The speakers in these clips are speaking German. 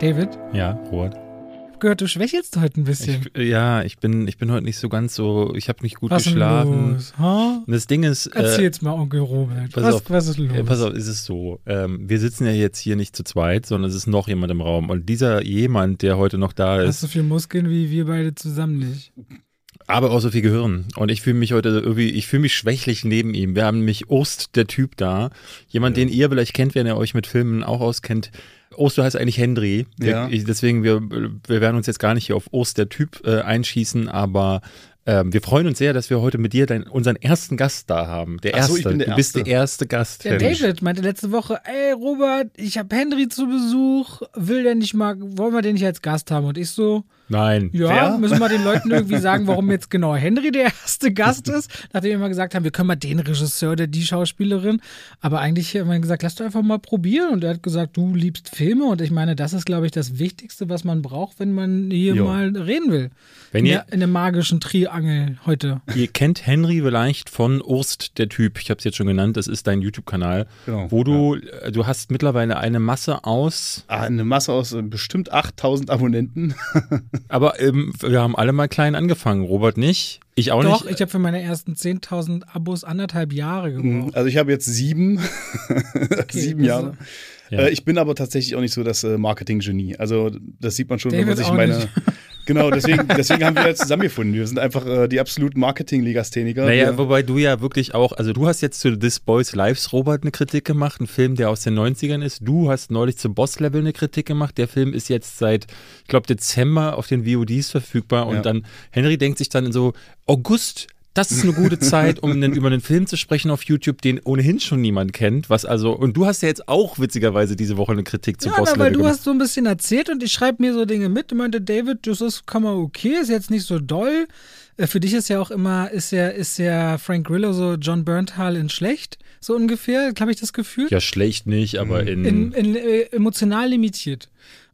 David, Ja, Robert. ich hab gehört, du schwächelst heute ein bisschen. Ich, ja, ich bin, ich bin heute nicht so ganz so, ich habe nicht gut was ist geschlafen. los? Ha? Und das Ding ist, äh, Erzähl's mal, Onkel Robert. pass Was, auf, was ist los? äh, pass auf, ist es so. Ähm, wir sitzen ja jetzt hier nicht zu zweit, sondern es ist noch jemand im Raum. Und dieser jemand, der heute noch da Hast ist, so viel Muskeln wie wir beide zusammen nicht. aber auch so viel Gehirn. Und ich fühle mich heute irgendwie, ich fühle mich schwächlich neben ihm. Wir haben nämlich Ost, der Typ da. Jemand, den ihr vielleicht kennt, wenn ihr euch mit Filmen auch auskennt. Ost, du heißt eigentlich Henry. Ja. Ich, deswegen, wir, wir werden uns jetzt gar nicht hier auf Ost, der Typ, äh, einschießen, aber ähm, wir freuen uns sehr, dass wir heute mit dir dein, unseren ersten Gast da haben. Der Ach erste. so, ich bin der du bist Erste. der erste Gast. Ja, Henry. David meinte letzte Woche, ey Robert, ich habe Henry zu Besuch, will der nicht mal, wollen wir den nicht als Gast haben? Und ich so, Nein. ja, Wer? müssen wir den Leuten irgendwie sagen, warum jetzt genau Henry der erste Gast ist, nachdem wir immer gesagt haben, wir können mal den Regisseur oder die Schauspielerin, aber eigentlich haben wir gesagt, lass doch einfach mal probieren und er hat gesagt, du liebst Filme und ich meine, das ist glaube ich das Wichtigste, was man braucht, wenn man hier Jo. mal reden will. Wenn in, ihr, in der magischen Triangel heute. ihr kennt Henry vielleicht von Ost, der Typ. Ich habe es jetzt schon genannt. Das ist dein YouTube-Kanal, Genau, wo du, äh, du hast mittlerweile eine Masse aus Ah, eine Masse aus äh, bestimmt 8000 Abonnenten. Aber ähm, wir haben alle mal klein angefangen. Robert nicht. Ich auch Doch, nicht. ich habe für meine ersten 10.000 Abos anderthalb Jahre gebraucht. Also ich habe jetzt sieben, sieben das Jahre. Ja. Äh, ich bin aber tatsächlich auch nicht so das Marketing-Genie. Also das sieht man schon, wenn man David sich meine. Genau, deswegen, deswegen haben wir jetzt zusammengefunden. Wir sind einfach äh, die absoluten Marketing-Legastheniker. naja, Wir- wobei du ja wirklich auch, also du hast jetzt zu This Boys Lives Robert eine Kritik gemacht, ein Film, der aus den 90ern ist. Du hast neulich zu Boss Level eine Kritik gemacht. Der Film ist jetzt seit, ich glaube, Dezember auf den VODs verfügbar. Und Ja. dann, Henry denkt sich dann in so, August, das ist eine gute Zeit, um einen, über einen Film zu sprechen auf YouTube, den ohnehin schon niemand kennt. Was also, und du hast ja jetzt auch witzigerweise diese Woche eine Kritik zu Ja, Boss na, weil du gemacht. hast so ein bisschen erzählt und ich schreibe mir so Dinge mit. Du meinte, David, das ist, kann man okay, ist jetzt nicht so doll. Äh, Für dich ist ja auch immer, ist ja, ist ja Frank Grillo so John Bernthal in schlecht, so ungefähr, habe ich das Gefühl. ja, schlecht nicht, aber in, in, in, äh, emotional limitiert.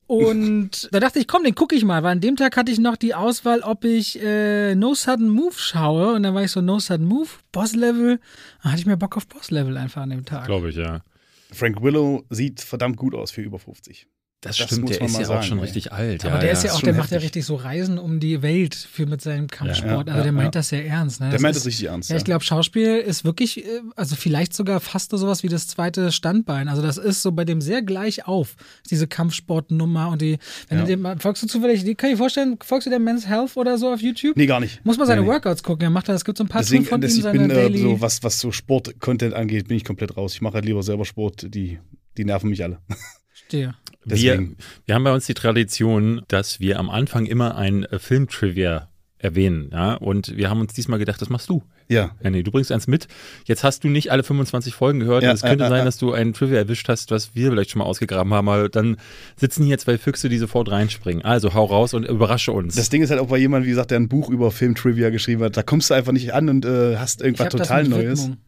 Und da dachte ich, komm, den gucke ich mal, weil an dem Tag hatte ich noch die Auswahl, ob ich äh, No Sudden Move schaue. Und dann war ich so, No Sudden Move, Boss Level. Dann hatte ich mir Bock auf Boss Level einfach an dem Tag. glaube ich, ja. Frank Willow sieht verdammt gut aus für über 50. Das, Das stimmt, muss der man ist mal ja auch sagen, schon ey. richtig alt. Aber ja, der ja. ist ja auch, der macht ja heftig. richtig so Reisen um die Welt für mit seinem Kampfsport. Ja, also der ja, meint ja. das ja ernst. Ne? Der Das meint ist- es richtig ernst. Ja, ich glaube, Schauspiel ist wirklich, äh, also vielleicht sogar fast so sowas wie das zweite Standbein. Also das ist so bei dem sehr gleich auf, diese Kampfsportnummer und die, wenn Ja. du dem, mal- folgst du zufällig, die kann ich vorstellen, folgst du der Men's Health oder so auf YouTube? Nee, gar nicht. Muss man seine Nee, nee. Workouts gucken, er macht da, es gibt so ein paar Deswegen, von ihm, ich seine bin äh, Daily. so, was, was so Sport-Content angeht, bin ich komplett raus. Ich mache halt lieber selber Sport, die, die nerven mich alle. Stehe. Wir, Deswegen. wir haben bei uns die Tradition, dass wir am Anfang immer ein äh, Filmtrivia erwähnen. Ja? Und wir haben uns diesmal gedacht, das machst du. Ja. Henny, du bringst eins mit. Jetzt hast du nicht alle 25 Folgen gehört. Ja, und es könnte äh, sein, äh. dass du ein Trivia erwischt hast, was wir vielleicht schon mal ausgegraben haben. Aber dann sitzen hier zwei Füchse, die sofort reinspringen. Also hau raus und überrasche uns. Das Ding ist halt auch bei jemandem, wie gesagt, der ein Buch über Film-Trivia geschrieben hat. Da kommst du einfach nicht an und äh, hast irgendwas total Neues. Widmung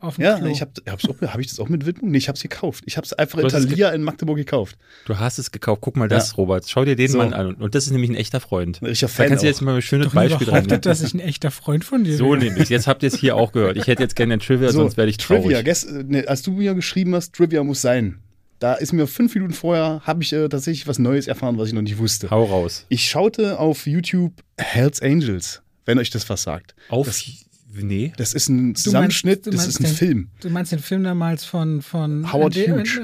Auf dem Ja, Klo. ich habe hab's auch, hab ich das auch mit Widmung? Nee, ich hab's gekauft. Ich hab's einfach Du in es Thalia in Magdeburg gekauft. du hast es gekauft. Guck mal das, Ja. Robert. Schau dir den So. Mann an. Und das ist nämlich ein echter Freund. Ein richtiger Da Fan kannst du jetzt mal ein schönes Doch Beispiel dran behauptet, dass ich ein echter Freund von dir So bin. nämlich. Jetzt habt ihr es hier auch gehört. Ich hätte jetzt gerne ein Trivia, So, sonst werde ich traurig. Trivia, gest, äh, ne, als du mir geschrieben hast, Trivia muss sein. Da ist mir fünf Minuten vorher, habe ich äh, tatsächlich was Neues erfahren, was ich noch nicht wusste. Hau raus. Ich schaute auf YouTube Hells Angels, wenn euch das was sagt. Auf. Das- nee. Das ist ein Zusammenschnitt, meinst- das ist ein den- Film. Du meinst den Film damals von, von Howard äh, Hughes.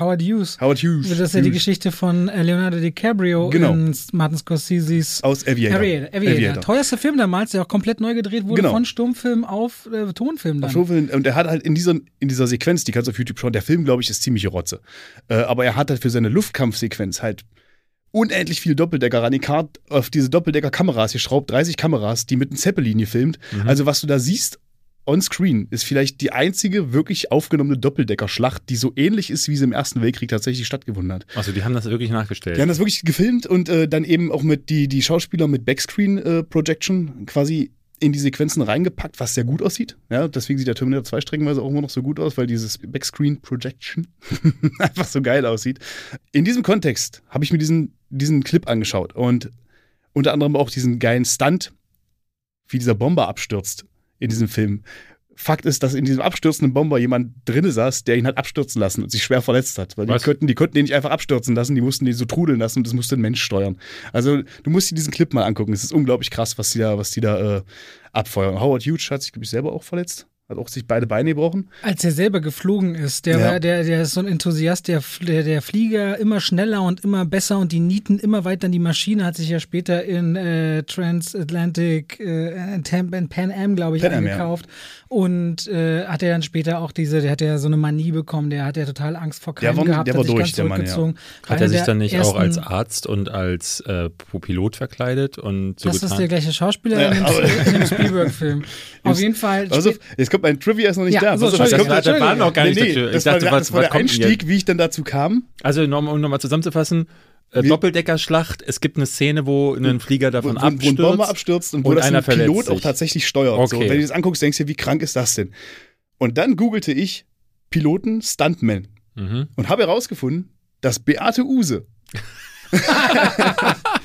Howard Hughes. Howard Hughes. Das ist ja die. Geschichte von äh, Leonardo DiCaprio Genau. in Martin Scorseses Aus Aviator. Aviator. Aviator. Teuerster Film damals, der auch komplett neu gedreht wurde Genau. von Stummfilm auf äh, Tonfilm dann. Auf Und er hat halt in dieser, in dieser Sequenz, die kannst du auf YouTube schauen, der Film, glaube ich, ist ziemliche Rotze. Äh, aber er hat halt für seine Luftkampfsequenz halt unendlich viel Doppeldecker Ranikat auf diese Doppeldecker-Kameras geschraubt, 30 Kameras, die mit einem Zeppelin gefilmt. Also was du da siehst on screen ist vielleicht die einzige wirklich aufgenommene Doppeldecker-Schlacht, die so ähnlich ist, wie sie im Ersten Weltkrieg tatsächlich stattgefunden hat. Also die haben das wirklich nachgestellt. Die haben das wirklich gefilmt und äh, dann eben auch mit die, die Schauspieler mit Backscreen-Projection quasi in die Sequenzen reingepackt, was sehr gut aussieht. Ja, deswegen sieht der Terminator 2 streckenweise auch immer noch so gut aus, weil dieses Backscreen-Projection einfach so geil aussieht. In diesem Kontext habe ich mir diesen, diesen Clip angeschaut und unter anderem auch diesen geilen Stunt, wie dieser Bomber abstürzt in diesem Film. Fakt ist, dass in diesem abstürzenden Bomber jemand drinne saß, der ihn hat abstürzen lassen und sich schwer verletzt hat. Weil die Was? könnten, die konnten den nicht einfach abstürzen lassen, die mussten den so trudeln lassen und das musste ein Mensch steuern. Also du musst dir diesen Clip mal angucken. Es ist unglaublich krass, was die da, was die da äh, abfeuern. Howard Hughes hat sich, glaube ich, selber auch verletzt. Hat auch sich beide Beine gebrochen. Als er selber geflogen ist, der, Ja. war, der, der ist so ein Enthusiast, der, der, der Flieger immer schneller und immer besser und die nieten immer weiter in die Maschine, hat sich ja später in äh, Transatlantic, äh, in Pan Am, glaube ich, Pan Am, ja. Und äh, hat er dann später auch diese, der hat ja so eine Manie bekommen, der hat ja total Angst vor Der Keimen war- gehabt, der hat war sich durch, ganz der Mann, ja. zurückgezogen. Hat er sich der dann nicht auch als Arzt und als äh, Pilot verkleidet und so Das ist getan? der gleiche Schauspieler Ja, in dem, Spielberg-Film. Auf jeden Fall. Also, jetzt kommt mein Trivia ist noch nicht Ja, da. so, das, kommt- war, das war noch gar nicht Nee, nee, der- das Ich war, dachte, der, was, das war der Einstieg, wie ich dann dazu kam. Also, um nochmal zusammenzufassen, äh, Wie- Doppeldeckerschlacht, es gibt eine Szene, wo ein Flieger davon wo, wo ein abstürzt. Bomber abstürzt und wo und das einer ein Pilot auch tatsächlich steuert. So, Okay. und wenn du das anguckst, denkst du dir, wie krank ist das denn? Und dann googelte ich Piloten Stuntman Mhm. und habe herausgefunden, dass Beate Use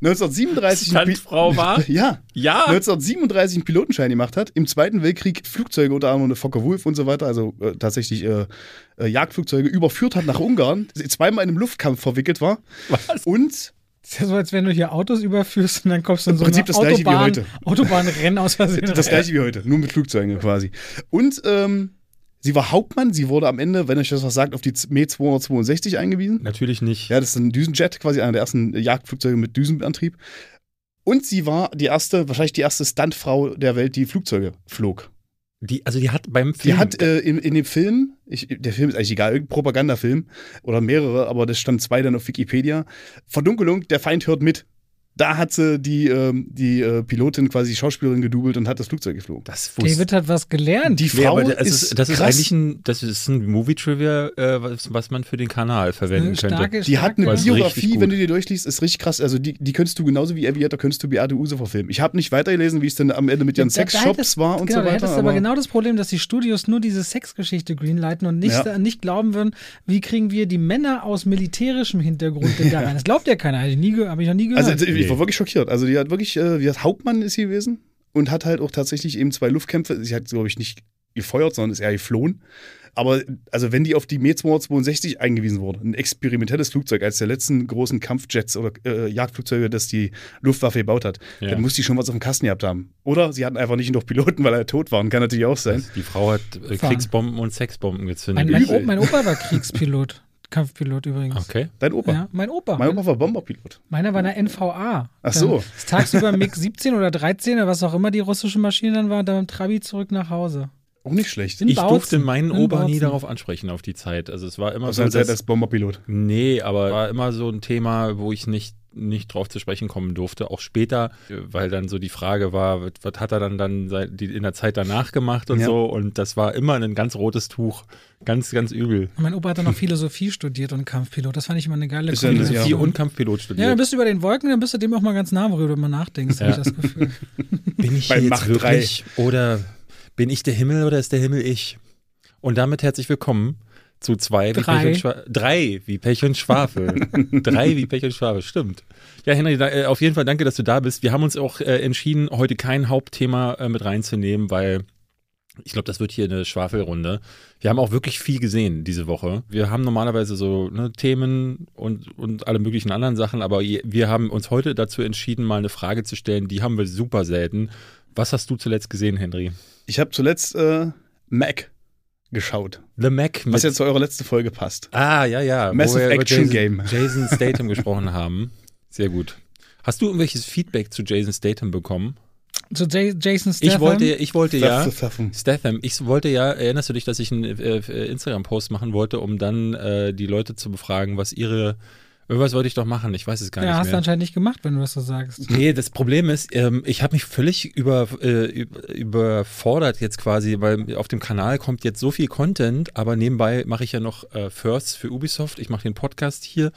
1937 einen Pi- Stuntfrau war? Ja. Ja. 1937 einen Pilotenschein gemacht hat, im Zweiten Weltkrieg Flugzeuge, unter anderem eine Fokker Wolf und so weiter, also äh, tatsächlich äh, äh, Jagdflugzeuge, überführt hat nach Ungarn, zweimal in einem Luftkampf verwickelt war Was? und ist ja so, als wenn du hier Autos überführst und dann kommst du in Im so Prinzip eine das gleiche wie Autobahn, heute. Autobahnrennen aus Versehen. das gleiche wie heute, nur mit Flugzeugen quasi. Und ähm, sie war Hauptmann, sie wurde am Ende, wenn euch das was sagt, auf die Me 262 eingewiesen. Natürlich nicht. Ja, das ist ein Düsenjet, quasi einer der ersten Jagdflugzeuge mit Düsenantrieb. Und sie war die erste, wahrscheinlich die erste Stuntfrau der Welt, die Flugzeuge flog. Die, also die hat beim Die Film. hat äh, in, in dem Film, ich, der Film ist eigentlich egal, irgendein Propagandafilm oder mehrere, aber das stand zwei dann auf Wikipedia. Verdunkelung, der Feind hört mit. Da hat sie die, ähm, die äh, Pilotin, quasi die Schauspielerin gedoubelt und hat das Flugzeug geflogen. das wusste David hat was gelernt. Die Nee, Frau aber das ist, ist, das ist krass. eigentlich ein, das ist ein Movie-Trivia, äh, was, was man für den Kanal verwenden Eine könnte. starke, Die hat eine Biografie, wenn du dir durchliest, ist richtig krass. Also die, die könntest du genauso wie Aviator, könntest du Beate Use verfilmen. Ich habe nicht weitergelesen, wie es dann am Ende mit ihren Da- da Sexshops war und genau, so Da weiter. hättest du aber genau das Problem, dass die Studios nur diese Sexgeschichte greenlighten und nicht, Ja. nicht glauben würden, wie kriegen wir die Männer aus militärischem Hintergrund denn da rein. Das glaubt ja keiner. Habe ich, nie hab ich noch nie gehört. Also ich war wirklich schockiert. Also die hat wirklich, äh, wie hat Hauptmann ist sie gewesen und hat halt auch tatsächlich eben zwei Luftkämpfe. Sie hat, glaube ich, nicht gefeuert, sondern ist eher geflohen. Aber also wenn die auf die Me 262 eingewiesen wurde, ein experimentelles Flugzeug, als der letzten großen Kampfjets oder äh, Jagdflugzeuge, das die Luftwaffe gebaut hat, Ja. dann muss die schon was auf dem Kasten gehabt haben. Oder sie hatten einfach nicht genug Piloten, weil er tot waren. Kann natürlich auch sein. Die Frau hat äh. Kriegsbomben und Sexbomben gezündet. mein, mein, mein Opa war Kriegspilot. Kampfpilot übrigens. Okay. Dein Opa. Ja, mein Opa. Mein Opa war Bomberpilot. Meiner war eine NVA. Ach so. Dann Ist tagsüber MiG 17 oder 13 oder was auch immer die russische Maschine dann war, dann mit Trabi zurück nach Hause. Auch nicht schlecht. In Ich Bautzen. durfte meinen In Opa nie darauf ansprechen, auf die Zeit. Also es war immer Aus so, seiner Zeit als Bomberpilot. Nee, aber war immer so ein Thema, wo ich nicht, nicht drauf zu sprechen kommen durfte. Auch später, weil dann so die Frage war, was, was hat er dann, dann in der Zeit danach gemacht und Ja. so. Und das war immer ein ganz rotes Tuch. Ganz, ganz übel. Mein Opa hat dann noch Philosophie studiert und Kampfpilot. Das fand ich immer eine geile ja. Philosophie und Kampfpilot Ja, studiert. dann bist du über den Wolken, dann bist du dem auch mal ganz nah, worüber du mal nachdenkst, Ja. habe ich das Gefühl. bin ich Bei hier jetzt Macht wirklich oder bin ich der Himmel oder ist der Himmel ich? Und damit herzlich willkommen zu zwei wie Drei. Pech und Schwafel. Drei wie Pech und Schwafel. Drei wie Pech und Schwafel, stimmt. Ja, Henry, da, äh, auf jeden Fall danke, dass du da bist. Wir haben uns auch äh, entschieden, heute kein Hauptthema äh, mit reinzunehmen, weil ich glaube, das wird hier eine Schwafelrunde. Wir haben auch wirklich viel gesehen diese Woche. Wir haben normalerweise so ne, Themen und, und alle möglichen anderen Sachen, aber wir haben uns heute dazu entschieden, mal eine Frage zu stellen, die haben wir super selten. Was hast du zuletzt gesehen, Henry? Ich habe zuletzt äh, Mac geschaut. The Mac. Was jetzt zu eurer letzten Folge passt. ah, ja, ja. wo Massive Action Jason, Game. Jason Statham gesprochen haben. Sehr gut. Hast du irgendwelches Feedback zu Jason Statham bekommen? So J Jason Statham. Ich wollte, ich wollte ja. Statham. Statham, ich wollte ja, erinnerst du dich, dass ich einen äh, Instagram-Post machen wollte, um dann äh, die Leute zu befragen, was ihre. Irgendwas wollte ich doch machen, ich weiß es gar ja, nicht hast du anscheinend nicht gemacht, wenn du das so sagst. Nee, das Problem ist, ähm, ich habe mich völlig über, äh, über- überfordert jetzt quasi, weil auf dem Kanal kommt jetzt so viel Content, aber nebenbei mache ich ja noch äh, Firsts für Ubisoft, ich mache den Podcast hier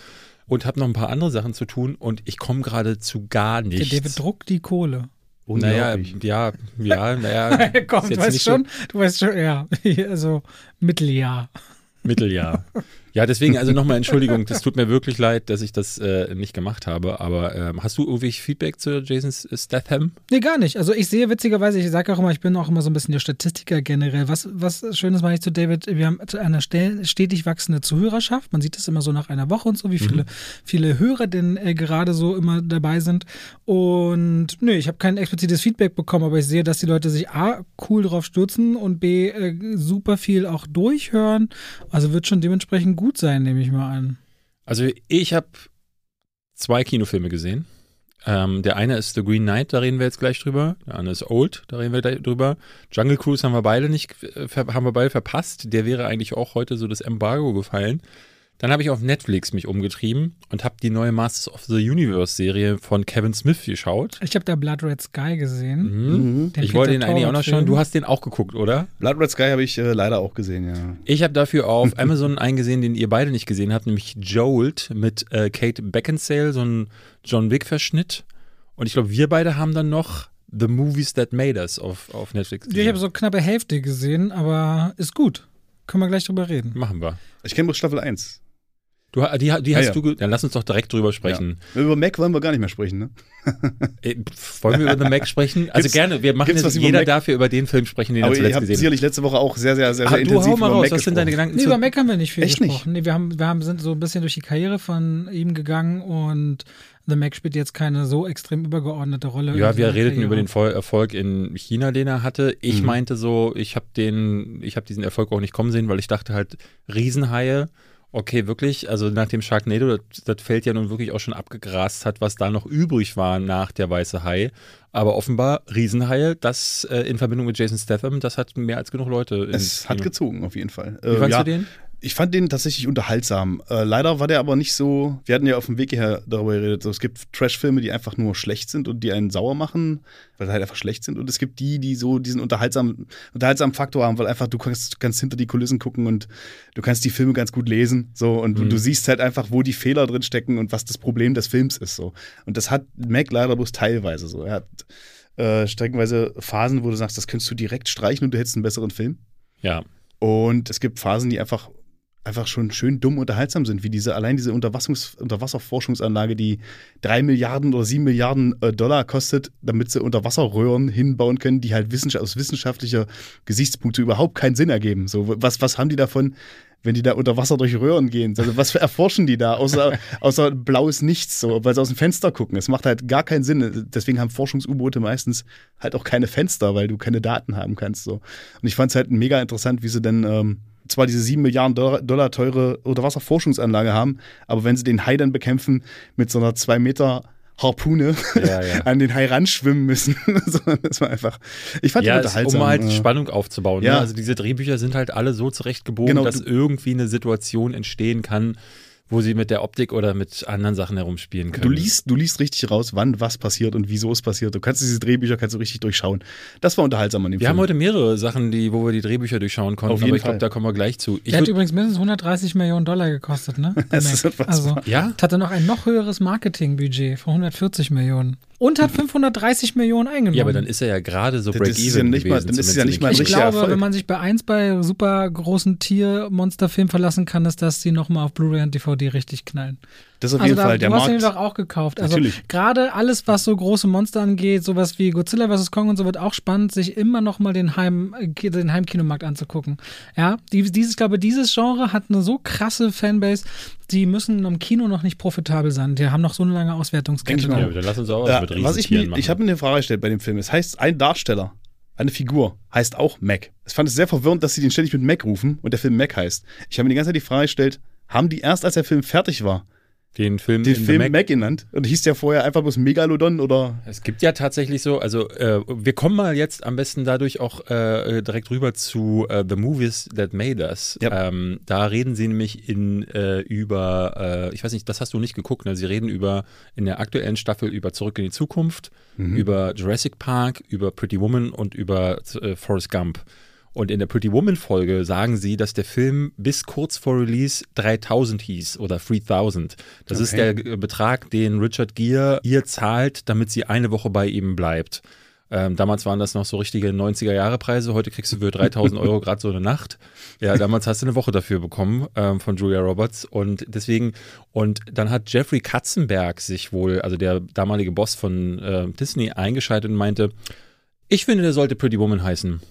und habe noch ein paar andere Sachen zu tun und ich komme gerade zu gar Der nichts. David druckt die Kohle. naja, ja, ja, naja. Komm, du weißt schon, du weißt schon, ja, also Mitteljahr. So Mitteljahr. Ja, deswegen, also nochmal Entschuldigung, das tut mir wirklich leid, dass ich das äh, nicht gemacht habe, aber ähm, hast du irgendwie Feedback zu Jason Statham? Nee, gar nicht. Also ich sehe witzigerweise, ich sage auch immer, ich bin auch immer so ein bisschen der Statistiker generell. Was, was Schönes mache ich zu David, wir haben eine stetig wachsende Zuhörerschaft. Man sieht das immer so nach einer Woche und so, wie viele, mhm. viele Hörer denn äh, gerade so immer dabei sind. Und nö, ich habe kein explizites Feedback bekommen, aber ich sehe, dass die Leute sich A, cool drauf stürzen und B, äh, super viel auch durchhören. Also wird schon dementsprechend gut sein, nehme ich mal an. Also ich habe zwei Kinofilme gesehen. Ähm, der eine ist The Green Knight, da reden wir jetzt gleich drüber. Der andere ist Old, da reden wir drüber. Jungle Cruise haben wir beide nicht, äh, haben wir beide verpasst. Der wäre eigentlich auch heute so das Embargo gefallen. Dann habe ich auf Netflix mich umgetrieben und habe die neue Masters of the Universe Serie von Kevin Smith geschaut. Ich habe da Blood Red Sky gesehen. Mhm. Mhm. Ich wollte den eigentlich auch noch schauen. Du hast den auch geguckt, oder? Blood Red Sky habe ich äh, leider auch gesehen, ja. Ich habe dafür auf Amazon eingesehen, den ihr beide nicht gesehen habt, nämlich Jolt mit äh, Kate Beckinsale, so ein John Wick-Verschnitt. Und ich glaube, wir beide haben dann noch The Movies That Made Us auf, auf Netflix. Gesehen. Ich habe so knappe Hälfte gesehen, aber ist gut. Können wir gleich drüber reden. Machen wir. Ich kenne bloß Staffel 1. Du, die, die hast ja, ja. du, dann lass uns doch direkt drüber sprechen. Ja. Über Mac wollen wir gar nicht mehr sprechen, ne? Äh, wollen wir über The Mac sprechen? Also gibt's, gerne, wir machen jetzt jeder dafür über den Film sprechen, den er zuletzt gesehen hat. sicherlich letzte Woche auch sehr, sehr, sehr, sehr ah, intensiv du hau mal raus, Mac was sind deine Gedanken? Nee, über Mac haben wir nicht viel Echt gesprochen. Nicht? Nee, wir, haben, wir haben, sind so ein bisschen durch die Karriere von ihm gegangen und The Mac spielt jetzt keine so extrem übergeordnete Rolle. Ja, wir redeten über den Erfolg in China, den er hatte. Ich mhm. meinte so, ich habe den, ich habe diesen Erfolg auch nicht kommen sehen, weil ich dachte halt, Riesenhaie Okay, wirklich. Also nach dem Sharknado, das, das Feld ja nun wirklich auch schon abgegrast hat, was da noch übrig war nach der Weiße Hai. Aber offenbar Riesenhaie, das äh, in Verbindung mit Jason Statham, das hat mehr als genug Leute. Es hat gezogen, auf jeden Fall. Wie fandst ja, du den? Ich fand den tatsächlich unterhaltsam. Äh, leider war der aber nicht so. Wir hatten ja auf dem Weg hierher darüber geredet. So, es gibt Trash-Filme, die einfach nur schlecht sind und die einen sauer machen, weil sie halt einfach schlecht sind. Und es gibt die, die so diesen unterhaltsamen, unterhaltsamen Faktor haben, weil einfach du kannst, kannst hinter die Kulissen gucken und du kannst die Filme ganz gut lesen. So, und mhm. du siehst halt einfach, wo die Fehler drin stecken und was das Problem des Films ist. So. Und das hat Mac leider bloß teilweise so. Er hat äh, streckenweise Phasen, wo du sagst, das könntest du direkt streichen und du hättest einen besseren Film. Ja. Und es gibt Phasen, die einfach einfach schon schön dumm unterhaltsam sind, wie diese, allein diese Unterwasserforschungsanlage, die drei Milliarden oder sieben Milliarden äh, Dollar kostet, damit sie Unterwasserröhren hinbauen können, die halt wissenschaft aus wissenschaftlicher Gesichtspunkte überhaupt keinen Sinn ergeben. So, was, was haben die davon, wenn die da unter Wasser durch Röhren gehen? Also, was erforschen die da, außer, außer blaues Nichts, so, weil sie aus dem Fenster gucken? Es macht halt gar keinen Sinn. Deswegen haben Forschungs-U-Boote meistens halt auch keine Fenster, weil du keine Daten haben kannst. So. Und ich fand es halt mega interessant, wie sie denn ähm, zwar diese 7 Milliarden Dollar teure Unterwasserforschungsanlage haben, aber wenn sie den Hai dann bekämpfen mit so einer 2 Meter Harpune ja, ja. an den Hai ranschwimmen müssen. das war einfach. Ich fand ja, die unterhaltsam. Um halt. Spannung aufzubauen. Ja. Ne? Also diese Drehbücher sind halt alle so zurechtgebogen, genau, dass irgendwie eine Situation entstehen kann, wo sie mit der Optik oder mit anderen Sachen herumspielen können. Du liest, du liest richtig raus, wann was passiert und wieso es passiert. Du kannst diese Drehbücher kannst du richtig durchschauen. Das war unterhaltsam an dem wir Film. haben heute mehrere Sachen, die, wo wir die Drehbücher durchschauen konnten, Auf jeden aber ich glaube, da kommen wir gleich zu. Ich der hat übrigens mindestens 130 Millionen Dollar gekostet, ne? das ist also, ja? hatte noch ein noch höheres Marketingbudget von 140 Millionen und hat 530 Millionen eingenommen. Ja, aber dann ist er ja gerade so break-even ja gewesen. Dann ist es ja nicht mal ein Ich glaube, Erfolg. wenn man sich bei eins bei super großen Tier-Monsterfilmen verlassen kann, ist, dass sie nochmal auf Blu-ray und DVD richtig knallen. Das ist auf also jeden da, Fall der du Markt. Du hast den doch auch gekauft. Also Natürlich. gerade alles, was so große Monster angeht, sowas wie Godzilla vs. Kong und so, wird auch spannend, sich immer noch mal den, Heim, den Heimkinomarkt anzugucken. Ja, dieses, ich glaube, dieses Genre hat eine so krasse Fanbase, die müssen im Kino noch nicht profitabel sein. Die haben noch so eine lange Auswertungskette. Ja, dann lass uns auch ja, was ich mir, Ich habe mir eine Frage gestellt bei dem Film. Es heißt, ein Darsteller, eine Figur, heißt auch Mac. Ich fand es sehr verwirrend, dass sie den ständig mit Mac rufen und der Film Mac heißt. Ich habe mir die ganze Zeit die Frage gestellt, haben die erst, als der Film fertig war, den Film, den Film Mac. Mac genannt. Und hieß ja vorher einfach bloß Megalodon oder. Es gibt ja tatsächlich so, also äh, wir kommen mal jetzt am besten dadurch auch äh, direkt rüber zu uh, The Movies That Made Us. Ja. Ähm, da reden sie nämlich in äh, über, äh, ich weiß nicht, das hast du nicht geguckt, ne? Sie reden über in der aktuellen Staffel über Zurück in die Zukunft, mhm. über Jurassic Park, über Pretty Woman und über äh, Forrest Gump. Und in der Pretty Woman Folge sagen sie, dass der Film bis kurz vor Release 3000 hieß oder 3000. Das okay. ist der Betrag, den Richard Gere ihr zahlt, damit sie eine Woche bei ihm bleibt. Ähm, damals waren das noch so richtige 90er-Jahre-Preise. Heute kriegst du für 3000 Euro gerade so eine Nacht. Ja, damals hast du eine Woche dafür bekommen ähm, von Julia Roberts. Und deswegen, und dann hat Jeffrey Katzenberg sich wohl, also der damalige Boss von äh, Disney, eingeschaltet und meinte, ich finde, der sollte Pretty Woman heißen.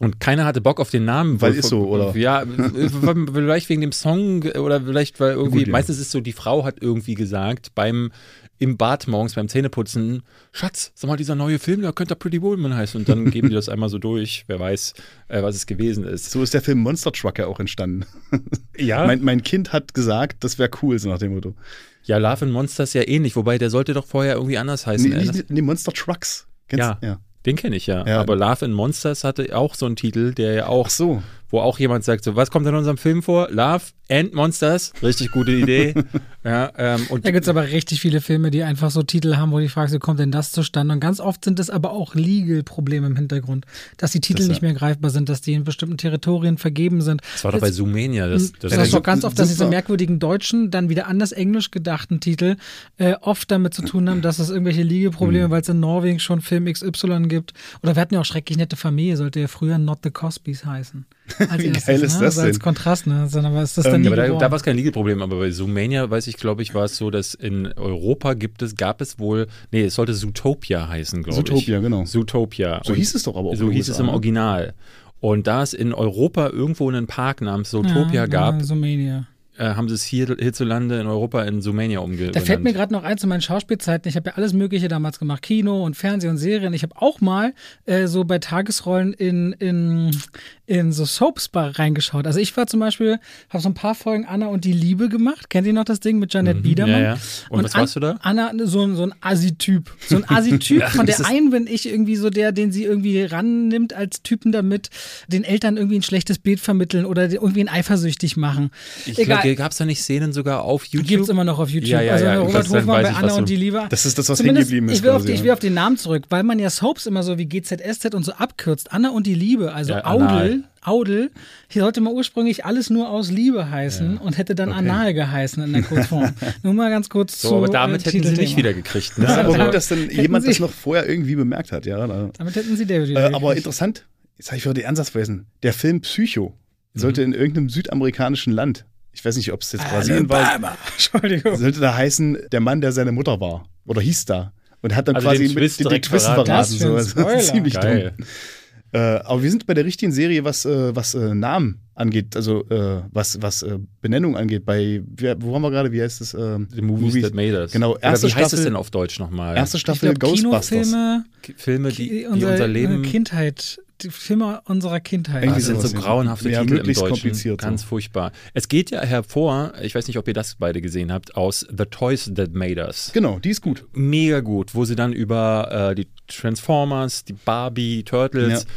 Und keiner hatte Bock auf den Namen. Weil ist so, oder? Ja, vielleicht wegen dem Song oder vielleicht, weil irgendwie, Gut, ja. meistens ist so, die Frau hat irgendwie gesagt, beim im Bad morgens beim Zähneputzen, Schatz, sag mal, dieser neue Film, da könnte Pretty Woman heißen. Und dann geben die das einmal so durch, wer weiß, äh, was es gewesen ist. So ist der Film Monster Truck ja auch entstanden. Ja, Mein, mein Kind hat gesagt, das wäre cool, so nach dem Motto. ja, Love and Monsters ja ähnlich, wobei der sollte doch vorher irgendwie anders heißen. Nee, nicht, nee, Monster Trucks. Kennst- Ja. ja. Den kenne ich ja. Ja. Aber Love and Monsters hatte auch so einen Titel, der ja auch Ach so. Wo auch jemand sagt, so, was kommt in unserem Film vor? Love and Monsters. Richtig gute Idee. ja, ähm, und Da gibt es aber richtig viele Filme, die einfach so Titel haben, wo du dich fragst, wie kommt denn das zustande? Und ganz oft sind es aber auch Legal-Probleme im Hintergrund, dass die Titel Das, nicht mehr greifbar sind, dass die in bestimmten Territorien vergeben sind. das war doch bei Zoomania. Das, Das, das, ist doch ganz oft, dass diese merkwürdigen deutschen, dann wieder anders englisch gedachten Titel äh, oft damit zu tun haben, dass es irgendwelche Mhm. Legal-Probleme, weil es in Norwegen schon Film XY gibt. Oder wir hatten ja auch schrecklich nette Familie, sollte ja früher Not the Cosbys heißen. Als Wie erstes, geil ist ne? das also als denn? Kontrast, ne? Sondern was ist das Ähm, dann ja, aber da, da war es kein Legal-Problem, aber bei Zoomania, weiß ich, glaube ich, war es so, dass in Europa gibt es, gab es wohl, nee, es sollte Zootopia heißen, glaube ich. Zootopia, genau. Zootopia. So Und hieß es doch aber auch So hieß es USA, im ne? Original. Und da es in Europa irgendwo einen Park namens Zootopia ja, gab, Ja, äh, haben sie es hier, hierzulande in Europa in Zoomania umgenannt. Da fällt mir gerade noch ein zu meinen Schauspielzeiten. Ich habe ja alles Mögliche damals gemacht. Kino und Fernsehen und Serien. Ich habe auch mal äh, so bei Tagesrollen in, in, in so Soaps reingeschaut. Also ich war zum Beispiel, habe so ein paar Folgen Anna und die Liebe gemacht. Kennt ihr noch das Ding mit Janet Biedermann? Mhm. ja, ja. Und was warst du da? Anna, so, ein- so ein Assi-Typ. So ein Assi-Typ. Von der einen bin ich irgendwie so der, den sie irgendwie rannimmt als Typen damit, den Eltern irgendwie ein schlechtes Bild vermitteln oder irgendwie ihn eifersüchtig machen. Ich Egal. Gab es da nicht Szenen sogar auf YouTube? Gibt es immer noch auf YouTube. Ja, ja, also ja, Robert das- Hofmann bei Anna und die Liebe. Das ist das, was Zumindest, hängen geblieben ist Ich will, auf, quasi, die- ich ja. will auf den Namen zurück, weil man ja Soaps immer so wie GZSZ und so abkürzt. Anna und die Liebe, also Ja. Audel. Audel, hier sollte mal ursprünglich alles nur aus Liebe heißen und hätte dann Anal geheißen in der Kurzform. nur mal ganz kurz So, zu aber damit äh, hätten sie nicht wieder gekriegt. Ne? Das ist aber Ja. gut, dass dann jemand das Sie- noch vorher irgendwie bemerkt hat. Ja, da. Damit hätten sie David Äh, wieder aber gekriegt. interessant, jetzt habe ich wieder die Ansatz vergessen. Der Film Psycho sollte Mhm. in irgendeinem südamerikanischen Land, ich weiß nicht, ob es jetzt Brasilien war, Alabama. Entschuldigung. sollte da heißen, der Mann, der seine Mutter war. Oder hieß da. Und hat dann Also quasi den Twist den, den direkt Twist verraten. Das So. Das Spoiler. ist ziemlich Geil. dumm. Äh, aber wir sind bei der richtigen Serie, was, äh, was äh, Namen angeht, also äh, was, was äh, Benennung angeht. Bei, wo haben wir gerade, wie heißt es? Äh, The Movies, That Made Us. Genau, Oder erste wie heißt es Staffel- denn auf Deutsch nochmal? Erste Staffel glaube, Ghostbusters. Kinofilme, Filme, die, die unser, unser Leben. Kindheit, Filme unserer Kindheit. Irgendwie Das sind so sowas, ja. grauenhafte Ja, Titel im Deutschen. kompliziert, so. Ganz furchtbar. Es geht ja hervor, ich weiß nicht, ob ihr das beide gesehen habt, aus The Toys That Made Us. Genau, die ist gut. Mega gut, wo sie dann über äh, die Transformers, die Barbie, Turtles Ja.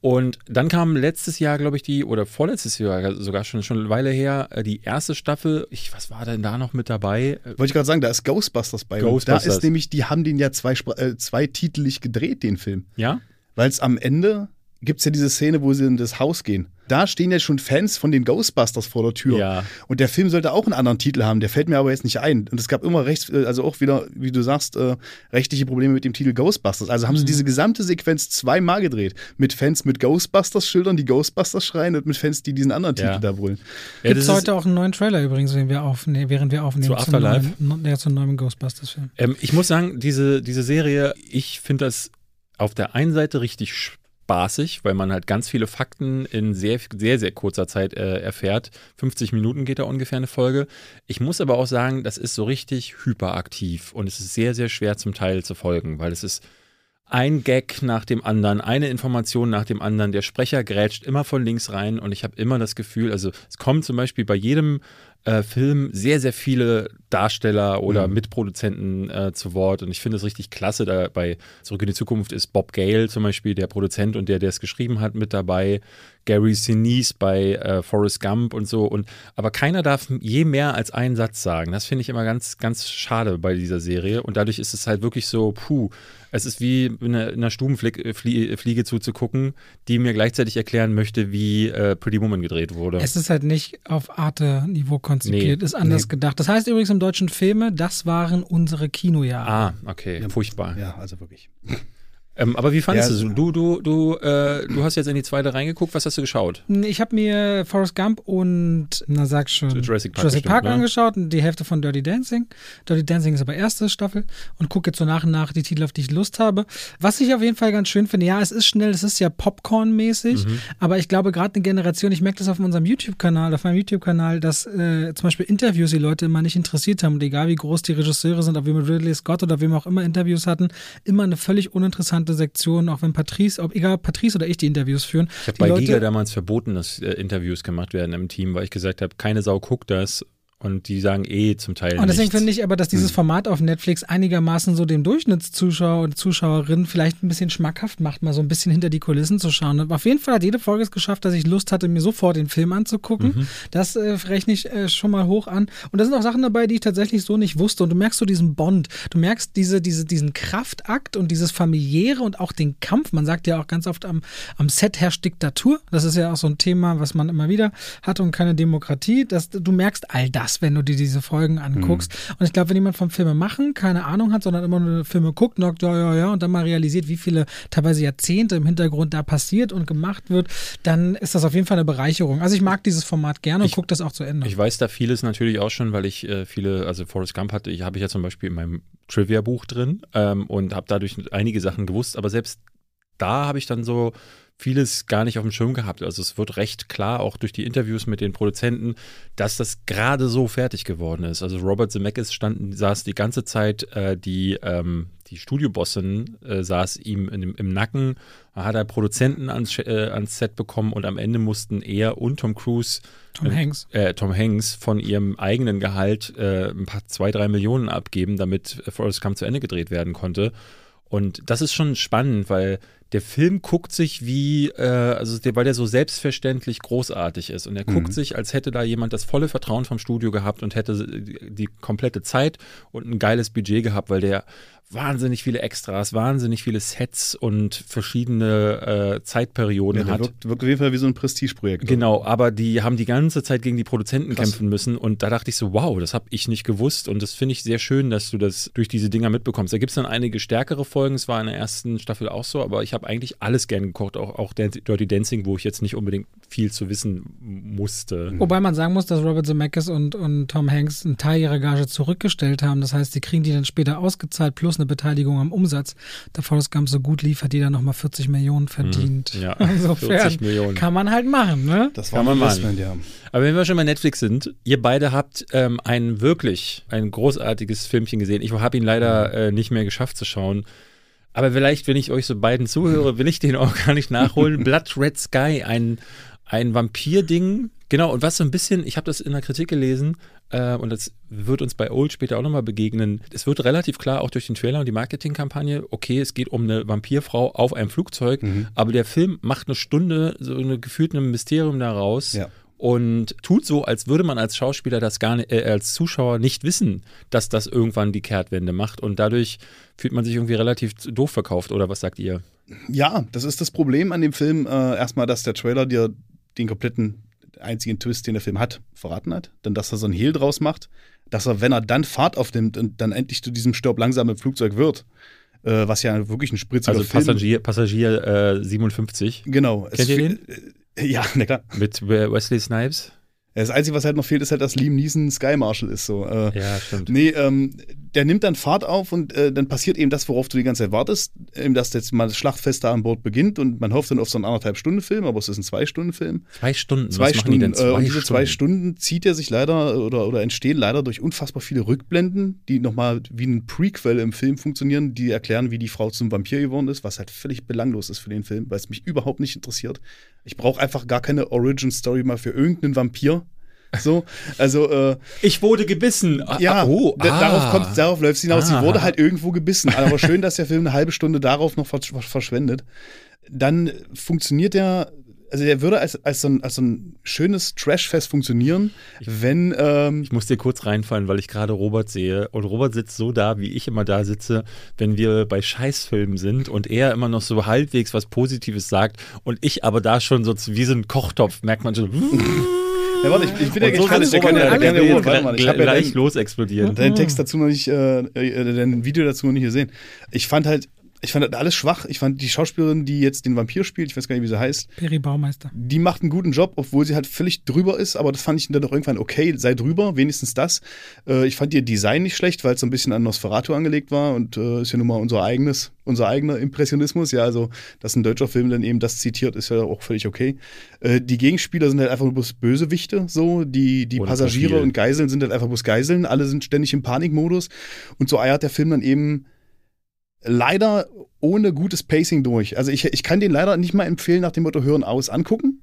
und dann kam letztes Jahr, glaube ich, die, oder vorletztes Jahr sogar schon, schon eine Weile her, äh, die erste Staffel. Ich, was war denn da noch mit dabei? Äh, Wollte ich gerade sagen, da ist Ghostbusters bei. Ghostbusters. Da ist nämlich, die haben den ja zwei, äh, zweititelig gedreht, den Film. Ja? Weil es am Ende gibt es ja diese Szene, wo sie in das Haus gehen. Da stehen ja schon Fans von den Ghostbusters vor der Tür. Ja. Und der Film sollte auch einen anderen Titel haben, der fällt mir aber jetzt nicht ein. Und es gab immer recht, äh, also auch wieder, wie du sagst, äh, rechtliche Probleme mit dem Titel Ghostbusters. Also Mhm. haben sie diese gesamte Sequenz zweimal gedreht. Mit Fans mit Ghostbusters-Schildern, die Ghostbusters schreien und mit Fans, die diesen anderen Ja. Titel da wollen. Ja, Gibt es heute auch einen neuen Trailer übrigens, den wir aufnehmen, während wir aufnehmen. Zu zum Afterlife? Neuen, ja, zum neuen Ghostbusters-Film. Ähm, ich muss sagen, diese, diese Serie, ich finde das auf der einen Seite richtig spaßig, weil man halt ganz viele Fakten in sehr, sehr, sehr kurzer Zeit äh, erfährt. 50 Minuten geht da ungefähr eine Folge. Ich muss aber auch sagen, das ist so richtig hyperaktiv und es ist sehr, sehr schwer zum Teil zu folgen, weil es ist ein Gag nach dem anderen, eine Information nach dem anderen. Der Sprecher grätscht immer von links rein und ich habe immer das Gefühl, also es kommen zum Beispiel bei jedem äh, Film sehr, sehr viele Darsteller oder Mhm. Mitproduzenten äh, zu Wort und ich finde es richtig klasse. Da bei Zurück in die Zukunft ist Bob Gale zum Beispiel, der Produzent und der, der es geschrieben hat, mit dabei. Gary Sinise bei äh, Forrest Gump und so. Und, aber keiner darf je mehr als einen Satz sagen. Das finde ich immer ganz, ganz schade bei dieser Serie. Und dadurch ist es halt wirklich so, puh, es ist wie in einer, in einer Stubenfliege Flie- Fliege zuzugucken, die mir gleichzeitig erklären möchte, wie äh, Pretty Woman gedreht wurde. Es ist halt nicht auf Arte-Niveau konzipiert, Nee, ist anders nee. gedacht. Das heißt übrigens im deutschen Filme, das waren unsere Kinojahre. ah, okay, furchtbar. Ja, also wirklich. Ähm, aber wie fandest Ja, du es? Du, du, du, äh, du hast jetzt in die zweite reingeguckt. Was hast du geschaut? Ich habe mir Forrest Gump und, na sag schon, Jurassic Park Jurassic bestimmt, Park ne? angeschaut und die Hälfte von Dirty Dancing. Dirty Dancing ist aber erste Staffel und gucke jetzt so nach und nach die Titel, auf die ich Lust habe. Was ich auf jeden Fall ganz schön finde, ja, es ist schnell, es ist ja Popcorn-mäßig, Mhm. aber ich glaube gerade eine Generation, ich merke das auf unserem YouTube-Kanal, auf meinem YouTube-Kanal, dass äh, zum Beispiel Interviews die Leute immer nicht interessiert haben und egal wie groß die Regisseure sind, ob wir mit Ridley Scott oder wem auch immer Interviews hatten, immer eine völlig uninteressante Sektion, auch wenn Patrice, ob egal Patrice oder ich die Interviews führen. Ich habe bei Leute- Giga damals verboten, dass äh, Interviews gemacht werden im Team, weil ich gesagt habe, keine Sau guckt das und die sagen eh zum Teil Und deswegen nichts. finde ich aber, dass dieses Format auf Netflix einigermaßen so dem Durchschnittszuschauer und Zuschauerin vielleicht ein bisschen schmackhaft macht, mal so ein bisschen hinter die Kulissen zu schauen. Und auf jeden Fall hat jede Folge es geschafft, dass ich Lust hatte, mir sofort den Film anzugucken. Das äh, rechne ich äh, schon mal hoch an. Und da sind auch Sachen dabei, die ich tatsächlich so nicht wusste. Und du merkst so diesen Bond, du merkst diese, diese, diesen Kraftakt und dieses familiäre und auch den Kampf. Man sagt ja auch ganz oft, am, am Set herrscht Diktatur. Das ist ja auch so ein Thema, was man immer wieder hat und keine Demokratie. Das, du merkst all das, wenn du dir diese Folgen anguckst. Und ich glaube, wenn jemand vom Filme machen keine Ahnung hat, sondern immer nur Filme guckt, sagt, ja, ja, ja, und dann mal realisiert, wie viele teilweise Jahrzehnte im Hintergrund da passiert und gemacht wird, dann ist das auf jeden Fall eine Bereicherung. Also ich mag dieses Format gerne und Ich- gucke das auch zu Ende. Ich weiß da vieles natürlich auch schon, weil ich äh, viele, also Forrest Gump hatte, ich habe ich ja zum Beispiel in meinem Trivia-Buch drin ähm, und habe dadurch einige Sachen gewusst, aber selbst da habe ich dann so vieles gar nicht auf dem Schirm gehabt. Also es wird recht klar, auch durch die Interviews mit den Produzenten, dass das gerade so fertig geworden ist. Also Robert Zemeckis stand, saß die ganze Zeit, äh, die, ähm, die Studiobossin äh, saß ihm in im Nacken, hat er Produzenten ans, äh, ans Set bekommen und am Ende mussten er und Tom Cruise Tom Hanks. äh, Tom Hanks von ihrem eigenen Gehalt äh, ein paar zwei, drei Millionen abgeben, damit Forrest Gump zu Ende gedreht werden konnte. Und das ist schon spannend, weil der Film guckt sich wie, äh, also der, weil der so selbstverständlich großartig ist. Und er guckt sich, als hätte da jemand das volle Vertrauen vom Studio gehabt und hätte die, die komplette Zeit und ein geiles Budget gehabt, weil der wahnsinnig viele Extras, wahnsinnig viele Sets und verschiedene äh, Zeitperioden Ja, der hat. wirkt, wirkt auf jeden Fall wie so ein Prestigeprojekt. Genau, aber die haben die ganze Zeit gegen die Produzenten Krass. kämpfen müssen und da dachte ich so, wow, das habe ich nicht gewusst und das finde ich sehr schön, dass du das durch diese Dinger mitbekommst. Da gibt es dann einige stärkere Folgen, es war in der ersten Staffel auch so, aber ich habe eigentlich alles gern gekocht, auch, auch Dirty Dancing, wo ich jetzt nicht unbedingt viel zu wissen musste. Wobei man sagen muss, dass Robert Zemeckis und, und Tom Hanks einen Teil ihrer Gage zurückgestellt haben. Das heißt, die kriegen die dann später ausgezahlt plus eine Beteiligung am Umsatz. Da Forrest Gump so gut lief, hat die dann nochmal 40 Millionen verdient. Ja, Insofern 40 Millionen. kann man halt machen, ne? Das Kann war man ein machen. Ja. Aber wenn wir schon bei Netflix sind, ihr beide habt ähm, ein wirklich, ein großartiges Filmchen gesehen. Ich habe ihn leider äh, nicht mehr geschafft zu schauen. Aber vielleicht, wenn ich euch so beiden zuhöre, will ich den auch gar nicht nachholen. Blood Red Sky, ein, ein Vampir-Ding. Genau, und was so ein bisschen, ich habe das in der Kritik gelesen, äh, und das wird uns bei Old später auch nochmal begegnen. Es wird relativ klar, auch durch den Trailer und die Marketingkampagne, okay, es geht um eine Vampirfrau auf einem Flugzeug, aber der Film macht eine Stunde so eine gefühlt ein Mysterium daraus Ja. Und tut so, als würde man als Schauspieler das gar nicht, äh, als Zuschauer nicht wissen, dass das irgendwann die Kehrtwende macht und dadurch fühlt man sich irgendwie relativ doof verkauft oder was sagt ihr? Ja, das ist das Problem an dem Film. Äh, erstmal, dass der Trailer dir den kompletten einzigen Twist, den der Film hat, verraten hat. Dann, dass er so ein Hehl draus macht. Dass er, wenn er dann Fahrt aufnimmt und dann endlich zu diesem Stirb langsam im Flugzeug wird, äh, was ja wirklich ein spritziger Also Film Passagier, Passagier äh, 57 Genau. Kennt ihr den? Ja, na klar. mit Wesley Snipes. Das Einzige, was halt noch fehlt, ist halt, dass Liam Neeson Sky Marshal ist. So. Äh, Ja, stimmt. Nee, ähm, der nimmt dann Fahrt auf und äh, dann passiert eben das, worauf du die ganze Zeit wartest, eben, dass jetzt mal das Schlachtfest da an Bord beginnt und man hofft dann auf so einen anderthalb Stunden Film, aber es ist ein zwei Stunden Film. Zwei Stunden. Zwei Stunden. äh, und diese zwei Stunden zieht er sich leider oder, oder entstehen leider durch unfassbar viele Rückblenden, die nochmal wie ein Prequel im Film funktionieren, die erklären, wie die Frau zum Vampir geworden ist, was halt völlig belanglos ist für den Film, weil es mich überhaupt nicht interessiert. Ich brauche einfach gar keine Origin-Story mal für irgendeinen Vampir. So, also äh, Ich wurde gebissen. Ah, ja, ah, oh, da- ah. darauf kommt, darauf läuft es hinaus. Sie Ah. wurde halt irgendwo gebissen. Aber schön, dass der Film eine halbe Stunde darauf noch versch- verschwendet. Dann funktioniert der, also der würde als, als, so, ein, als so ein schönes Trashfest funktionieren, wenn, ähm, Ich muss dir kurz reinfallen, weil ich gerade Robert sehe. Und Robert sitzt so da, wie ich immer da sitze, wenn wir bei Scheißfilmen sind und er immer noch so halbwegs was Positives sagt und ich aber da schon so wie so ein Kochtopf, merkt man schon. ja, warte, ich, ich bin ja so gespannt, sitzt der kann ja ich gleich los explodieren. deinen Text dazu noch nicht, äh, äh, dein Video dazu noch nicht gesehen. Ich fand halt, Ich fand das alles schwach. Ich fand die Schauspielerin, die jetzt den Vampir spielt, ich weiß gar nicht, wie sie heißt, Peri Baumeister. die macht einen guten Job, obwohl sie halt völlig drüber ist, aber das fand ich dann doch irgendwann okay, sei drüber, wenigstens das. Äh, ich fand ihr Design nicht schlecht, weil es so ein bisschen an Nosferatu angelegt war und äh, ist ja nun mal unser eigenes, unser eigener Impressionismus. Ja, also, dass ein deutscher Film dann eben das zitiert, ist ja auch völlig okay. Äh, die Gegenspieler sind halt einfach nur bloß Bösewichte, so. Die, die Ohne Passagiere Profil. und Geiseln sind halt einfach bloß Geiseln. Alle sind ständig im Panikmodus. Und so eiert der Film dann eben leider ohne gutes Pacing durch. Also ich, ich kann den leider nicht mal empfehlen, nach dem Motto Hören aus angucken.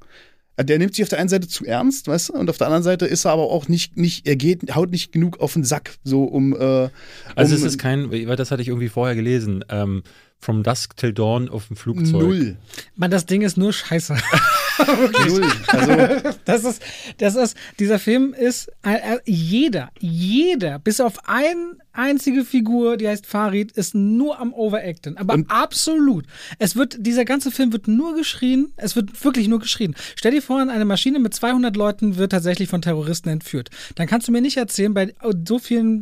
Der nimmt sich auf der einen Seite zu ernst, weißt du, und auf der anderen Seite ist er aber auch nicht, nicht er geht, haut nicht genug auf den Sack, so um. Äh, Also um es ist kein, weil das hatte ich irgendwie vorher gelesen, ähm, From Dusk Till Dawn auf dem Flugzeug. Null. Man, das Ding ist nur scheiße. Null. Also, Das ist, das ist, dieser Film ist, äh, äh, jeder, jeder, bis auf eine einzige Figur, die heißt Farid, ist nur am Overacten. Aber Und- absolut. Es wird, dieser ganze Film wird nur geschrien. Es wird wirklich nur geschrien. Stell dir vor, eine Maschine mit 200 Leuten wird tatsächlich von Terroristen entführt. Dann kannst du mir nicht erzählen, bei so vielen,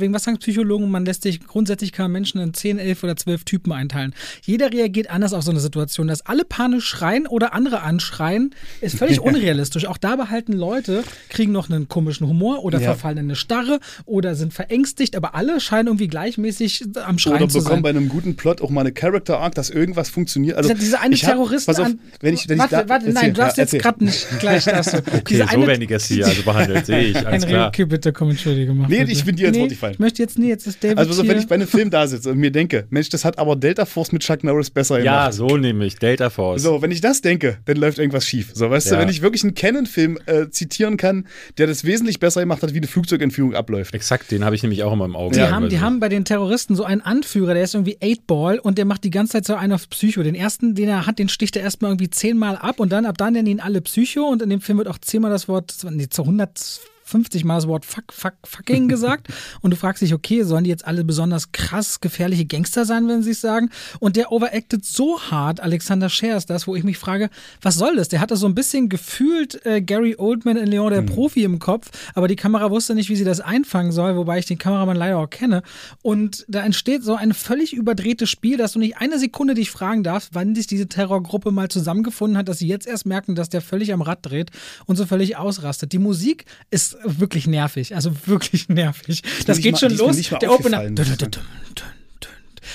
wegen was sagen Psychologen, man lässt sich grundsätzlich man Menschen in 10, 11 oder 12 Typen einteilen. Jeder reagiert anders auf so eine Situation. Dass alle panisch schreien oder andere anschreien, ist völlig unrealistisch. Auch da behalten Leute, kriegen noch einen komischen Humor oder Ja. verfallen in eine Starre oder sind verängstigt, aber alle scheinen irgendwie gleichmäßig am Schreien oder zu bekommen sein. bei einem guten Plot auch mal eine Character Arc, dass irgendwas funktioniert. Also, Diese- eine ich hab- Terrorist Pass auf, an- wenn ich, wenn warte, ich da, warte, nein, du darfst ja, jetzt gerade nicht gleich du. Okay, Diese so eine- werden die Gäste hier also behandelt, sehe ich, alles Henry, klar. okay, bitte komm, entschuldige mal. Nee, bitte. ich bin dir ins nee, Wort gefallen. Ich möchte jetzt, nee, jetzt ist David Also, hier. wenn ich bei einem Film da sitze und mir denke, Mensch, das hat aber Delta Force mit Chuck Norris besser Ja, gemacht. so nämlich, Delta Force. So, wenn ich das denke, dann läuft irgendwas schief. So, weißt Ja. du, wenn ich wirklich einen Canon-Film äh, zitieren kann, der das wesentlich besser gemacht hat, wie eine Flugzeugentführung abläuft. Exakt, den habe ich nämlich auch immer im Auge. Die, haben, die haben bei den Terroristen so einen Anführer, der ist irgendwie 8-Ball und der macht die ganze Zeit so einen auf Psycho. Den ersten, den er hat, den sticht er erstmal irgendwie zehnmal ab und dann ab dann nennen ihn alle Psycho und in dem Film wird auch zehnmal das Wort, nee, zu 150 Mal das Wort fuck, fuck, fucking gesagt. Und du fragst dich, okay, sollen die jetzt alle besonders krass gefährliche Gangster sein, wenn sie es sagen? Und der overacted so hart, Alexander Scher ist das, wo ich mich frage, was soll das? Der hatte so ein bisschen gefühlt äh, Gary Oldman in Leon der Profi im Kopf, aber die Kamera wusste nicht, wie sie das einfangen soll, wobei ich den Kameramann leider auch kenne. Und da entsteht so ein völlig überdrehtes Spiel, dass du nicht eine Sekunde dich fragen darfst, wann sich diese Terrorgruppe mal zusammengefunden hat, dass sie jetzt erst merken, dass der völlig am Rad dreht und so völlig ausrastet. Die Musik ist wirklich nervig, also wirklich nervig. Das geht mal- schon los. Der Opener. dun, dun, dun.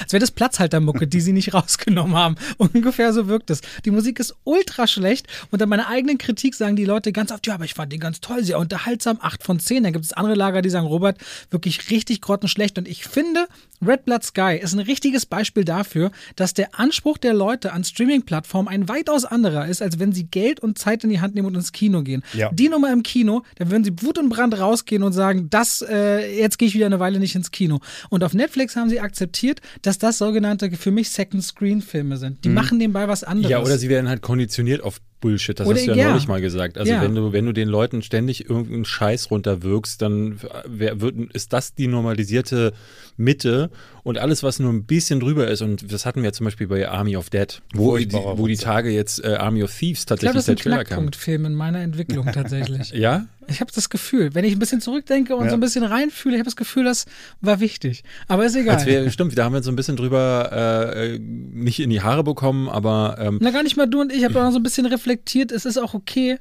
Als wäre das Platzhaltermucke, die sie nicht rausgenommen haben. Ungefähr so wirkt es. Die Musik ist ultra schlecht und an meiner eigenen Kritik sagen die Leute ganz oft, ja, aber ich fand den ganz toll, sehr unterhaltsam, 8 von 10. Dann gibt es andere Lager, die sagen, Robert, wirklich richtig grottenschlecht. Und ich finde, Red Blood Sky ist ein richtiges Beispiel dafür, dass der Anspruch der Leute an Streaming-Plattformen ein weitaus anderer ist, als wenn sie Geld und Zeit in die Hand nehmen und ins Kino gehen. Ja. Die Nummer im Kino, da würden sie Wut und Brand rausgehen und sagen, das, äh, jetzt gehe ich wieder eine Weile nicht ins Kino. Und auf Netflix haben sie akzeptiert, dass das sogenannte für mich Second-Screen-Filme sind. Die machen nebenbei was anderes. Mhm. Ja, oder sie werden halt konditioniert auf Bullshit. Das Oder- hast du ja, ja. neulich mal gesagt. Also Ja. wenn du, wenn du den Leuten ständig irgendeinen Scheiß runterwirkst, dann wird, ist das die normalisierte Mitte und alles, was nur ein bisschen drüber ist, und das hatten wir ja zum Beispiel bei Army of Dead, wo, die, wo die. Tage jetzt äh, Army of Thieves ich glaube, tatsächlich das ist der ein Trailer kam. Knackpunktfilm in meiner Entwicklung tatsächlich. Ja? Ich habe das Gefühl, wenn ich ein bisschen zurückdenke und Ja. so ein bisschen reinfühle, ich habe das Gefühl, das war wichtig. Aber ist egal. Wir, stimmt, da haben wir so ein bisschen drüber äh, äh, nicht in die Haare bekommen, aber ähm, Na, gar nicht mal du und ich. Ich habe auch noch so ein bisschen reflektiert. Es ist auch okay,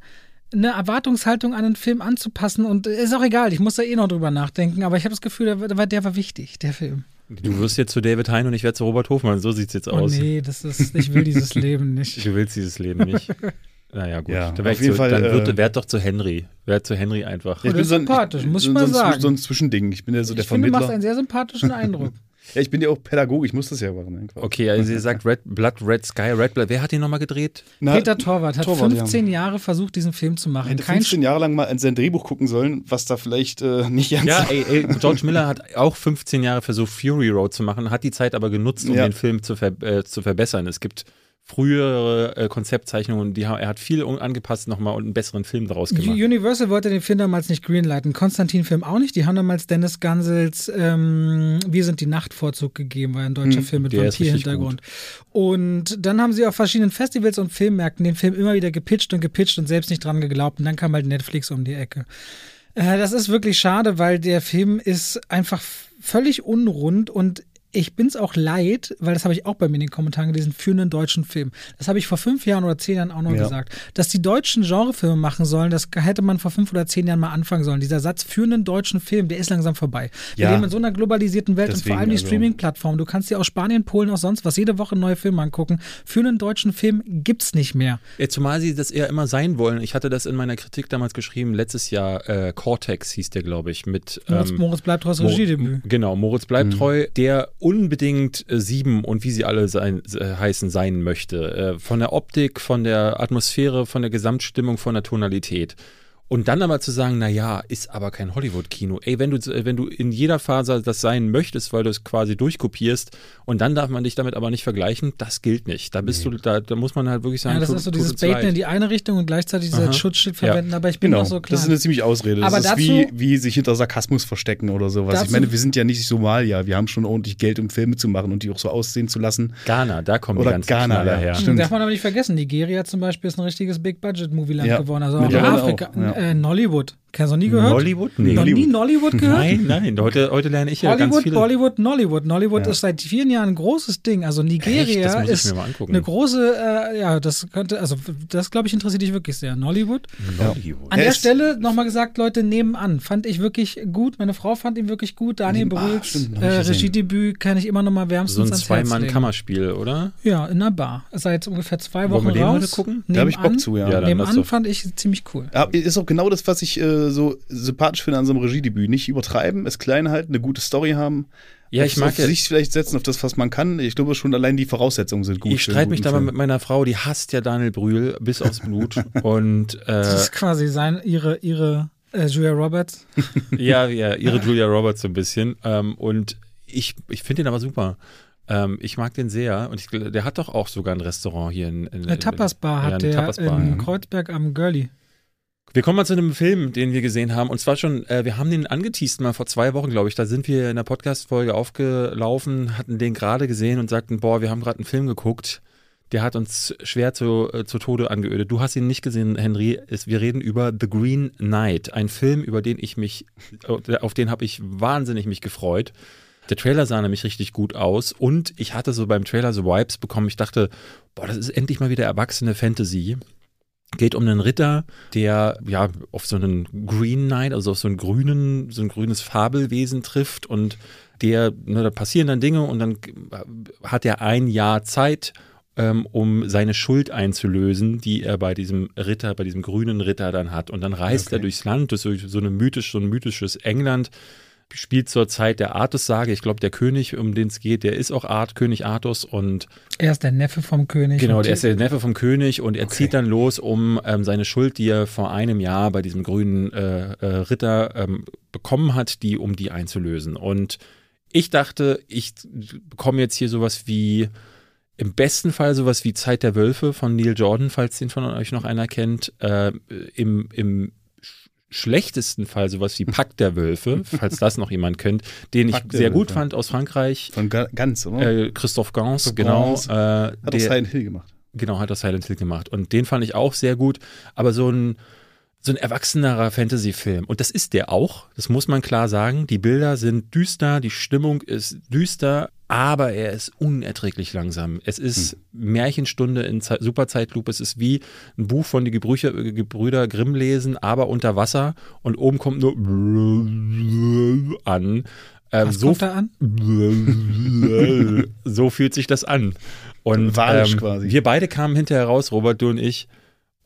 eine Erwartungshaltung an einen Film anzupassen. Und ist auch egal, ich muss da eh noch drüber nachdenken. Aber ich habe das Gefühl, der, der war wichtig, der Film. Du wirst jetzt zu David Hein und ich werde zu Robert Hofmann. So sieht's jetzt Oh aus. nee, das ist, ich will dieses Leben nicht. Du willst dieses Leben nicht. Naja, gut. Ja, dann werd auf ich jeden zu, Fall, dann wird, äh, werd doch zu Henry. Werd zu Henry einfach. Ja, das ist sympathisch, muss ich so, mal so ein, sagen. So ein Zwischending. Ich bin ja so der ich finde, du machst einen sehr sympathischen Eindruck. Ja, ich bin ja auch Pädagoge, ich muss das ja machen. ne? Okay, also ihr sagt Red Blood, Red Sky, Red Blood. Wer hat den nochmal gedreht? Na, Peter Torwart hat Torwart, ja. 15 Jahre versucht, diesen Film zu machen. hätte Kein 15 Jahre lang mal in sein Drehbuch gucken sollen, was da vielleicht äh, nicht ganz Ja, ey, ey, George Miller hat auch 15 Jahre versucht, Fury Road zu machen, hat die Zeit aber genutzt, um Ja. den Film zu, ver äh, zu verbessern. Es gibt frühere äh, Konzeptzeichnungen, die, er hat viel angepasst nochmal und einen besseren Film daraus gemacht. Universal wollte den Film damals nicht greenlighten, Konstantin-Film auch nicht. Die haben damals Dennis Gansels ähm, Wir sind die Nacht Vorzug gegeben, war ein deutscher Film mit Hm, ist richtig Vampir-Hintergrund. Und dann haben sie auf verschiedenen Festivals und Filmmärkten den Film immer wieder gepitcht und gepitcht und selbst nicht dran geglaubt. Und dann kam halt Netflix um die Ecke. Äh, das ist wirklich schade, weil der Film ist einfach völlig unrund und ich bin's auch leid, weil das habe ich auch bei mir in den Kommentaren gelesen, für einen deutschen Film. Das habe ich vor fünf Jahren oder zehn Jahren auch noch Ja. gesagt. Dass die Deutschen Genrefilme machen sollen, das hätte man vor fünf oder zehn Jahren mal anfangen sollen. Dieser Satz für einen deutschen Film, der ist langsam vorbei. Wir Ja. leben in so einer globalisierten Welt und Deswegen, vor allem die also- Streaming-Plattformen. Du kannst dir aus Spanien, Polen, aus sonst was jede Woche einen neuen Film angucken. Für einen deutschen Film gibt's nicht mehr. Ja, zumal sie das eher immer sein wollen. Ich hatte das in meiner Kritik damals geschrieben, letztes Jahr, äh, Cortex hieß der, glaube ich, mit Moritz, ähm, Moritz bleibt trotz Mo- Regiedebüt. Genau, Moritz bleibt Mhm. treu, der unbedingt äh, sieben und wie sie alle sein, äh, heißen sein möchte. Äh, von der Optik, von der Atmosphäre, von der Gesamtstimmung, von der Tonalität. Und dann aber zu sagen, na ja, ist aber kein Hollywood-Kino. Ey, wenn du, wenn du in jeder Phase das sein möchtest, weil du es quasi durchkopierst und dann darf man dich damit aber nicht vergleichen, das gilt nicht. Da bist du, da, da muss man halt wirklich sagen, Ja, das tut- ist so dieses Baiten leid. in die eine Richtung und gleichzeitig dieses Schutzschild Ja. verwenden. Aber ich bin Genau, noch so klar. das ist eine ziemlich Ausrede. Das Aber ist dazu- wie, wie sich hinter Sarkasmus verstecken oder sowas. Dazu- ich meine, wir sind ja nicht Somalia. Wir haben schon ordentlich Geld, um Filme zu machen und die auch so aussehen zu lassen. Ghana, da kommen Oder die ganzen Ghana, Knaller ja. her. Stimmt. Darf man aber nicht vergessen, Nigeria zum Beispiel ist ein richtiges Big-Budget-Movie-Land Ja, geworden. Also auch Afrika. auch, ja. Äh, Nollywood. Hast du noch nie gehört? Nollywood? Nee. Noch nie Nollywood. Nollywood gehört? Nein, nein, heute, heute lerne ich ja ganz Hollywood, viele. Bollywood, Nollywood. Nollywood Ja. ist seit vielen Jahren ein großes Ding. Also Echt? Nigeria Das muss ich ist mir mal angucken. eine große, äh, ja, das könnte, also das glaube ich interessiert dich wirklich sehr. Nollywood. Nollywood. An Er der ist- Stelle nochmal gesagt, Leute, nebenan. Fand ich wirklich gut. Meine Frau fand ihn wirklich gut. Daniel ah, Brühls äh. Regiedebüt kann ich immer noch mal So wärmstens ein ans Herz legen. Zweimann-Kammerspiel, oder? Ja, in einer Bar. Seit ungefähr zwei Wollen Wochen wir den raus. heute gucken? Da habe ich Bock Nebenan- zu, ja. Ja, Nebenan fand ich ziemlich cool. Ja, ist auch genau das, was ich äh, so sympathisch finde an so einem Regiedebüt. Nicht übertreiben, es klein halten, eine gute Story haben. Ja, ich mag auf ja, sich vielleicht setzen, auf das, was man kann. Ich glaube schon allein die Voraussetzungen sind gut. ich streite mich da mal mit meiner Frau, die hasst ja Daniel Brühl bis aufs Blut. Und Das äh, ist quasi sein, ihre, ihre äh, Julia Roberts. ja, ja, ihre Julia Roberts so ein bisschen. Ähm, und ich, ich finde den aber super. Ähm, ich mag den sehr. Und ich, der hat doch auch sogar ein Restaurant hier in. in Eine Tapas-Bar hat der Tapas-Bar, in. Kreuzberg am Girlie. Wir kommen mal zu einem Film, den wir gesehen haben. Und zwar schon, äh, wir haben den angeteased mal vor zwei Wochen, glaube ich. Da sind wir in der Podcast-Folge aufgelaufen, hatten den gerade gesehen und sagten, boah, wir haben gerade einen Film geguckt. Der hat uns schwer zu, äh, zu Tode angeödet. Du hast ihn nicht gesehen, Henry. Es, wir reden über The Green Knight, ein Film, über den ich mich, äh, auf den habe ich wahnsinnig mich gefreut. Der Trailer sah nämlich richtig gut aus und ich hatte so beim Trailer so Vibes bekommen. Ich dachte, boah, das ist endlich mal wieder erwachsene Fantasy geht um einen Ritter, der ja auf so einen Green Knight, also auf so einen grünen, so ein grünes Fabelwesen trifft und der, ne, da passieren dann Dinge und dann hat er ein Jahr Zeit, ähm, um seine Schuld einzulösen, die er bei diesem Ritter, bei diesem grünen Ritter dann hat. Und dann reist Okay. er durchs Land, durch so, so, eine mythisch, so ein mythisches England, spielt zur Zeit der Artus-Sage. Ich glaube, der König, um den es geht, der ist auch Art, König Artus und Er ist der Neffe vom König. Genau, der ist der Neffe vom König und er Okay. zieht dann los, um ähm, seine Schuld, die er vor einem Jahr bei diesem grünen äh, äh, Ritter ähm, bekommen hat, die um die einzulösen. Und ich dachte, ich bekomme jetzt hier sowas wie im besten Fall sowas wie Zeit der Wölfe von Neil Jordan, falls den von euch noch einer kennt. Äh, im, Im schlechtesten Fall sowas wie Pakt der Wölfe, falls das noch jemand kennt, den ich Pakt sehr gut Wölfe. fand aus Frankreich. Von Ga- ganz, oder? Äh, Christophe Gans, genau. Gans. Äh, Hat auch der- Silent Hill gemacht. Genau, hat das Silent Hill gemacht. Und den fand ich auch sehr gut. Aber so ein, so ein erwachsenerer Fantasy-Film. Und das ist der auch. Das muss man klar sagen. Die Bilder sind düster, die Stimmung ist düster, aber er ist unerträglich langsam. Es ist Märchenstunde in Ze Superzeitlupe. Es ist wie ein Buch von die Gebrücher, Gebrüder Grimm lesen, aber unter Wasser. Und oben kommt nur an. Ähm, Was so kommt da an? so fühlt sich das an. Und Walisch ähm, quasi. wir beide kamen hinterher raus, Robert, du und ich,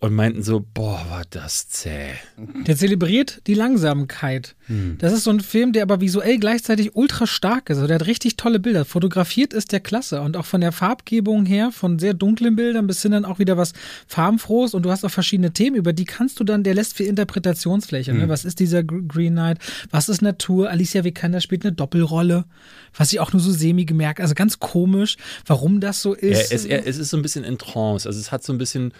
und meinten so, boah, war das zäh. Der zelebriert die Langsamkeit. Hm. Das ist so ein Film, der aber visuell gleichzeitig ultra stark ist. Also der hat richtig tolle Bilder. Fotografiert ist der klasse. Und auch von der Farbgebung her, von sehr dunklen Bildern bis hin dann auch wieder was farbenfrohes. Und du hast auch verschiedene Themen, über die kannst du dann, der lässt viel Interpretationsfläche. Hm. Ne? Was ist dieser Gr- Green Knight? Was ist Natur? Alicia Vikander spielt eine Doppelrolle. Was ich auch nur so semi gemerkt. Also ganz komisch, warum das so ist. es, er, es ist so ein bisschen in Trance. Also es hat so ein bisschen.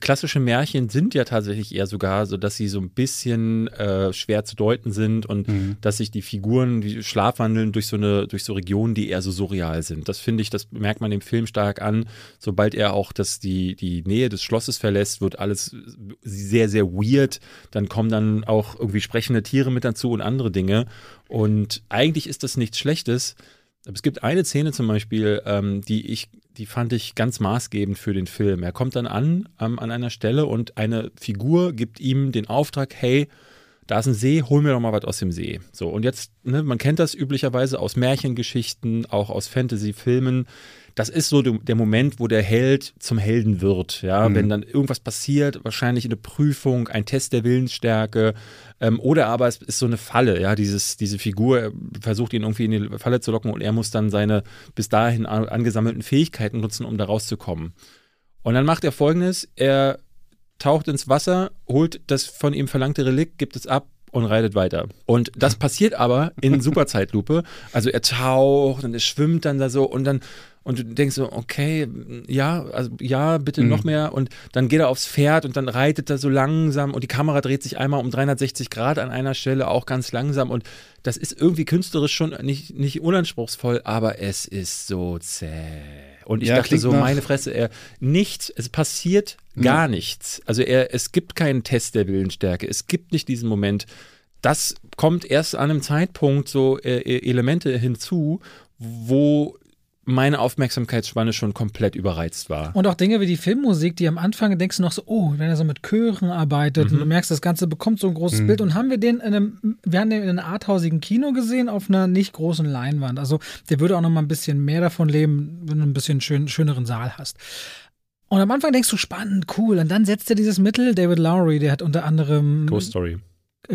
Klassische Märchen sind ja tatsächlich eher sogar so, dass sie so ein bisschen äh, schwer zu deuten sind und Mhm. dass sich die Figuren die schlafwandeln durch so eine durch so Regionen, die eher so surreal sind. Das finde ich, das merkt man dem Film stark an. Sobald er auch das die die Nähe des Schlosses verlässt, wird alles sehr sehr weird. Dann kommen dann auch irgendwie sprechende Tiere mit dazu und andere Dinge. Und eigentlich ist das nichts Schlechtes. Aber es gibt eine Szene zum Beispiel, ähm, die ich, die fand ich ganz maßgebend für den Film. Er kommt dann an ähm, an einer Stelle und eine Figur gibt ihm den Auftrag, hey, da ist ein See, hol mir doch mal was aus dem See. So, und jetzt, ne, man kennt das üblicherweise aus Märchengeschichten, auch aus Fantasy-Filmen. Das ist so der Moment, wo der Held zum Helden wird. Ja, mhm. wenn dann irgendwas passiert, wahrscheinlich eine Prüfung, ein Test der Willensstärke, ähm, oder aber es ist so eine Falle. Ja, dieses, diese Figur versucht ihn irgendwie in die Falle zu locken und er muss dann seine bis dahin angesammelten Fähigkeiten nutzen, um da rauszukommen. Und dann macht er folgendes: Er taucht ins Wasser, holt das von ihm verlangte Relikt, gibt es ab und reitet weiter. Und das passiert aber in Superzeitlupe. Also er taucht und er schwimmt dann da so und dann und du denkst so, okay, ja, also ja, bitte mhm. noch mehr. Und dann geht er aufs Pferd und dann reitet er so langsam und die Kamera dreht sich einmal um 360 Grad an einer Stelle auch ganz langsam. Und das ist irgendwie künstlerisch schon nicht, nicht unanspruchsvoll, aber es ist so zäh. Und ich ja, dachte so, meine Fresse, er nichts, es passiert gar mhm. nichts. Also er, es gibt keinen Test der Willensstärke. Es gibt nicht diesen Moment. Das kommt erst an einem Zeitpunkt so äh, äh Elemente hinzu, wo meine Aufmerksamkeitsspanne schon komplett überreizt war. Und auch Dinge wie die Filmmusik, die am Anfang denkst du noch so, oh, wenn er so mit Chören arbeitet mhm. und du merkst, das Ganze bekommt so ein großes mhm. Bild. Und haben wir den in einem, wir haben den in einem arthausigen Kino gesehen auf einer nicht großen Leinwand. Also der würde auch noch mal ein bisschen mehr davon leben, wenn du ein bisschen schön, schöneren Saal hast. Und am Anfang denkst du, spannend, cool. Und dann setzt er dieses Mittel, David Lowry, der hat unter anderem Ghost Story.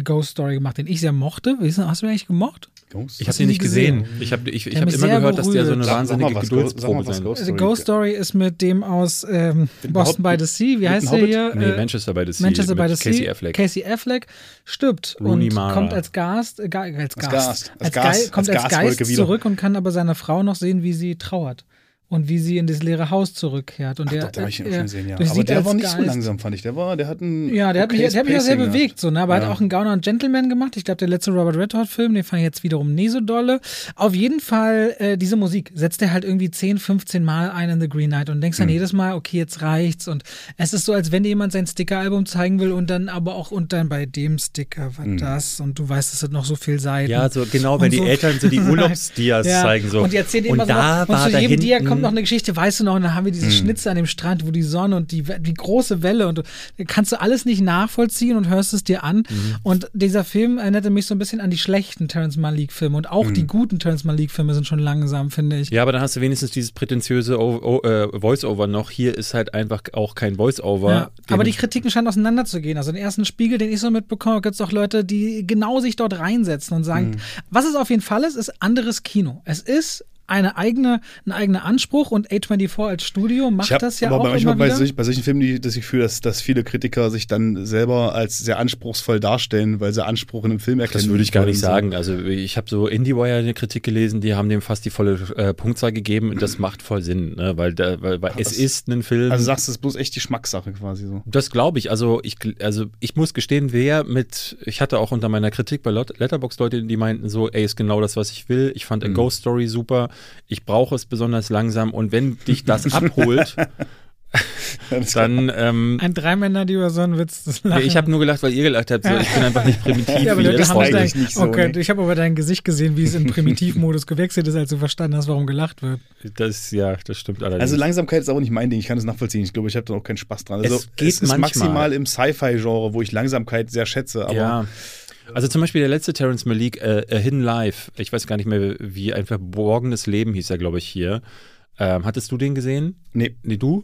Ghost Story gemacht, den ich sehr mochte. Hast du ihn eigentlich gemocht? Ghost? Ich habe ihn nicht gesehen. gesehen. Ich habe ich, ich hab immer gehört, berührt. dass der so eine wahnsinnige was, Geduldsprobe sein Ghost Story. Ghost Story ist mit dem aus ähm, Boston by the Sea. Wie heißt der hier? Nee, Manchester by the Sea. Manchester by the Sea. Casey Affleck. Casey Affleck stirbt Rooney und Mara. kommt als Gast, äh, als Gast, als, Gast. als, Geist, kommt als, als Geist zurück und kann aber seine Frau noch sehen, wie sie trauert und wie sie in das leere Haus zurückkehrt. Und Ach, der, doch, der, ich ihn auch schon sehen, ja. Aber der war nicht Geist. so langsam, fand ich. Der war, der hat einen. Ja, der hat mich, der hat mich auch sehr bewegt, so, ne? Aber ja. hat auch einen Gauner und Gentleman gemacht. Ich glaube, der letzte Robert Redford-Film, den fand ich jetzt wiederum nie so dolle. Auf jeden Fall, äh, diese Musik setzt er halt irgendwie 10, 15 Mal ein in The Green Knight und denkst dann hm. jedes Mal, okay, jetzt reicht's. Und es ist so, als wenn dir jemand sein Sticker-Album zeigen will und dann aber auch und dann bei dem Sticker war hm. das und du weißt, es hat noch so viel Seiten. Ja, so genau, wenn die so Eltern so die Urlaubsdias ja. zeigen. So. Und die erzählen immer so, da und zu jedem Dia kommt noch eine Geschichte, weißt du noch, und dann haben wir diese mhm. Schnitze an dem Strand, wo die Sonne und die, die große Welle und du, kannst du alles nicht nachvollziehen und hörst es dir an. Mhm. Und dieser Film erinnerte mich so ein bisschen an die schlechten Terrence Malik-Filme und auch mhm. die guten Terrence Malik-Filme sind schon langsam, finde ich. Ja, aber dann hast du wenigstens dieses prätentiöse äh, Voice-Over noch. Hier ist halt einfach auch kein Voice-Over. Ja, aber die Kritiken scheinen auseinanderzugehen. Also den ersten Spiegel, den ich so mitbekomme, gibt es auch Leute, die genau sich dort reinsetzen und sagen, mhm. was es auf jeden Fall ist, ist anderes Kino. Es ist eine eigene, einen eigenen Anspruch und A24 als Studio macht hab, das ja aber auch manchmal immer bei, solch, bei solchen Filmen die, das Gefühl, dass, dass viele Kritiker sich dann selber als sehr anspruchsvoll darstellen, weil sie Anspruch in einem Film erkennen. Das würde ich gar nicht sagen. Also ich habe so IndieWire eine Kritik gelesen, die haben dem fast die volle äh, Punktzahl gegeben und das macht voll Sinn, ne? weil, da, weil, weil es ist ein Film. Also sagst du, es ist bloß echt die Schmackssache quasi so. Das glaube ich. Also ich, also ich muss gestehen, wer mit, ich hatte auch unter meiner Kritik bei Letterbox Leute, die meinten so, ey, ist genau das, was ich will. Ich fand mhm. A Ghost Story super ich brauche es besonders langsam und wenn dich das abholt, dann. Ähm, ein Dreimänner, die über so einen Witz das lachen. Ich habe nur gelacht, weil ihr gelacht habt. So, ich bin einfach nicht primitiv. ja, aber Leute das haben dein, nicht so, okay, ne? Ich habe aber dein Gesicht gesehen, wie es in Primitivmodus gewechselt ist, als du verstanden hast, warum gelacht wird. Das, ja, das stimmt allerdings. Also Langsamkeit ist auch nicht mein Ding. Ich kann es nachvollziehen. Ich glaube, ich habe da auch keinen Spaß dran. Also, es geht es ist manchmal. maximal im Sci-Fi-Genre, wo ich Langsamkeit sehr schätze. Aber ja. Also zum Beispiel der letzte Terence Malik, äh, A Hidden Life, ich weiß gar nicht mehr, wie ein verborgenes Leben hieß er, glaube ich, hier. Ähm, hattest du den gesehen? Nee. Nee, du?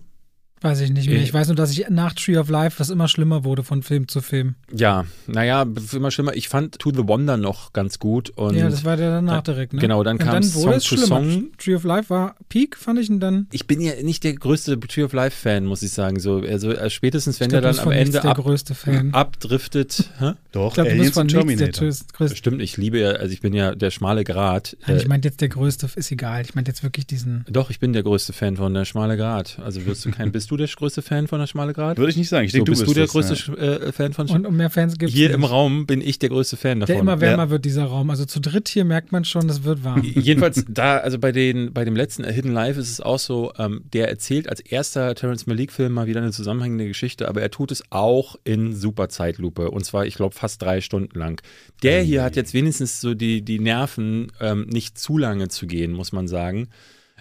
Weiß ich nicht mehr. Äh. Ich weiß nur, dass ich nach Tree of Life, was immer schlimmer wurde von Film zu Film. Ja, naja, immer schlimmer. Ich fand To the Wonder noch ganz gut. Und ja, das war der danach direkt, ne? Genau, dann kam Song to Song. Tree of Life war Peak, fand ich, und dann. Ich bin ja nicht der größte Tree of Life-Fan, muss ich sagen. So, also äh, spätestens, wenn der dann am Ende ab, Fan. abdriftet. Doch, ich glaube, du bist von Terminator. Der Stimmt, ich liebe ja, also ich bin ja der schmale Grat. Nein, ich meinte jetzt der größte, ist egal. Ich meinte jetzt wirklich diesen. Doch, ich bin der größte Fan von der schmale Grat. Also wirst du kein, bist du du der größte Fan von der Schmale Grad? Würde ich nicht sagen. Ich So, denke, bist du du der größte ja. Äh, Fan von Und um mehr Fans gibt es Hier im Raum bin ich der größte Fan davon. Der immer wärmer Ja. wird, dieser Raum. Also zu dritt hier merkt man schon, das wird warm. Jedenfalls da, also bei den, bei dem letzten Hidden Life ist es auch so, ähm, der erzählt als erster Terrence Malick-Film mal wieder eine zusammenhängende Geschichte, aber er tut es auch in super Zeitlupe und zwar, ich glaube, fast drei Stunden lang. Der hier hat jetzt wenigstens so die, die Nerven, ähm, nicht zu lange zu gehen, muss man sagen.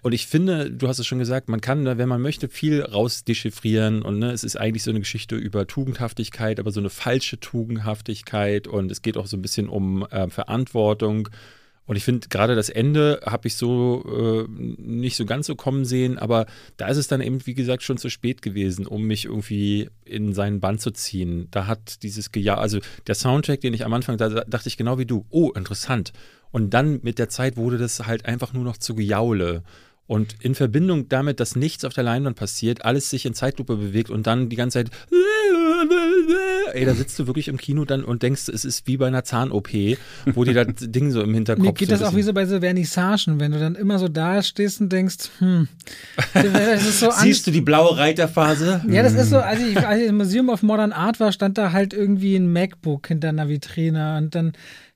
Und ich finde, du hast es schon gesagt, man kann wenn man möchte, viel rausdechiffrieren und ne, es ist eigentlich so eine Geschichte über Tugendhaftigkeit, aber so eine falsche Tugendhaftigkeit und es geht auch so ein bisschen um äh, Verantwortung. Und ich finde, gerade das Ende habe ich so äh, nicht so ganz so kommen sehen, aber da ist es dann eben, wie gesagt, schon zu spät gewesen, um mich irgendwie in seinen Bann zu ziehen. Da hat dieses Geja, also der Soundtrack, den ich am Anfang, da dachte ich genau wie du, oh, interessant. Und dann mit der Zeit wurde das halt einfach nur noch zu Gejaule. Und in Verbindung damit, dass nichts auf der Leinwand passiert, alles sich in Zeitlupe bewegt und dann die ganze Zeit, ey, da sitzt du wirklich im Kino dann und denkst, es ist wie bei einer Zahn-OP, wo dir das Ding so im Hinterkopf Mir geht so das auch wie so bei so Vernissagen, wenn du dann immer so da stehst und denkst, hm, das ist so Siehst du die blaue Reiterphase? Ja, das ist so, als ich, als ich im Museum of Modern Art war, stand da halt irgendwie ein MacBook hinter einer Vitrine und dann,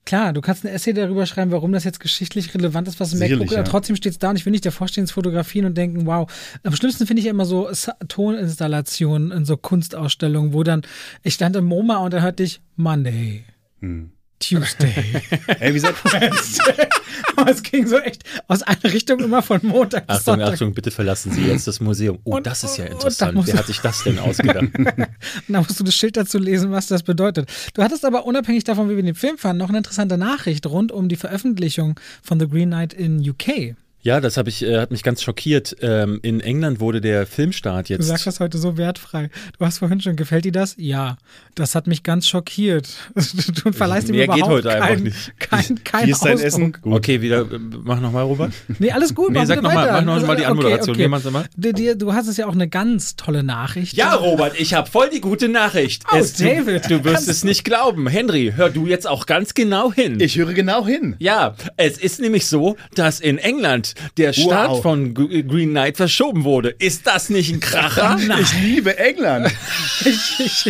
klar, du kannst ein Essay darüber schreiben, warum das jetzt geschichtlich relevant ist, was ein MacBook ist, aber ja. trotzdem steht es da und ich will nicht davor stehen, es fotografieren und denken, wow. Am schlimmsten finde ich ja immer so Toninstallationen in so Kunstausstellungen, wo dann, ich stand im MoMA und da hörte ich Monday, Hm. Tuesday. Ey, wie gesagt, Aber es ging so echt aus einer Richtung immer von Montag bis Achtung, Sonntag. Achtung, bitte verlassen Sie jetzt das Museum. Oh, Und- das ist ja interessant. Wer hat sich das denn ausgedacht? Und da musst du das Schild dazu lesen, was das bedeutet. Du hattest aber unabhängig davon, wie wir den Film fanden, noch eine interessante Nachricht rund um die Veröffentlichung von The Green Knight in UK. Ja, das habe ich, äh, hat mich ganz schockiert. Ähm, in England wurde der Filmstart Du jetzt. sagst das heute so wertfrei. Du hast vorhin schon, gefällt dir das? Ja. Das hat mich ganz schockiert. Du verleihst ihm Mehr geht überhaupt heute einfach kein, nicht. kein, kein wie ist dein. Essen? Gut. Okay, wieder, äh, mach nochmal, Robert. Nee, alles gut. Nee, mach sag bitte noch mal- weiter. mach noch Also, mal die okay, Anmoderation. okay. Wie machst du? Du, dir, du hast es ja auch eine ganz tolle Nachricht. Ja, Robert, ich habe voll die gute Nachricht. Oh, es, David. Du, du wirst es nicht glauben. Henry, hör du jetzt auch ganz genau hin. ich höre genau hin. ja, es ist nämlich so, dass in England der Start Wow. von Green Knight verschoben wurde. Ist das nicht ein Kracher? Ich liebe England. Ich, ich,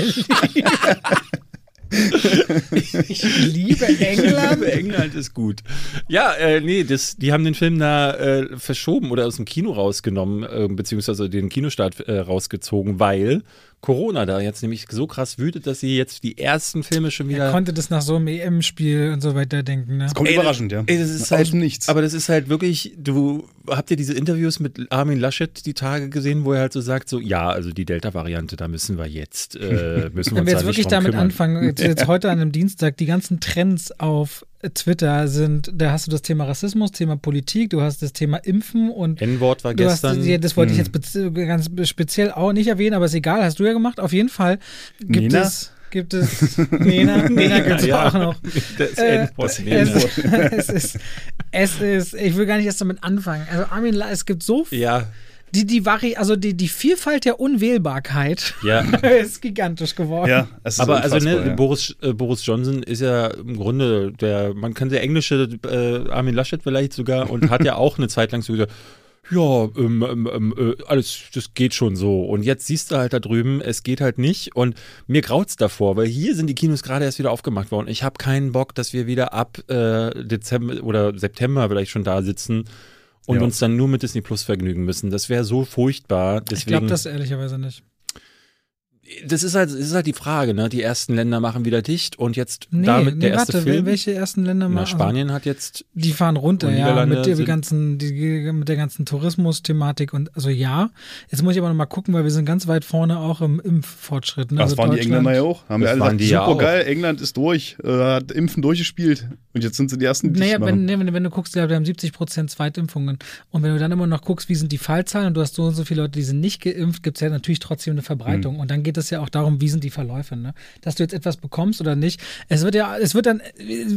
liebe, ich liebe England. England ist gut. Ja, äh, nee, das, die haben den Film da äh, verschoben oder aus dem Kino rausgenommen, äh, beziehungsweise den Kinostart äh, rausgezogen, weil Corona da jetzt nämlich so krass wütet, dass sie jetzt die ersten Filme schon Er wieder. konnte das nach so einem EM-Spiel und so weiter denken. Ne? Kommt Ey, überraschend, ja. Ey, das ist halt, Nichts. Aber das ist halt wirklich, du habt ihr diese Interviews mit Armin Laschet die Tage gesehen, wo er halt so sagt, so ja, also die Delta-Variante, da müssen wir jetzt, äh, müssen wir Wenn uns wir da jetzt wirklich damit kümmern. anfangen, jetzt, jetzt heute an einem Dienstag, die ganzen Trends auf Twitter sind, da hast du das Thema Rassismus, Thema Politik, du hast das Thema Impfen und N-Wort war hast, gestern. ja, das wollte ich jetzt bez- ganz speziell auch nicht erwähnen, aber ist egal, hast du ja gemacht. Auf jeden Fall gibt Nena? es, gibt es, Nena, Nena gibt es ja. auch noch. Das Äh, es, es ist, es ist, ich will gar nicht erst damit anfangen. Also Armin, es gibt so viel, ja, die, die Vari, also die, die Vielfalt der Unwählbarkeit ja. ist gigantisch geworden. ja, es ist Aber also ne, ja. Boris, äh, Boris Johnson ist ja im Grunde der, man kann der englische äh, Armin Laschet vielleicht sogar und hat ja auch eine Zeit lang so gesagt, ja, ähm, ähm, ähm, äh, alles, das geht schon so. Und jetzt siehst du halt da drüben, es geht halt nicht. Und mir graut's davor, weil hier sind die Kinos gerade erst wieder aufgemacht worden. Ich habe keinen Bock, dass wir wieder ab äh, Dezember oder September vielleicht schon da sitzen und Ja. uns dann nur mit Disney Plus vergnügen müssen. Das wäre so furchtbar. Deswegen, Ich glaube das ehrlicherweise nicht. Das ist halt, das ist halt die Frage, ne? Die ersten Länder machen wieder dicht und jetzt Nee, damit nee der erste warte, Film. welche ersten Länder Na, machen? Spanien hat jetzt. Die fahren runter, ja, mit der ganzen, die, mit der ganzen Tourismus-Thematik und also ja. Jetzt muss ich aber noch mal gucken, weil wir sind ganz weit vorne auch im Impffortschritt. Ne? Das Also waren die Deutschland- Engländer ja auch. Haben Das wir alle waren gesagt, die ja super auch. geil, England ist durch, äh, hat Impfen durchgespielt. Und jetzt sind sie die ersten, die Naja, wenn, machen. nee, wenn, wenn du guckst, wir haben 70 Prozent Zweitimpfungen. Und wenn du dann immer noch guckst, wie sind die Fallzahlen und du hast so und so viele Leute, die sind nicht geimpft, gibt es ja natürlich trotzdem eine Verbreitung. Hm. Und dann geht geht es ja auch darum, wie sind die Verläufe, ne? Dass du jetzt etwas bekommst oder nicht. Es wird ja, es wird dann,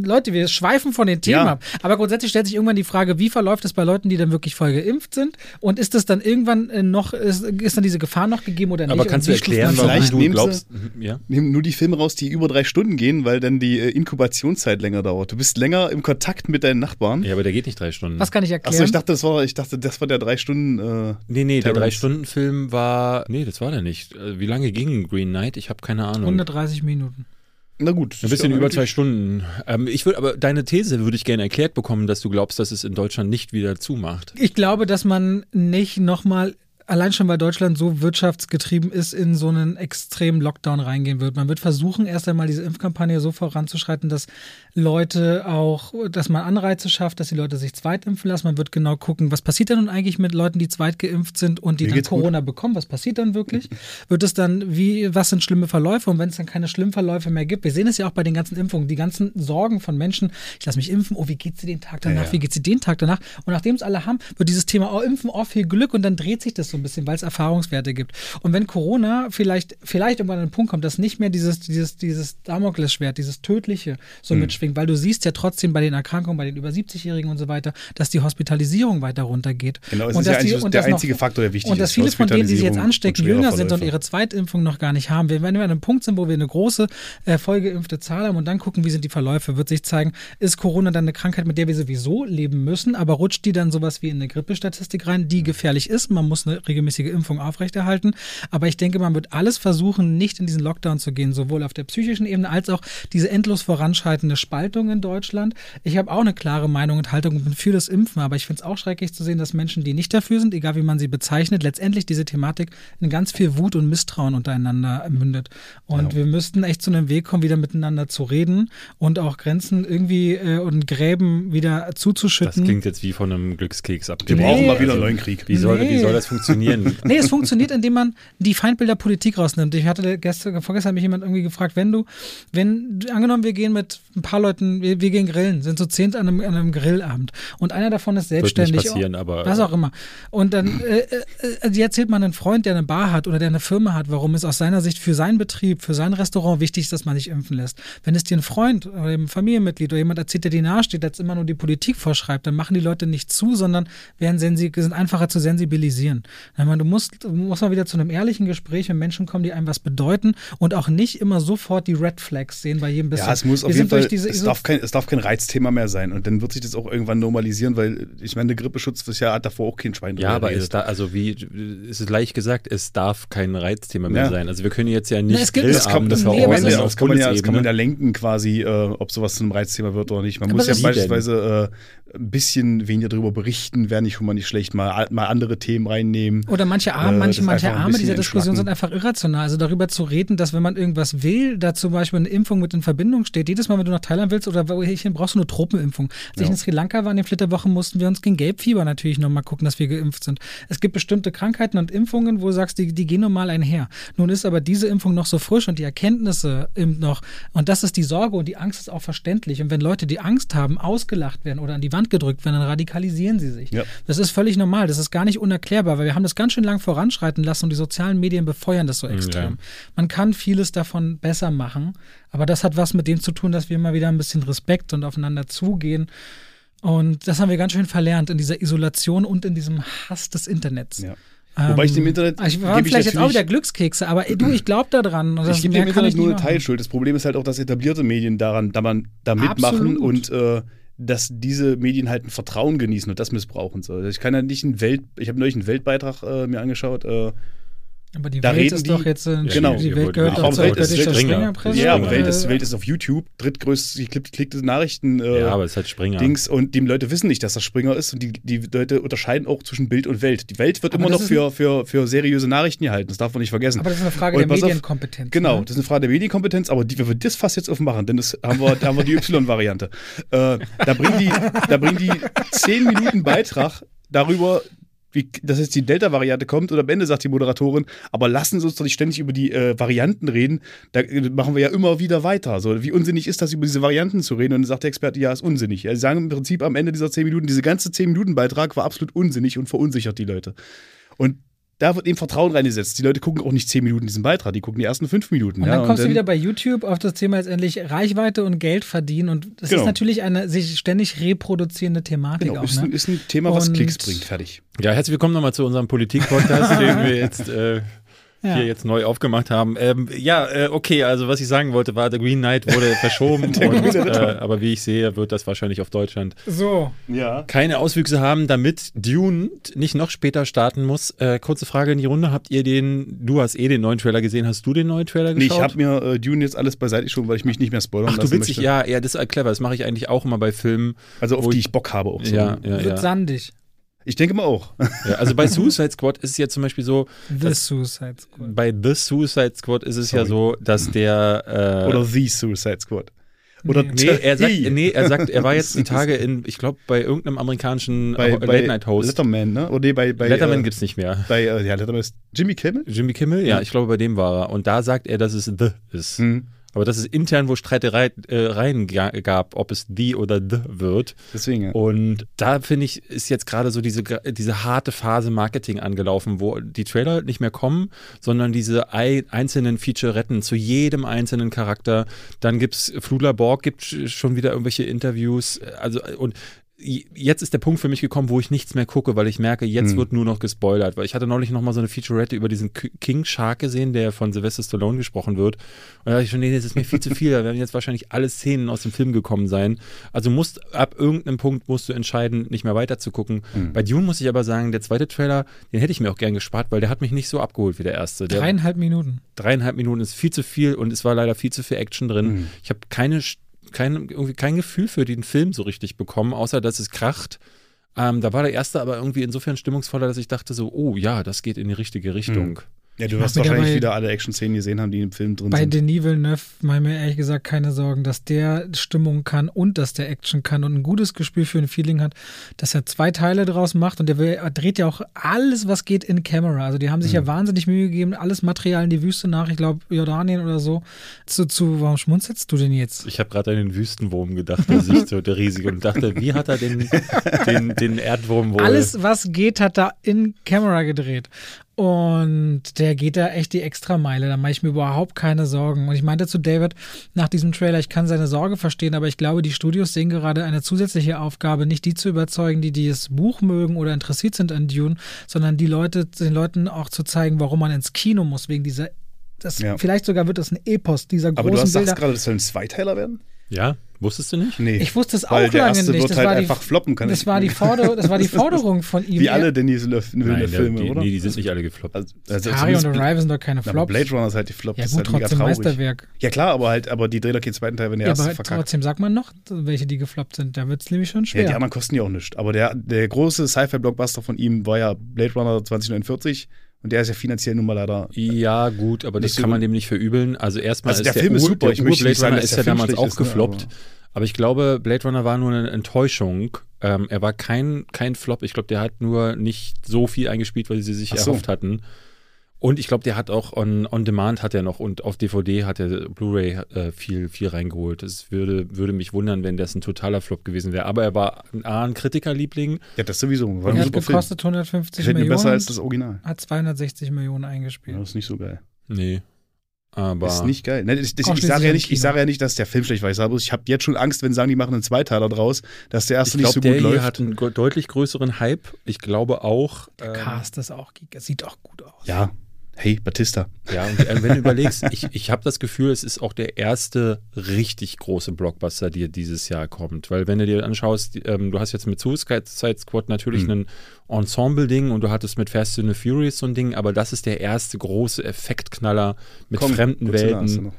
Leute, wir schweifen von den Themen Ja. ab. Aber grundsätzlich stellt sich irgendwann die Frage, wie verläuft es bei Leuten, die dann wirklich voll geimpft sind? Und ist das dann irgendwann äh, noch, ist, ist dann diese Gefahr noch gegeben oder nicht? Aber kannst du erklären, warum Vielleicht du nehmen sie- glaubst, Mhm, ja? Nehmen nur die Filme raus, die über drei Stunden gehen, weil dann die äh, Inkubationszeit länger dauert. Du bist länger im Kontakt mit deinen Nachbarn. ja, aber der geht nicht drei Stunden. Was kann ich erklären? Achso, ich dachte, das war, ich dachte, das war der drei Stunden. Äh, Nee, nee, der Terrence. Drei-Stunden-Film war. Nee, das war der nicht. Äh, Wie lange ging Green Knight? Ich habe keine Ahnung. 130 Minuten. na gut. Ein bisschen über zwei Stunden. Ähm, ich würde, aber deine These würde ich gerne erklärt bekommen, dass du glaubst, dass es in Deutschland nicht wieder zumacht. Ich glaube, dass man nicht nochmal, allein schon weil Deutschland so wirtschaftsgetrieben ist, in so einen extremen Lockdown reingehen wird. Man wird versuchen, erst einmal diese Impfkampagne so voranzuschreiten, dass Leute auch, dass man Anreize schafft, dass die Leute sich zweitimpfen lassen. Man wird genau gucken, was passiert denn nun eigentlich mit Leuten, die zweitgeimpft sind und die Mir dann geht's gut. Corona bekommen? Was passiert dann wirklich? Wird es dann, wie, was sind schlimme Verläufe? Und wenn es dann keine schlimmen Verläufe mehr gibt, wir sehen es ja auch bei den ganzen Impfungen, die ganzen Sorgen von Menschen, ich lasse mich impfen, oh, wie geht's dir den Tag danach, Ja, ja. wie geht's dir den Tag danach? Und nachdem es alle haben, wird dieses Thema, oh, impfen, oh, viel Glück und dann dreht sich das so ein bisschen, weil es Erfahrungswerte gibt. Und wenn Corona vielleicht, vielleicht irgendwann an den Punkt kommt, dass nicht mehr dieses, dieses, dieses Damoklesschwert, dieses Tödliche so Hm. mitschwingt, weil du siehst ja trotzdem bei den Erkrankungen, bei den über 70-Jährigen und so weiter, dass die Hospitalisierung weiter runtergeht. Genau, es und ist ja dass die- der dass noch- einzige Faktor, der wichtig Und dass ist. viele von denen, die sich jetzt anstecken, jünger sind und ihre Zweitimpfung noch gar nicht haben. Wenn wir an einem Punkt sind, wo wir eine große äh, vollgeimpfte Zahl haben und dann gucken, wie sind die Verläufe, wird sich zeigen, ist Corona dann eine Krankheit, mit der wir sowieso leben müssen, aber rutscht die dann sowas wie in eine Grippestatistik rein, die gefährlich ist. Man muss eine regelmäßige Impfung aufrechterhalten. Aber ich denke, man wird alles versuchen, nicht in diesen Lockdown zu gehen, sowohl auf der psychischen Ebene als auch diese endlos voranschreitende Spaltung in Deutschland. Ich habe auch eine klare Meinung und Haltung und bin für das Impfen, aber ich finde es auch schrecklich zu sehen, dass Menschen, die nicht dafür sind, egal wie man sie bezeichnet, letztendlich diese Thematik in ganz viel Wut und Misstrauen untereinander mündet. Und wir müssten echt zu einem Weg kommen, wieder miteinander zu reden und auch Grenzen irgendwie äh, und Gräben wieder Das zuzuschütten. klingt jetzt wie von einem Glückskeks Wir abgebaut. brauchen Nee. mal wieder einen Also, neuen Krieg. Wie soll, Nee. wie soll das funktionieren? Nee, es funktioniert, indem man die Feindbilder Politik rausnimmt. Ich hatte gestern, vorgestern hat mich jemand irgendwie gefragt, wenn du, wenn, angenommen, wir gehen mit ein paar Leuten, wir, wir gehen grillen, sind so zehn an einem, an einem Grillabend und einer davon ist Wird nicht selbstständig. passieren, aber. Was auch immer. Und dann äh, äh, äh, die erzählt man einen Freund, der eine Bar hat oder der eine Firma hat, warum es aus seiner Sicht für seinen Betrieb, für sein Restaurant wichtig ist, dass man sich impfen lässt. Wenn es dir ein Freund oder ein Familienmitglied oder jemand erzählt, der dir nahesteht, der jetzt immer nur die Politik vorschreibt, dann machen die Leute nicht zu, sondern werden sind einfacher zu sensibilisieren. Ich meine, du musst, du musst mal wieder zu einem ehrlichen Gespräch, wenn Menschen kommen, die einem was bedeuten und auch nicht immer sofort die Red Flags sehen bei jedem bisschen. Ja, es muss Wir auf sind jeden Fall, durch diese es darf, kein, es darf kein Reizthema mehr sein. Und dann wird sich das auch irgendwann normalisieren, weil ich meine, der Grippeschutz das Jahr hat davor auch kein Schwein Ja, drüber aber es da, also wie, es ist leicht gesagt, es darf kein Reizthema mehr Ja. sein. Also wir können jetzt ja nicht es gibt- das kann, das, Nee, es ja, ist das, kann man ja, das kann man ja lenken quasi, äh, ob sowas zu einem Reizthema wird oder nicht. Man Aber muss ja das ist- beispielsweise äh, ein bisschen weniger darüber berichten, wäre nicht schon mal nicht schlecht, mal, mal andere Themen reinnehmen. Oder manche Arme, Äh, manche, das manche ein Arme dieser Diskussion sind einfach irrational. Also darüber zu reden, dass wenn man irgendwas will, da zum Beispiel eine Impfung mit in Verbindung steht. Jedes Mal, wenn du nach Thailand willst oder wohin, brauchst du eine Tropenimpfung. Als ich Ja. in Sri Lanka war, in den Flitterwochen, mussten wir uns gegen Gelbfieber natürlich nochmal gucken, dass wir geimpft sind. Es gibt bestimmte Krankheiten und Impfungen, wo du sagst, die, die gehen normal einher. Nun ist aber diese Impfung noch so frisch und die Erkenntnisse eben noch, und das ist die Sorge und die Angst ist auch verständlich. Und wenn Leute, die Angst haben, ausgelacht werden oder an die Wand gedrückt werden, dann radikalisieren sie sich. Ja. Das ist völlig normal, das ist gar nicht unerklärbar, weil wir haben das ganz schön lang voranschreiten lassen und die sozialen Medien befeuern das so extrem. Ja. Man kann vieles davon besser machen, aber das hat was mit dem zu tun, dass wir immer wieder ein bisschen Respekt und aufeinander zugehen. Und das haben wir ganz schön verlernt in dieser Isolation und in diesem Hass des Internets. Ja. Wobei ich dem Internet Ähm, Ich war vielleicht jetzt auch wieder Glückskekse, aber du, ich glaube da dran. Ich gebe dem Internet nur eine. Teilschuld. Das Problem ist halt auch, dass etablierte Medien daran, da, man, da mitmachen Absolut. und äh, dass diese Medien halt ein Vertrauen genießen und das missbrauchen. So. Ich kann ja nicht einen Welt, ich habe neulich einen Weltbeitrag äh, mir angeschaut. Äh, Aber die Da Welt reden ist die- doch jetzt, äh, Genau. die Welt gehört doch zur Welt ist Springer. Springerpresse. ja, aber Springer. Welt ist, Welt ist auf YouTube, drittgrößte geklickte Nachrichten. Äh, ja, aber es ist halt Springer. Dings und die Leute wissen nicht, dass das Springer ist und die, die Leute unterscheiden auch zwischen Bild und Welt. Die Welt wird Aber immer noch für, für, für seriöse Nachrichten gehalten, das darf man nicht vergessen. Aber das ist eine Frage Und der pass auf, Medienkompetenz. Genau, ne? das ist eine Frage der Medienkompetenz, aber die, wenn wir das fast jetzt aufmachen, denn das haben wir, da haben wir die Y-Variante. Äh, da bringen die, da bringen die 10 Minuten Beitrag darüber, wie, dass jetzt die Delta-Variante kommt und am Ende sagt die Moderatorin, aber lassen Sie uns doch nicht ständig über die äh, Varianten reden, da äh, machen wir ja immer wieder weiter. So, wie unsinnig ist das, über diese Varianten zu reden? Und dann sagt der Experte, ja, ist unsinnig. Ja, Sie sagen im Prinzip am Ende dieser 10 Minuten, diese ganze 10 Minuten Beitrag war absolut unsinnig und verunsichert die Leute. Und da wird eben Vertrauen reingesetzt. Die Leute gucken auch nicht zehn Minuten diesen Beitrag, die gucken die ersten fünf Minuten. Und ja, dann kommst du wieder bei YouTube auf das Thema letztendlich Reichweite und Geld verdienen. Und das Genau. ist natürlich eine sich ständig reproduzierende Thematik Genau, auch. ist, Ne? ein, ist ein Thema, was Und- Klicks bringt. Fertig. Ja, herzlich willkommen nochmal zu unserem Politik-Podcast, den wir jetzt äh, Ja. hier jetzt neu aufgemacht haben. Ähm, ja, äh, okay, also was ich sagen wollte, war, The Green Knight wurde verschoben, und, äh, aber wie ich sehe, wird das wahrscheinlich auf Deutschland So, Ja. keine Auswüchse haben, damit Dune nicht noch später starten muss. Äh, kurze Frage in die Runde, habt ihr den, du hast eh den neuen Trailer gesehen, hast du den neuen Trailer Nee, geschaut? ich habe mir äh, Dune jetzt alles beiseite geschoben, weil ich mich nicht mehr spoilern Ach du lassen witzig, möchte. ja, ja, das ist clever, das mache ich eigentlich auch immer bei Filmen. Also auf die ich- ich Bock habe auch so. Ja, ja, wird ja. sandig. Ich denke mal auch. ja. Also bei Suicide Squad ist es ja zum Beispiel so, The Suicide Squad. bei The Suicide Squad ist es ja so, dass der äh, Oder The Suicide Squad. Oder Nee. Nee, er sagt, nee, er sagt, er war jetzt die Tage in, ich glaube, bei irgendeinem amerikanischen bei, bei Late-Night-Host. Letterman, ne? Oder nee, bei, bei, Letterman äh, gibt's nicht mehr. bei äh, ja, Letterman ist Jimmy Kimmel? Jimmy Kimmel, ja, Ja. ich glaube, bei dem war er. Und da sagt er, dass es The ist. Hm. Aber dass es intern wo Streitereien äh, gab, ob es The oder The wird. Deswegen, ja. Und da finde ich, ist jetzt gerade so diese, diese harte Phase Marketing angelaufen, wo die Trailer nicht mehr kommen, sondern diese ei- einzelnen Featuretten zu jedem einzelnen Charakter. Dann gibt's Flula Borg gibt sch- schon wieder irgendwelche Interviews. Also, und jetzt ist der Punkt für mich gekommen, wo ich nichts mehr gucke, weil ich merke, jetzt Hm. wird nur noch gespoilert. Weil ich hatte neulich noch mal so eine Featurette über diesen King Shark gesehen, der von Sylvester Stallone gesprochen wird. Und da dachte ich schon, nee, das ist mir viel zu viel. Da werden jetzt wahrscheinlich alle Szenen aus dem Film gekommen sein. Also musst ab irgendeinem Punkt musst du entscheiden, nicht mehr weiter zu gucken. Mhm. Bei Dune muss ich aber sagen, der zweite Trailer, den hätte ich mir auch gern gespart, weil der hat mich nicht so abgeholt wie der erste. Der Dreieinhalb Minuten. dreieinhalb Minuten ist viel zu viel und es war leider viel zu viel Action drin. Mhm. Ich habe keine, kein, irgendwie kein Gefühl für den Film so richtig bekommen, außer dass es kracht. Ähm, da war der erste aber irgendwie insofern stimmungsvoller, dass ich dachte so, oh ja, das geht in die richtige Richtung. Ja, du wirst wahrscheinlich dabei- wieder alle Action-Szenen gesehen haben, die im Film drin Bei sind. Denis Villeneuve mache ich mir ehrlich gesagt keine Sorgen, dass der Stimmung kann und dass der Action kann und ein gutes Gespür für ein Feeling hat, dass er zwei Teile draus macht und der, will, er dreht ja auch alles, was geht in Camera. Also die haben sich ja wahnsinnig Mühe gegeben, alles Material in die Wüste nach, ich glaube Jordanien oder so, zu, zu, warum schmunzelst du denn jetzt? Ich habe gerade an den Wüstenwurm gedacht, der sich so der riesige und dachte, wie hat er den, den, den Erdwurm wohl? Alles, was geht, hat da in Camera gedreht. Und der geht da echt die Extrameile. Da mache ich mir überhaupt keine Sorgen. Und ich meinte zu David nach diesem Trailer, ich kann seine Sorge verstehen, aber ich glaube, die Studios sehen gerade eine zusätzliche Aufgabe, nicht die zu überzeugen, die dieses Buch mögen oder interessiert sind an Dune, sondern die Leute, den Leuten auch zu zeigen, warum man ins Kino muss, wegen dieser. Das, Ja. Vielleicht sogar wird das ein Epos dieser Aber du großen hast, sagst gerade, das soll ein Zweiteiler werden? ja, wusstest du nicht? Nee. Ich wusste es auch Weil der lange erste nicht. wird Das halt war die- einfach floppen. Kann Das ich- war die, Forder das war die Forderung von ihm. Wie Er- alle Denis Villeneuve der- Filme, die, oder? nee, die sind nicht alle gefloppt. Also, also Harry und Arrival sind doch keine Flops. Blade Runner ist halt die Flop. Ja das gut, ist halt mega trotzdem. Meisterwerk. Ja klar, aber halt, aber die dreht doch keinen zweiten Teil, wenn der Ja, erste aber verkackt. trotzdem sagt man noch, welche die gefloppt sind. Da wird es nämlich schon Ja, schwer. die anderen kosten ja auch nichts. Aber der, der große Sci-Fi-Blockbuster von ihm war ja Blade Runner 2049 und der ist ja finanziell nun mal leider. Ja, gut, aber das kann man dem nicht verübeln. Also erstmal Also ist der Film ist Ur- super. Der Ich möchte nicht sagen, ist der ja Film damals auch ist, ne, gefloppt. aber- Aber ich glaube, Blade Runner war nur eine Enttäuschung. Ähm, er war kein, kein Flop. Ich glaube, der hat nur nicht so viel eingespielt, weil sie sich so. erhofft hatten. Und ich glaube, der hat auch on, on Demand hat er noch und auf DVD hat er Blu-ray äh, viel, viel reingeholt. Es würde, würde mich wundern, wenn das ein totaler Flop gewesen wäre. Aber er war A, ein Kritikerliebling. Ja, das sowieso. War er hat Film. gekostet 150 Gefällt mir Millionen. besser als das Original. hat 260 Millionen Ja, eingespielt. das ist nicht so geil. Nee. Aber. Ist nicht geil. Ich, ich, ich sage ja nicht, im ich sage ja nicht, dass der Film schlecht war. Ich sage bloß, ich habe jetzt schon Angst, wenn sie sagen, die machen einen Zweiteiler draus, dass der erste ich nicht glaube, so der gut hier läuft. hat einen deutlich größeren Hype. Ich glaube auch. Der ähm, Cast ist auch. Sieht auch gut aus. ja, hey, Batista. Ja, und äh, wenn du überlegst, ich, ich habe das Gefühl, es ist auch der erste richtig große Blockbuster, der dieses Jahr kommt. Weil wenn du dir anschaust, ähm, du hast jetzt mit Suicide Squad natürlich Mhm. ein Ensemble-Ding und du hattest mit Fast and the Furious so ein Ding, aber das ist der erste große Effektknaller mit Komm, fremden Godzilla Welten.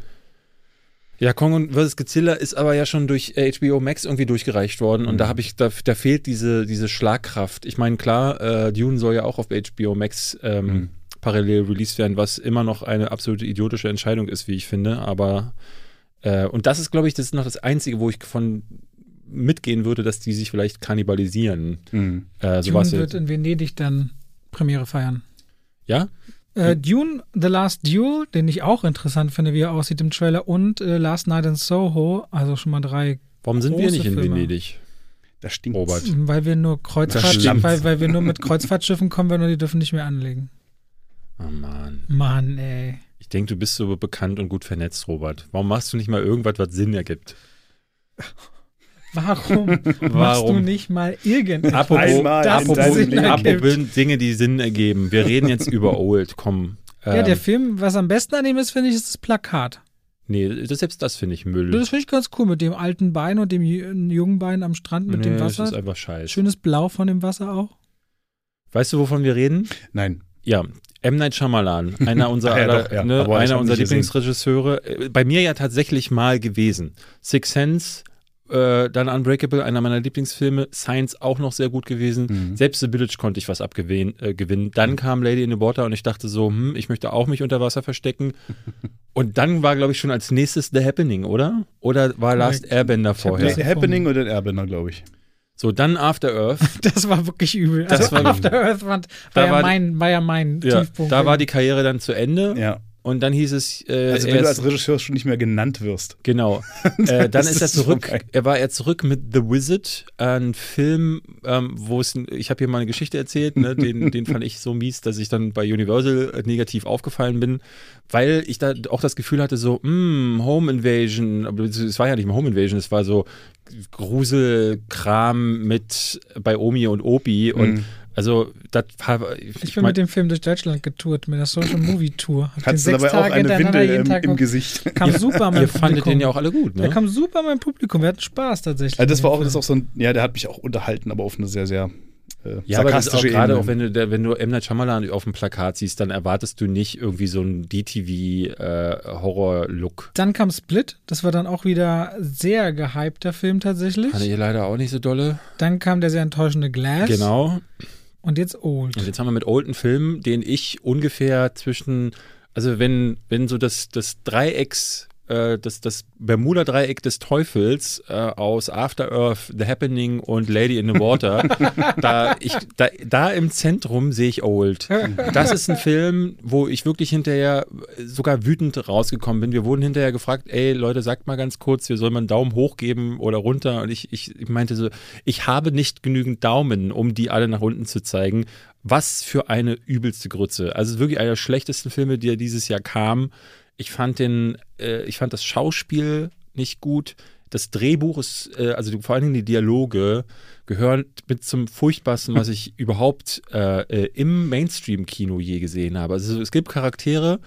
Ja, Kong vs. Godzilla ist aber ja schon durch äh, HBO Max irgendwie durchgereicht worden und Mhm. da habe ich, da, da fehlt diese, diese Schlagkraft. Ich meine, klar, äh, Dune soll ja auch auf HBO Max ähm, Mhm. Parallel released werden, was immer noch eine absolute idiotische Entscheidung ist, wie ich finde. Aber äh, und das ist, glaube ich, das ist noch das Einzige, wo ich von mitgehen würde, dass die sich vielleicht kannibalisieren. Mhm. Äh, Dune sowas wird in Venedig dann Premiere feiern. ja? Äh, Dune, The Last Duel, den ich auch interessant finde, wie er aussieht im Trailer, und äh, Last Night in Soho, also schon mal drei, Warum sind wir nicht in Filme. Venedig? Das stinkt. Robert. weil wir nur Kreuzfahrt, weil, weil wir nur mit Kreuzfahrtschiffen kommen werden und die dürfen nicht mehr anlegen. Oh Mann. Mann, ey. Ich denke, du bist so bekannt und gut vernetzt, Robert. Warum machst du nicht mal irgendwas, was Sinn ergibt? Warum, machst du Warum? nicht mal irgendetwas? Apropos, apropos, apropos Dinge, die Sinn ergeben. Wir reden jetzt über Old. Komm. Ja, ähm, der Film, was am besten an ihm ist, finde ich, ist das Plakat. Nee, das, selbst das finde ich Müll. Das finde ich ganz cool mit dem alten Bein und dem ju- jungen Bein am Strand mit nee, dem das ist Wasser. einfach scheiße. Schönes Blau von dem Wasser auch. Weißt du, wovon wir reden? Nein. Ja, M. Night Shyamalan, einer unserer, Ah, ja, aller, doch, ja. ne, einer unserer gesehen. Lieblingsregisseure. Äh, Bei mir ja tatsächlich mal gewesen. Six Sense, äh, dann Unbreakable, einer meiner Lieblingsfilme. Science auch noch sehr gut gewesen. Mhm. Selbst The Village konnte ich was abgewinnen. Äh, gewinnen. Dann kam Lady in the Water und ich dachte so, hm, ich möchte auch mich unter Wasser verstecken. und dann war, glaube ich, schon als nächstes The Happening, oder? Oder war Last Airbender vorher? Nee, Happening oder Airbender, glaube ich. So, dann After Earth. Das war wirklich übel. Das also war- After Earth war, Da war, ja mein, war ja mein ja, Tiefpunkt. da war die Karriere dann zu Ende. Ja. Und dann hieß es, äh, Also er wenn du als Regisseur schon nicht mehr genannt wirst. Genau. äh, dann ist er ist zurück. vorbei. Er war er zurück mit The Wizard, ein Film, ähm, wo es, ich habe hier mal eine Geschichte erzählt, ne, den, den fand ich so mies, dass ich dann bei Universal äh, negativ aufgefallen bin, weil ich da auch das Gefühl hatte, so, mm, Home Invasion, aber es war ja nicht mal Home Invasion, es war so Gruselkram mit bei Omi und Opi und Mhm. Also das war, ich bin mein- mit dem Film durch Deutschland getourt, mit der Social Movie Tour. Hab den Hattest du sechs dabei auch Tage eine hintereinander Windel jeden im, Tag im Gesicht? kam super an mein ihr fandet Publikum. den ja auch alle gut, Der ne? kam super an mein Publikum. Wir hatten Spaß tatsächlich. Also das war auch, das auch so ein, ja, der hat mich auch unterhalten, aber auf eine sehr, sehr äh, Ja, aber das ist auch gerade auch wenn du, der, wenn du M. Night Shyamalan auf dem Plakat siehst, dann erwartest du nicht irgendwie so einen DTV-Horror-Look. Dann kam Split. Das war dann auch wieder sehr gehypter Film tatsächlich. Fand ich leider auch nicht so dolle. Dann kam der sehr enttäuschende Glass. Genau. Und jetzt Old. Und jetzt haben wir mit Olden Film, den ich ungefähr zwischen, also wenn, wenn so das, das Dreiecks, äh, das, das Bermuda-Dreieck des Teufels äh, aus After Earth, The Happening und Lady in the Water, da, ich, da, da im Zentrum sehe ich Old. Das ist ein Film, wo ich wirklich hinterher sogar wütend rausgekommen bin. Wir wurden hinterher gefragt, ey Leute, sagt mal ganz kurz, wir sollen mal einen Daumen hoch geben oder runter. Und ich, ich, ich meinte so, ich habe nicht genügend Daumen, um die alle nach unten zu zeigen. Was für eine übelste Grütze. Also wirklich einer der schlechtesten Filme, die ja dieses Jahr kam. Ich fand den, äh, ich fand das Schauspiel nicht gut. Das Drehbuch ist, äh, also vor allen Dingen die Dialoge gehören mit zum furchtbarsten, was ich überhaupt äh, äh, im Mainstream-Kino je gesehen habe. Also es gibt Charaktere,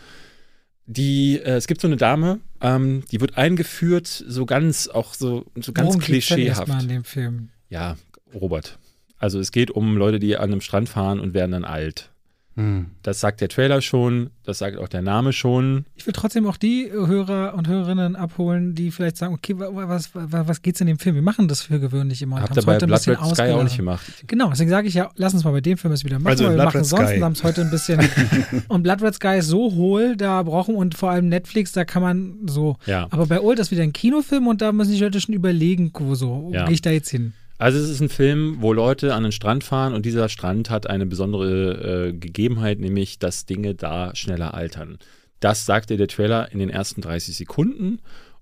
die, äh, es gibt so eine Dame, ähm, die wird eingeführt, so ganz, auch so, so ganz Worum denn klischeehaft. erstmal an dem Film? Ja, Robert. Also es geht um Leute, die an einem Strand fahren und werden dann alt. Hm. Das sagt der Trailer schon, das sagt auch der Name schon. Ich will trotzdem auch die Hörer und Hörerinnen abholen, die vielleicht sagen, okay, wa- wa- was, wa- was geht's in dem Film? Wir machen das für gewöhnlich immer. und Habt ihr bei heute ein Blood bisschen Red Sky auch nicht gemacht. Genau, deswegen sage ich ja, lass uns mal bei dem Film es wieder machen, Also weil wir Blood machen Red sonst haben es heute ein bisschen. und Blood Red Sky ist so hohl, da brauchen und vor allem Netflix, da kann man so. Ja. Aber bei Old ist wieder ein Kinofilm und da müssen die Leute schon überlegen, wo so, wo Ja. gehe ich da jetzt hin? Also es ist ein Film, wo Leute an den Strand fahren und dieser Strand hat eine besondere äh, Gegebenheit, nämlich dass Dinge da schneller altern. Das sagte der Trailer in den ersten 30 Sekunden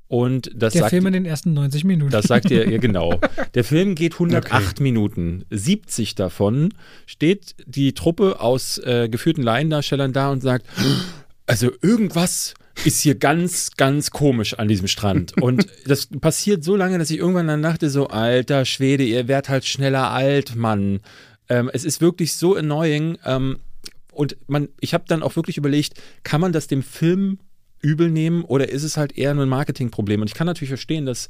und das Der sagt Film in den ersten 90 Minuten. Das sagt ihr, ja genau. Der Film geht 108 Minuten. 70 davon steht die Truppe aus äh, geführten Laiendarstellern da und sagt, also irgendwas ist hier ganz, ganz komisch an diesem Strand. Und das passiert so lange, dass ich irgendwann dann dachte, so, alter Schwede, ihr werdet halt schneller alt, Mann. Ähm, es ist wirklich so annoying. Ähm, und man, ich habe dann auch wirklich überlegt, kann man das dem Film übel nehmen oder ist es halt eher nur ein Marketingproblem? Und ich kann natürlich verstehen, dass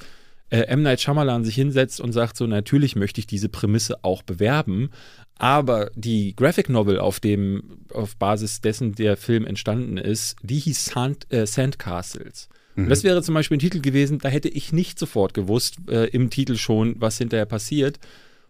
äh, M. Night Shyamalan sich hinsetzt und sagt so, natürlich möchte ich diese Prämisse auch bewerben, aber die Graphic Novel, auf dem, auf Basis dessen der Film entstanden ist, die hieß Sand, äh, Sandcastles. Und das wäre zum Beispiel ein Titel gewesen, da hätte ich nicht sofort gewusst, äh, im Titel schon, was hinterher passiert.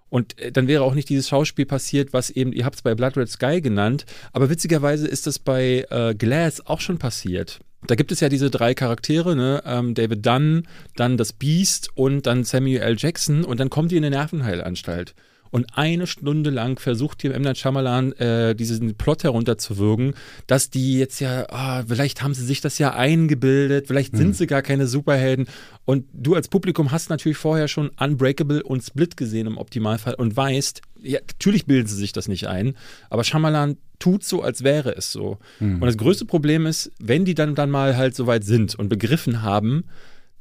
Und äh, dann wäre auch nicht dieses Schauspiel passiert, was eben, ihr habt es bei Blood Red Sky genannt, aber witzigerweise ist das bei äh, Glass auch schon passiert. Da gibt es ja diese drei Charaktere, ne? ähm, David Dunn, dann das Beast und dann Samuel L. Jackson und dann kommt die in eine Nervenheilanstalt. Und eine Stunde lang versucht hier M. Night Shyamalan äh, diesen Plot herunterzuwürgen, dass die jetzt ja, ah, vielleicht haben sie sich das ja eingebildet, vielleicht sind sie gar keine Superhelden und du als Publikum hast natürlich vorher schon Unbreakable und Split gesehen im Optimalfall und weißt, ja, natürlich bilden sie sich das nicht ein, aber Shyamalan tut so, als wäre es so. Und das größte Problem ist, wenn die dann, dann mal halt so weit sind und begriffen haben,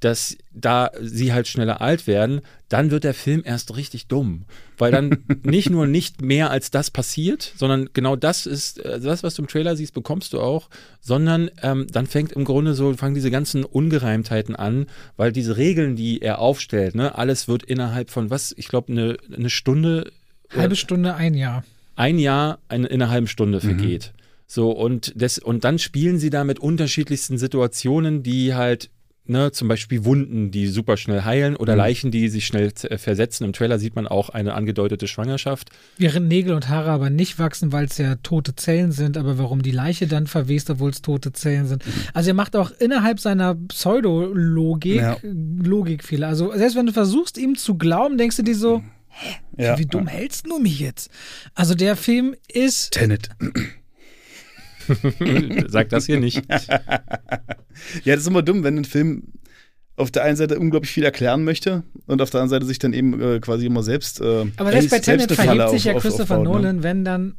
dass da sie halt schneller alt werden, dann wird der Film erst richtig dumm. Weil dann nicht nur nicht mehr als das passiert, sondern genau das ist, äh, das, was du im Trailer siehst, bekommst du auch, sondern ähm, dann fängt im Grunde so, fangen diese ganzen Ungereimtheiten an, weil diese Regeln, die er aufstellt, ne, alles wird innerhalb von was, ich glaube, eine, eine Stunde Halbe Stunde, ein Jahr. ein Jahr eine, in einer halben Stunde vergeht. So, und, das, und dann spielen sie da mit unterschiedlichsten Situationen, die halt, ne, zum Beispiel Wunden, die super schnell heilen oder Leichen, die sich schnell äh, versetzen. Im Trailer sieht man auch eine angedeutete Schwangerschaft. Während Nägel und Haare aber nicht wachsen, weil es ja tote Zellen sind, aber warum die Leiche dann verwest, obwohl es tote Zellen sind. Also er macht auch innerhalb seiner Pseudologik Ja. Logikfehler. Also selbst wenn du versuchst, ihm zu glauben, denkst du dir so, Ja. wie dumm hältst du mich jetzt? Also der Film ist Tenet. Sag das hier nicht. Ja, das ist immer dumm, wenn ein Film auf der einen Seite unglaublich viel erklären möchte und auf der anderen Seite sich dann eben äh, quasi immer selbst. Äh, Aber selbst bei Tenet verhebt sich ja auf- auf- Christopher aufbaut, ne? Nolan, wenn dann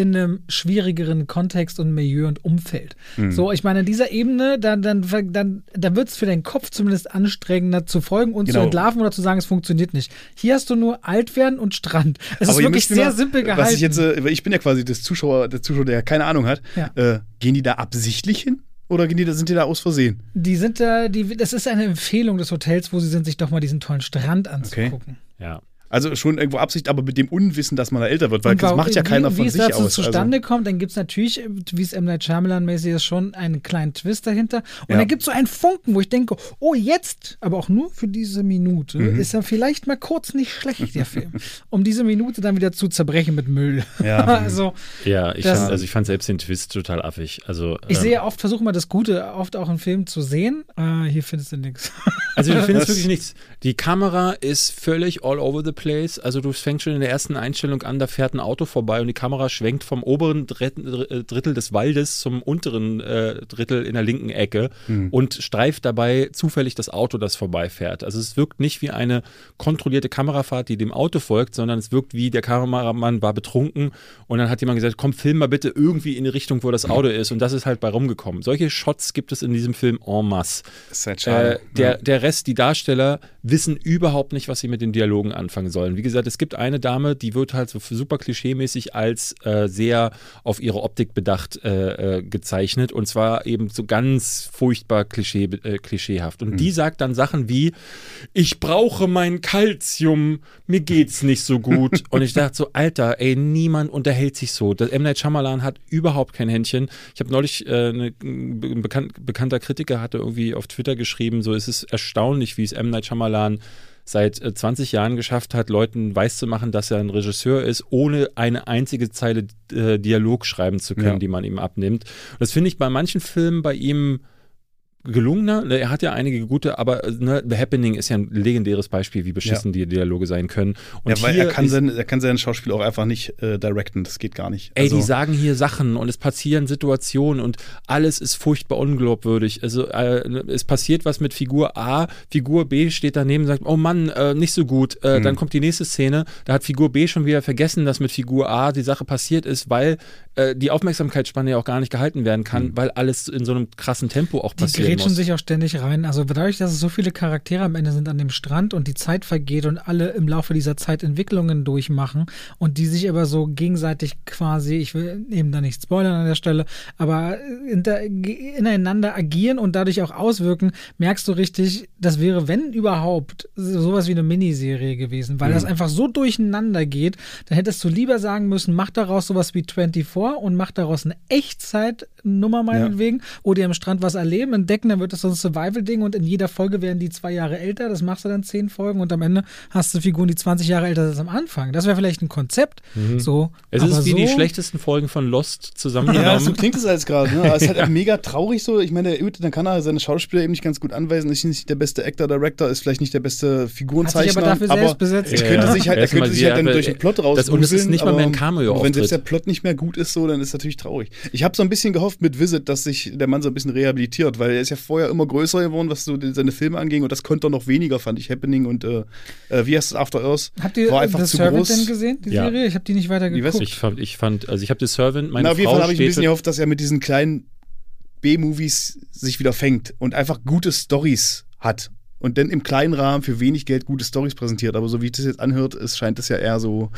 in einem schwierigeren Kontext und Milieu und Umfeld. Mhm. So, ich meine, in dieser Ebene, dann, dann, dann, dann wird es für deinen Kopf zumindest anstrengender zu folgen und zu Genau. entlarven oder zu sagen, es funktioniert nicht. Hier hast du nur alt werden und Strand. Es ist wirklich sehr mal- simpel gehalten. Was ich jetzt, äh, weil ich bin ja quasi das Zuschauer, der Zuschauer, der keine Ahnung hat. Ja. Äh, gehen die da absichtlich hin? Oder gehen die da, sind die da aus Versehen? die sind da, die, das ist eine Empfehlung des Hotels, wo sie sind, sich doch mal diesen tollen Strand anzugucken. Ja. Also schon irgendwo Absicht, aber mit dem Unwissen, dass man da älter wird, weil das macht ja keiner wie, von wie es sich dazu aus. Also zustande kommt, dann gibt es natürlich, wie es M. Night Shyamalan-mäßig ist, schon einen kleinen Twist dahinter. Und Ja. dann gibt es so einen Funken, wo ich denke, oh, jetzt, aber auch nur für diese Minute, Mhm. ist er vielleicht mal kurz nicht schlecht, der Film. um diese Minute dann wieder zu zerbrechen mit Müll. Ja. also, Ja, ich Das- fand, also ich fand selbst den Twist total affig. Also, ich ähm, sehe oft, versuche mal das Gute, oft auch in Filmen zu sehen. Äh, hier findest du nichts. Also du findest Das- wirklich nichts. Die Kamera ist völlig all over the place. Also du fängst schon in der ersten Einstellung an, da fährt ein Auto vorbei und die Kamera schwenkt vom oberen Drittel, äh, Drittel des Waldes zum unteren äh, Drittel in der linken Ecke und streift dabei zufällig das Auto, das vorbeifährt. Also es wirkt nicht wie eine kontrollierte Kamerafahrt, die dem Auto folgt, sondern es wirkt wie der Kameramann war betrunken und dann hat jemand gesagt, komm, film mal bitte irgendwie in die Richtung, wo das Auto ist und das ist halt bei rumgekommen. Solche Shots gibt es in diesem Film en masse. Das ist halt Äh, schade. der, ja. der Rest, die Darsteller, wissen überhaupt nicht, was sie mit den Dialogen anfangen sollen. Wie gesagt, es gibt eine Dame, die wird halt so super klischeemäßig als äh, sehr auf ihre Optik bedacht äh, äh, gezeichnet und zwar eben so ganz furchtbar klischee, äh, klischeehaft. Und die sagt dann Sachen wie, ich brauche mein Kalzium, mir geht's nicht so gut. und ich dachte so, Alter, ey, niemand unterhält sich so. Das M. Night Shyamalan hat überhaupt kein Händchen. Ich habe neulich, äh, ein bekannt, bekannter Kritiker hatte irgendwie auf Twitter geschrieben, so es ist erstaunlich, wie es M. Night Shyamalan seit äh, 20 Jahren geschafft hat, Leuten weiszumachen, dass er ein Regisseur ist, ohne eine einzige Zeile äh, Dialog schreiben zu können, Ja. die man ihm abnimmt. Und das finde ich bei manchen Filmen bei ihm gelungener. Ne, Er hat ja einige gute, aber äh, ne, The Happening ist ja ein legendäres Beispiel, wie beschissen die Dialoge sein können. Und ja, weil er kann, sein, er kann sein Schauspiel auch einfach nicht äh, directen, das geht gar nicht. Ey, Also, die sagen hier Sachen und es passieren Situationen und alles ist furchtbar unglaubwürdig. Also äh, es passiert was mit Figur A, Figur B steht daneben und sagt, oh Mann, äh, nicht so gut. Äh, Dann kommt die nächste Szene, da hat Figur B schon wieder vergessen, dass mit Figur A die Sache passiert ist, weil äh, die Aufmerksamkeitsspanne ja auch gar nicht gehalten werden kann, weil alles in so einem krassen Tempo auch Die passieren grätschen sich auch ständig rein. Also dadurch, dass es so viele Charaktere am Ende sind an dem Strand und die Zeit vergeht und alle im Laufe dieser Zeit Entwicklungen durchmachen und die sich aber so gegenseitig quasi, ich will eben da nicht spoilern an der Stelle, aber inter, ineinander agieren und dadurch auch auswirken, merkst du richtig, das wäre, wenn überhaupt, sowas wie eine Miniserie gewesen, weil das einfach so durcheinander geht, dann hättest du lieber sagen müssen, mach daraus sowas wie 24 und mach daraus eine Echtzeitnummer meinetwegen, wo die am Strand was erleben, entdecken stecken, dann wird das so ein Survival-Ding und in jeder Folge werden die zwei Jahre älter. Das machst du dann zehn Folgen und am Ende hast du Figuren, die 20 Jahre älter sind als am Anfang. Das wäre vielleicht ein Konzept. So, Es aber ist wie so, die schlechtesten Folgen von Lost Ja, zusammengenommen. so klingt es alles gerade. Ne? Aber es ist halt mega traurig so. Ich meine, gut, dann kann er seine Schauspieler eben nicht ganz gut anweisen. Ist nicht der beste Actor, Director, ist vielleicht nicht der beste Figurenzeichner. Hat sich aber dafür selbst besetzt. Es Ja, könnte ja. sich halt, er könnte sich halt dann aber- durch den Plot raus. das- und es ist nicht mal mehr ein Cameo-Auftritt. Wenn selbst der Plot nicht mehr gut ist, so, dann ist es natürlich traurig. Ich habe so ein bisschen gehofft mit Visit, dass sich der Mann so ein bisschen rehabilitiert, weil er ist ja vorher immer größer geworden, was so seine Filme anging. Und das konnte er noch weniger, fand ich. Happening und äh, äh, wie heißt es, After Earth? Habt ihr war einfach The zu Servant groß. denn gesehen, die Ja. Serie? Ich habe die nicht weiter geguckt. Ich fand, ich fand, also ich habe The Servant, meine Na, auf jeden Fall habe ich ein bisschen gehofft, dass er mit diesen kleinen B-Movies sich wieder fängt und einfach gute Stories hat. Und dann im kleinen Rahmen für wenig Geld gute Stories präsentiert. Aber so wie ich das jetzt anhört, es scheint es ja eher so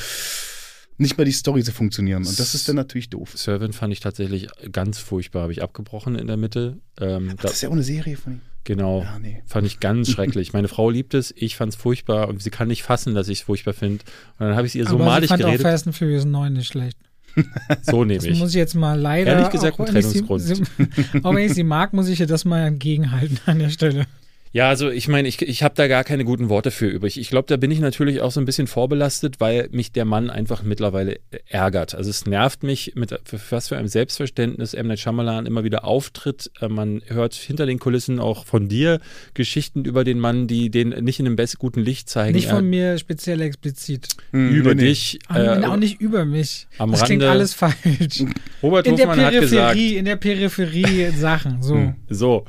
nicht mehr die Story zu funktionieren. Und das ist dann natürlich doof. Servant fand ich tatsächlich ganz furchtbar, habe ich abgebrochen in der Mitte. Ähm, da, Das ist ja auch eine Serie von ihm. genau, Ja, nee. fand ich ganz schrecklich. Meine Frau liebt es, ich fand es furchtbar und sie kann nicht fassen, dass ich es furchtbar finde. Und dann habe ich es ihr so aber malig ich fand geredet, auch Fast and Furious 9 nicht schlecht. so Das nehme ich. muss ich jetzt mal leider. Ehrlich gesagt, auch ein wenn ich sie- Trennungsgrund. sie- Auch wenn ich sie mag, muss ich ihr das mal entgegenhalten an der Stelle. Ja, also ich meine, ich, ich habe da gar keine guten Worte für übrig. Ich glaube, da bin ich natürlich auch so ein bisschen vorbelastet, weil mich der Mann einfach mittlerweile ärgert. Also es nervt mich, mit für was für einem Selbstverständnis M. Night Shyamalan immer wieder auftritt. Äh, Man hört hinter den Kulissen auch von dir Geschichten über den Mann, die den nicht in einem best guten Licht zeigen. Nicht von mir speziell explizit. über Nee, dich. Aber äh, auch nicht über mich. am das klingt Rande- alles falsch. Robert In der Hofmann hat gesagt, Peripherie, in der Peripherie Sachen. So. Hm. So.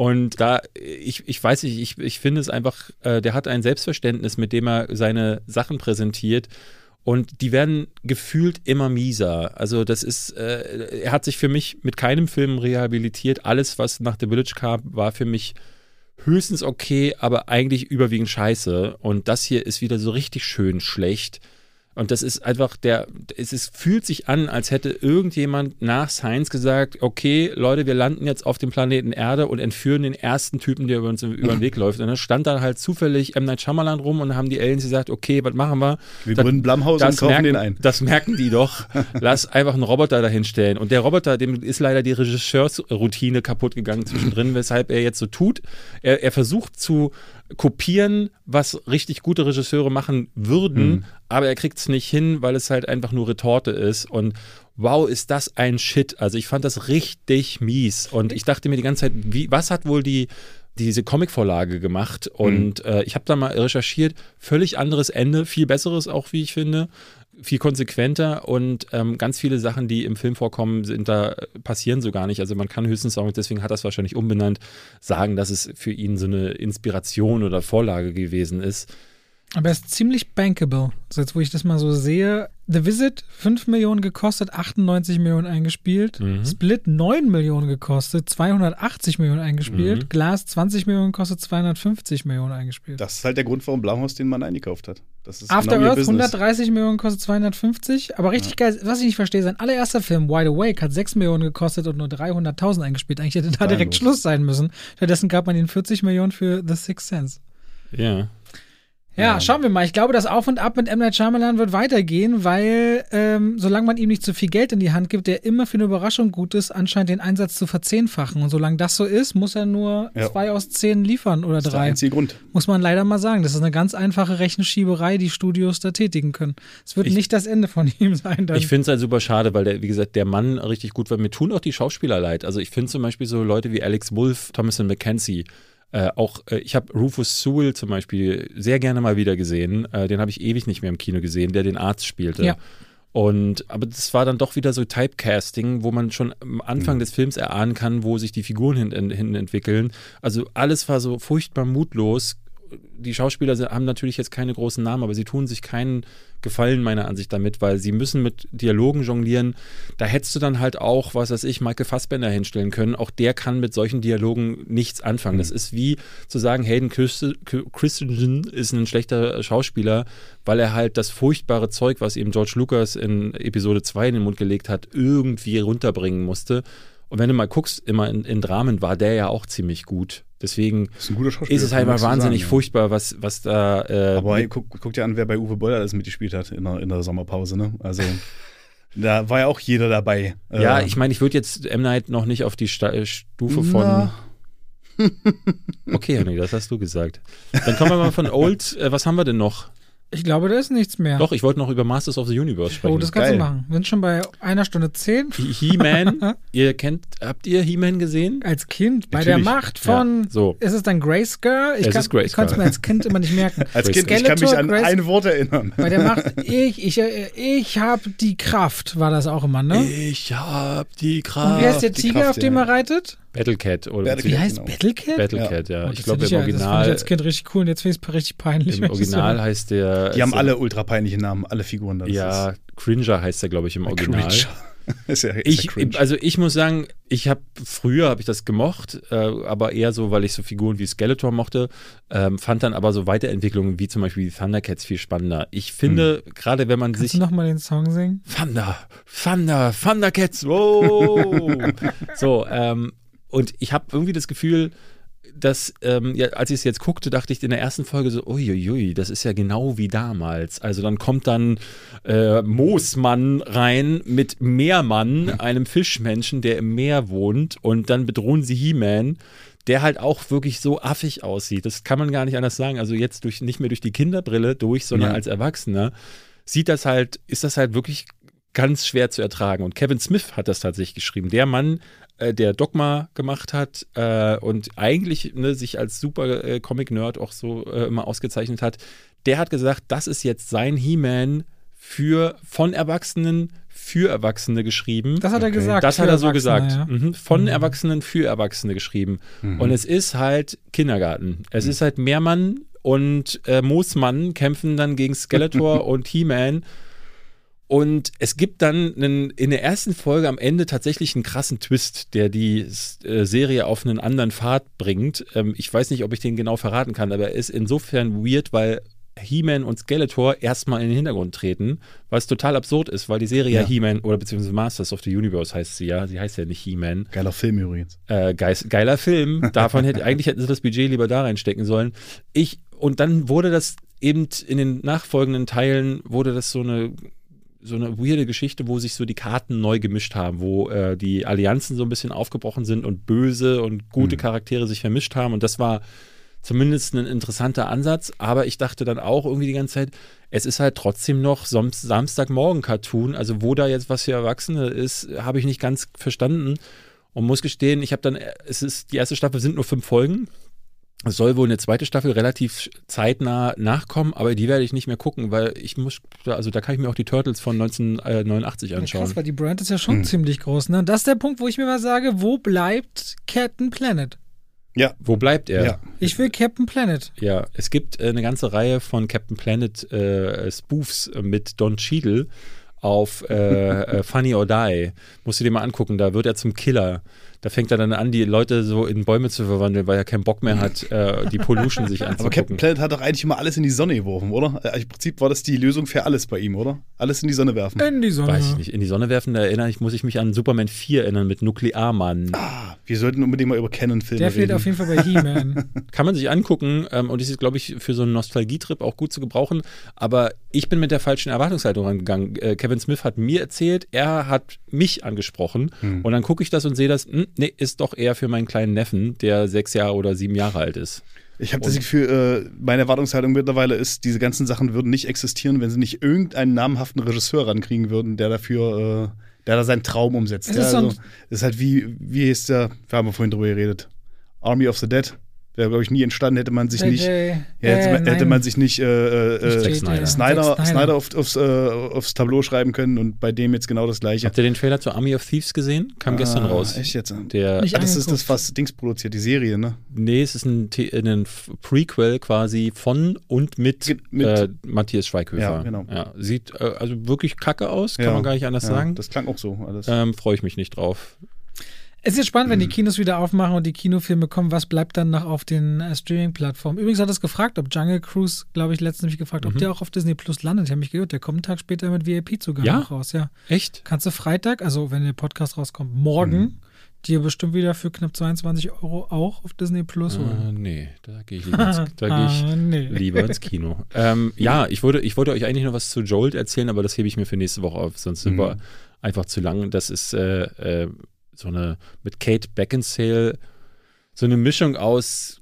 Und da, ich, ich weiß nicht, ich, ich finde es einfach, äh, der hat ein Selbstverständnis, mit dem er seine Sachen präsentiert. Und die werden gefühlt immer mieser. Also das ist, äh, er hat sich für mich mit keinem Film rehabilitiert. Alles, was nach The Village kam, war für mich höchstens okay, aber eigentlich überwiegend scheiße. Und das hier ist wieder so richtig schön schlecht. Und das ist einfach der, es ist, fühlt sich an, als hätte irgendjemand nach Science gesagt, okay, Leute, wir landen jetzt auf dem Planeten Erde und entführen den ersten Typen, der über uns über den Weg läuft. Und dann stand da halt zufällig M. Night Shyamalan rum und dann haben die Aliens gesagt, okay, was machen wir? Wir Das- gründen Blumhouse und kaufen merken, den ein. Das merken die doch. Lass einfach einen Roboter dahinstellen. Und der Roboter, dem ist leider die Regisseursroutine kaputt gegangen zwischendrin, weshalb er jetzt so tut. Er, er versucht zu kopieren, was richtig gute Regisseure machen würden, Mhm. aber er kriegt es nicht hin, weil es halt einfach nur Retorte ist. Und wow, ist das ein Shit. Also ich fand das richtig mies. Und ich dachte mir die ganze Zeit, wie, was hat wohl die diese Comicvorlage gemacht und äh, ich habe da mal recherchiert, völlig anderes Ende, viel besseres auch, wie ich finde, viel konsequenter und ähm, ganz viele Sachen, die im Film vorkommen, sind da passieren so gar nicht. Also man kann höchstens sagen, deswegen hat es wahrscheinlich umbenannt, sagen, dass es für ihn so eine Inspiration oder Vorlage gewesen ist. Aber er ist ziemlich bankable. So jetzt, wo ich das mal so sehe. The Visit 5 Millionen gekostet, 98 Millionen eingespielt. Mhm. Split 9 Millionen gekostet, 280 Millionen eingespielt. Mhm. Glass 20 Millionen gekostet, 250 Millionen eingespielt. Das ist halt der Grund, warum Blumhouse den Mann eingekauft hat. Das ist After genau Earth Business. 130 Millionen kostet 250. Aber richtig geil, was ich nicht verstehe, sein allererster Film, Wide Awake, hat 6 Millionen gekostet und nur 300.000 eingespielt. Eigentlich hätte da direkt. Schluss sein müssen. Stattdessen gab man ihnen 40 Millionen für The Sixth Sense. Ja. Ja, Ja. schauen wir mal. Ich glaube, das Auf und Ab mit M. Night Shyamalan wird weitergehen, weil ähm, solange man ihm nicht zu viel Geld in die Hand gibt, der immer für eine Überraschung gut ist, anscheinend den Einsatz zu verzehnfachen. Und solange das so ist, muss er nur Ja. zwei aus zehn liefern oder Das ist der drei. einzige Grund. Muss man leider mal sagen. Das ist eine ganz einfache Rechenschieberei, die Studios da tätigen können. Es wird Ich- nicht das Ende von ihm sein. Dann. Ich finde es halt super schade, weil der, wie gesagt, der Mann richtig gut war. Mir tun auch die Schauspieler leid. Also ich finde zum Beispiel so Leute wie Alex Wolff, Thomason McKenzie, äh, auch äh, ich habe Rufus Sewell zum Beispiel sehr gerne mal wieder gesehen. Äh, den habe ich ewig nicht mehr im Kino gesehen, der den Arzt spielte. Ja. Und aber das war dann doch wieder so Typecasting, wo man schon am Anfang Mhm. des Films erahnen kann, wo sich die Figuren hin, hin entwickeln. Also alles war so furchtbar mutlos. Die Schauspieler haben natürlich jetzt keine großen Namen, aber sie tun sich keinen Gefallen meiner Ansicht damit, weil sie müssen mit Dialogen jonglieren. Da hättest du dann halt auch, was weiß ich, Michael Fassbender hinstellen können. Auch der kann mit solchen Dialogen nichts anfangen. Das ist wie zu sagen, Hayden Christ- Christensen ist ein schlechter Schauspieler, weil er halt das furchtbare Zeug, was ihm George Lucas in Episode 2 in den Mund gelegt hat, irgendwie runterbringen musste. Und wenn du mal guckst, immer in, in Dramen war der ja auch ziemlich gut. Deswegen ist ist es halt mal wahnsinnig sagen, ja. furchtbar, was, was da. Äh, Aber mit- guck, guck dir an, wer bei Uwe Boll alles mitgespielt hat in der, in der Sommerpause, ne? Also, da war ja auch jeder dabei. ja, Äh, ich meine, ich würde jetzt M. Night noch nicht auf die Sta äh, Stufe von. na, Okay, Henry, das hast du gesagt. Dann kommen wir mal von Old. Äh, was haben wir denn noch? Ich glaube, da ist nichts mehr. Doch, ich wollte noch über Masters of the Universe sprechen. Oh, das kannst Geil. du machen. Wir sind schon bei einer Stunde zehn. He- He-Man. ihr kennt, habt ihr He-Man gesehen? Als Kind, bei der. Macht von. Ja, so. Ist es dann Grayskull? Ich, Es kann, ist Grayskull. ich konnte es mir als Kind immer nicht merken. Als Grace Kind, ich kann mich Skeletor, an Grace- ein Wort erinnern. Bei der Macht, ich, ich, äh, ich habe die Kraft, war das auch immer, ne? Ich hab die Und Kraft. wie heißt der die Tiger, Kraft, auf dem ja. er reitet? Battlecat oder Battlecat. Wie Ja, heißt genau. Battlecat? Battlecat, ja. Oh, ich glaube, im ja- Das fand ich Original, als Kind richtig cool und jetzt finde ich es richtig peinlich. im Original höre. heißt der. Die haben ist- alle ultra peinliche Namen, alle Figuren. Das Ja, Cringer heißt der, glaube ich, im ist Original. Cringe. ist ja, ist Ich, ja also ich muss sagen, ich habe früher habe ich das gemocht, äh, aber eher so, weil ich so Figuren wie Skeletor mochte, ähm, fand dann aber so Weiterentwicklungen wie zum Beispiel die Thundercats viel spannender. Ich finde, gerade wenn man Kannst sich du nochmal den Song singen? Thunder, Thunder, Thundercats, wow. so, ähm, und ich habe irgendwie das Gefühl, dass, ähm, ja, als ich es jetzt guckte, dachte ich in der ersten Folge so, uiuiui, das ist ja genau wie damals. Also dann kommt dann äh, Moosmann rein mit Meermann, einem Fischmenschen, der im Meer wohnt, und dann bedrohen sie He-Man, der halt auch wirklich so affig aussieht. Das kann man gar nicht anders sagen. Also jetzt durch, nicht mehr durch die Kinderbrille durch, sondern Ja. als Erwachsener sieht das halt, ist das halt wirklich ganz schwer zu ertragen. Und Kevin Smith hat das tatsächlich geschrieben. Der Mann, äh, der Dogma gemacht hat äh, und eigentlich ne, sich als super äh, Comic-Nerd auch so äh, immer ausgezeichnet hat, der hat gesagt, das ist jetzt sein He-Man für von Erwachsenen für Erwachsene geschrieben. Das hat er gesagt. Das hat er so Erwachsene, gesagt. Ja. Mhm. Von Mhm. Erwachsenen für Erwachsene geschrieben. Mhm. Und es ist halt Kindergarten. Es ist halt Meermann und äh, Moosmann kämpfen dann gegen Skeletor und He-Man. Und es gibt dann einen, in der ersten Folge am Ende tatsächlich einen krassen Twist, der die äh, Serie auf einen anderen Pfad bringt. Ähm, ich weiß nicht, ob ich den genau verraten kann, aber er ist insofern weird, weil He-Man und Skeletor erstmal in den Hintergrund treten, was total absurd ist, weil die Serie ja, Ja. He-Man oder beziehungsweise Masters of the Universe heißt sie ja. Sie heißt ja nicht He-Man. Geiler Film übrigens. Äh, geis, geiler Film. Davon hätte eigentlich hätten sie das Budget lieber da reinstecken sollen. Ich und dann wurde das eben in den nachfolgenden Teilen wurde das so eine so eine weirde Geschichte, wo sich so die Karten neu gemischt haben, wo äh, die Allianzen so ein bisschen aufgebrochen sind und böse und gute Mhm. Charaktere sich vermischt haben. Und das war zumindest ein interessanter Ansatz, aber ich dachte dann auch irgendwie die ganze Zeit, es ist halt trotzdem noch Sam Samstagmorgen-Cartoon, also wo da jetzt was für Erwachsene ist, habe ich nicht ganz verstanden. Und muss gestehen, ich habe dann, es ist, die erste Staffel sind nur fünf Folgen, es soll wohl eine zweite Staffel relativ zeitnah nachkommen, aber die werde ich nicht mehr gucken, weil ich muss, also da kann ich mir auch die Turtles von 1989 Ja, anschauen. krass, weil die Brand ist ja schon Hm. ziemlich groß. Ne? Und das ist der Punkt, wo ich mir mal sage, wo bleibt Captain Planet? Ja, Wo bleibt er? ja. Ich will Captain Planet. Ja, es gibt äh, eine ganze Reihe von Captain Planet äh, Spoofs äh, mit Don Cheadle auf äh, äh, Funny or Die. Musst du dir mal angucken, da wird er zum Killer. Da fängt er dann an, die Leute so in Bäume zu verwandeln, weil er keinen Bock mehr hat, äh, die Pollution sich Aber Captain anzugucken. Planet hat doch eigentlich immer alles in die Sonne geworfen, oder? Äh, Im Prinzip war das die Lösung für alles bei ihm, oder? Alles in die Sonne werfen. In die Sonne. Weiß ich nicht. In die Sonne werfen, da erinnere ich, muss ich mich an Superman 4 erinnern mit Nuklearmann. Ah, wir sollten unbedingt mal über Canon-Filme Der fehlt reden. auf jeden Fall bei He-Man. Kann man sich angucken ähm, und ist, glaube ich, für so einen Nostalgietrip auch gut zu gebrauchen. Aber ich bin mit der falschen Erwartungshaltung rangegangen. Äh, Kevin Smith hat mir erzählt, er hat mich angesprochen Hm. und dann gucke ich das und sehe das, hm, nee, ist doch eher für meinen kleinen Neffen, der sechs Jahre oder sieben Jahre alt ist. Ich habe das Gefühl, äh, meine Erwartungshaltung mittlerweile ist, diese ganzen Sachen würden nicht existieren, wenn sie nicht irgendeinen namhaften Regisseur rankriegen würden, der dafür, äh, der da seinen Traum umsetzt. Es Ja, ist also, das ist halt wie, wie ist der, wir haben ja vorhin drüber geredet, Army of the Dead. Wäre, glaube ich, nie entstanden, hätte man sich nicht, ja, hätte, Äh, man, hätte nein. man sich nicht äh, Nicht äh, Snyder. Snyder, auf, aufs, äh, aufs Tableau schreiben können und bei dem jetzt genau das gleiche. Habt ihr den Trailer zu Army of Thieves gesehen? Kam gestern Ah, raus. Echt jetzt? Der, Nicht Ah, das ist das, was Dings produziert, die Serie, ne? nee, es ist ein, The- ein Prequel quasi von und mit, Ge- mit- äh, Matthias Schweighöfer. Ja, genau. sieht äh, also wirklich kacke aus, kann Ja, man gar nicht anders ja, sagen. Das klang auch so alles. Ähm, Freue ich mich nicht drauf. Es ist spannend, wenn die Mhm. Kinos wieder aufmachen und die Kinofilme kommen, was bleibt dann noch auf den äh, Streaming-Plattformen? Übrigens hat es gefragt, ob Jungle Cruise, glaube ich, letztens mich gefragt, Mhm. ob der auch auf Disney Plus landet. Ich habe mich gehört, der kommt einen Tag später mit VIP-Zugang Ja? noch raus, ja. Echt? Kannst du Freitag, also wenn der Podcast rauskommt, morgen Mhm. dir bestimmt wieder für knapp 22 Euro auch auf Disney Plus holen. Äh, nee, da gehe ich, lieber ins, ich Ah, nee. lieber ins Kino. Ähm, ja, ich wollte, ich wollte euch eigentlich noch was zu Jolt erzählen, aber das hebe ich mir für nächste Woche auf, sonst sind Mhm. wir einfach zu lang. Das ist äh, äh, so eine mit Kate Beckinsale so eine Mischung aus.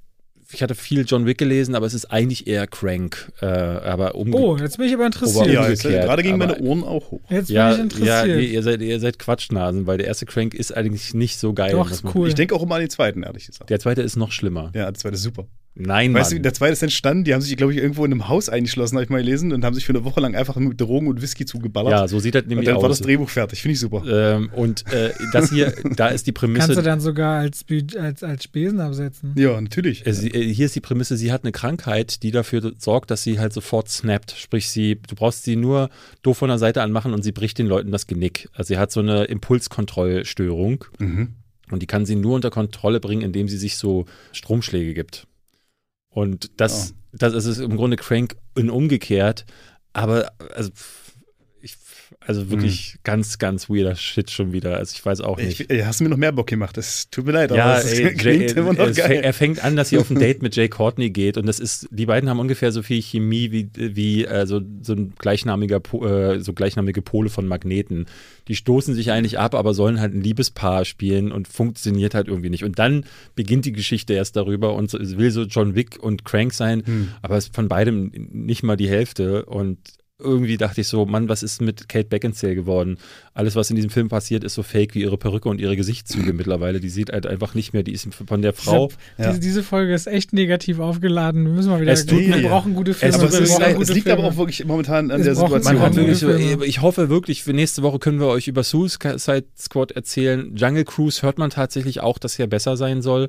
Ich hatte viel John Wick gelesen, aber es ist eigentlich eher Crank. Äh, aber Oh, jetzt bin ich aber interessiert. Ja, jetzt, gerade gingen meine Ohren auch hoch. Jetzt ja, bin ich ja, interessiert. nee, ihr seid, ihr seid Quatschnasen, weil der erste Crank ist eigentlich nicht so geil. Doch, ist cool. Ich denke auch immer an den zweiten, ehrlich gesagt. Der zweite ist noch schlimmer. Ja, der zweite ist super. Nein, Weißt du, Mann. der zweite ist entstanden, die haben sich, glaube ich, irgendwo in einem Haus eingeschlossen, habe ich mal gelesen, und haben sich für eine Woche lang einfach mit Drogen und Whisky zugeballert. ja, so sieht das und nämlich dann aus. war das Drehbuch fertig. Finde ich super. ähm, und äh, das hier, da ist die Prämisse. Kannst du dann sogar als, als, als Spesen absetzen. Ja, natürlich. Äh, Sie, äh, hier ist die Prämisse, sie hat eine Krankheit, die dafür sorgt, dass sie halt sofort snappt. Sprich, sie, du brauchst sie nur doof von der Seite anmachen und sie bricht den Leuten das Genick. Also sie hat so eine Impulskontrollstörung Mhm. und die kann sie nur unter Kontrolle bringen, indem sie sich so Stromschläge gibt. Und das, das ist im Grunde Crank in umgekehrt. Aber also, also wirklich ganz, ganz weirder Shit schon wieder. Also ich weiß auch nicht. Ich, hast du mir noch mehr Bock gemacht? Das tut mir leid, Ja, aber es ey, klingt Jay, immer noch geil. er fängt an, dass sie auf ein Date mit Jay Courtney geht und das ist, die beiden haben ungefähr so viel Chemie wie, wie äh, so, so ein gleichnamiger, äh, so gleichnamige Pole von Magneten. Die stoßen sich eigentlich ab, aber sollen halt ein Liebespaar spielen und funktioniert halt irgendwie nicht. Und dann beginnt die Geschichte erst darüber und es will so John Wick und Crank sein, Hm. aber es ist von beidem nicht mal die Hälfte und irgendwie dachte ich so, Mann, was ist mit Kate Beckinsale geworden? Alles, was in diesem Film passiert, ist so fake wie ihre Perücke und ihre Gesichtszüge mittlerweile. Die sieht halt einfach nicht mehr, die ist von der Frau. Ja. Diese, diese Folge ist echt negativ aufgeladen. Wir müssen mal wieder. Es tut wir brauchen gute Filme. Es es, ist, leid, es gute liegt Filme. aber auch wirklich momentan an Es der Situation. Man hat gute wirklich Filme. ich hoffe wirklich, für nächste Woche können wir euch über Suicide Squad erzählen. Jungle Cruise hört man tatsächlich auch, dass er besser sein soll.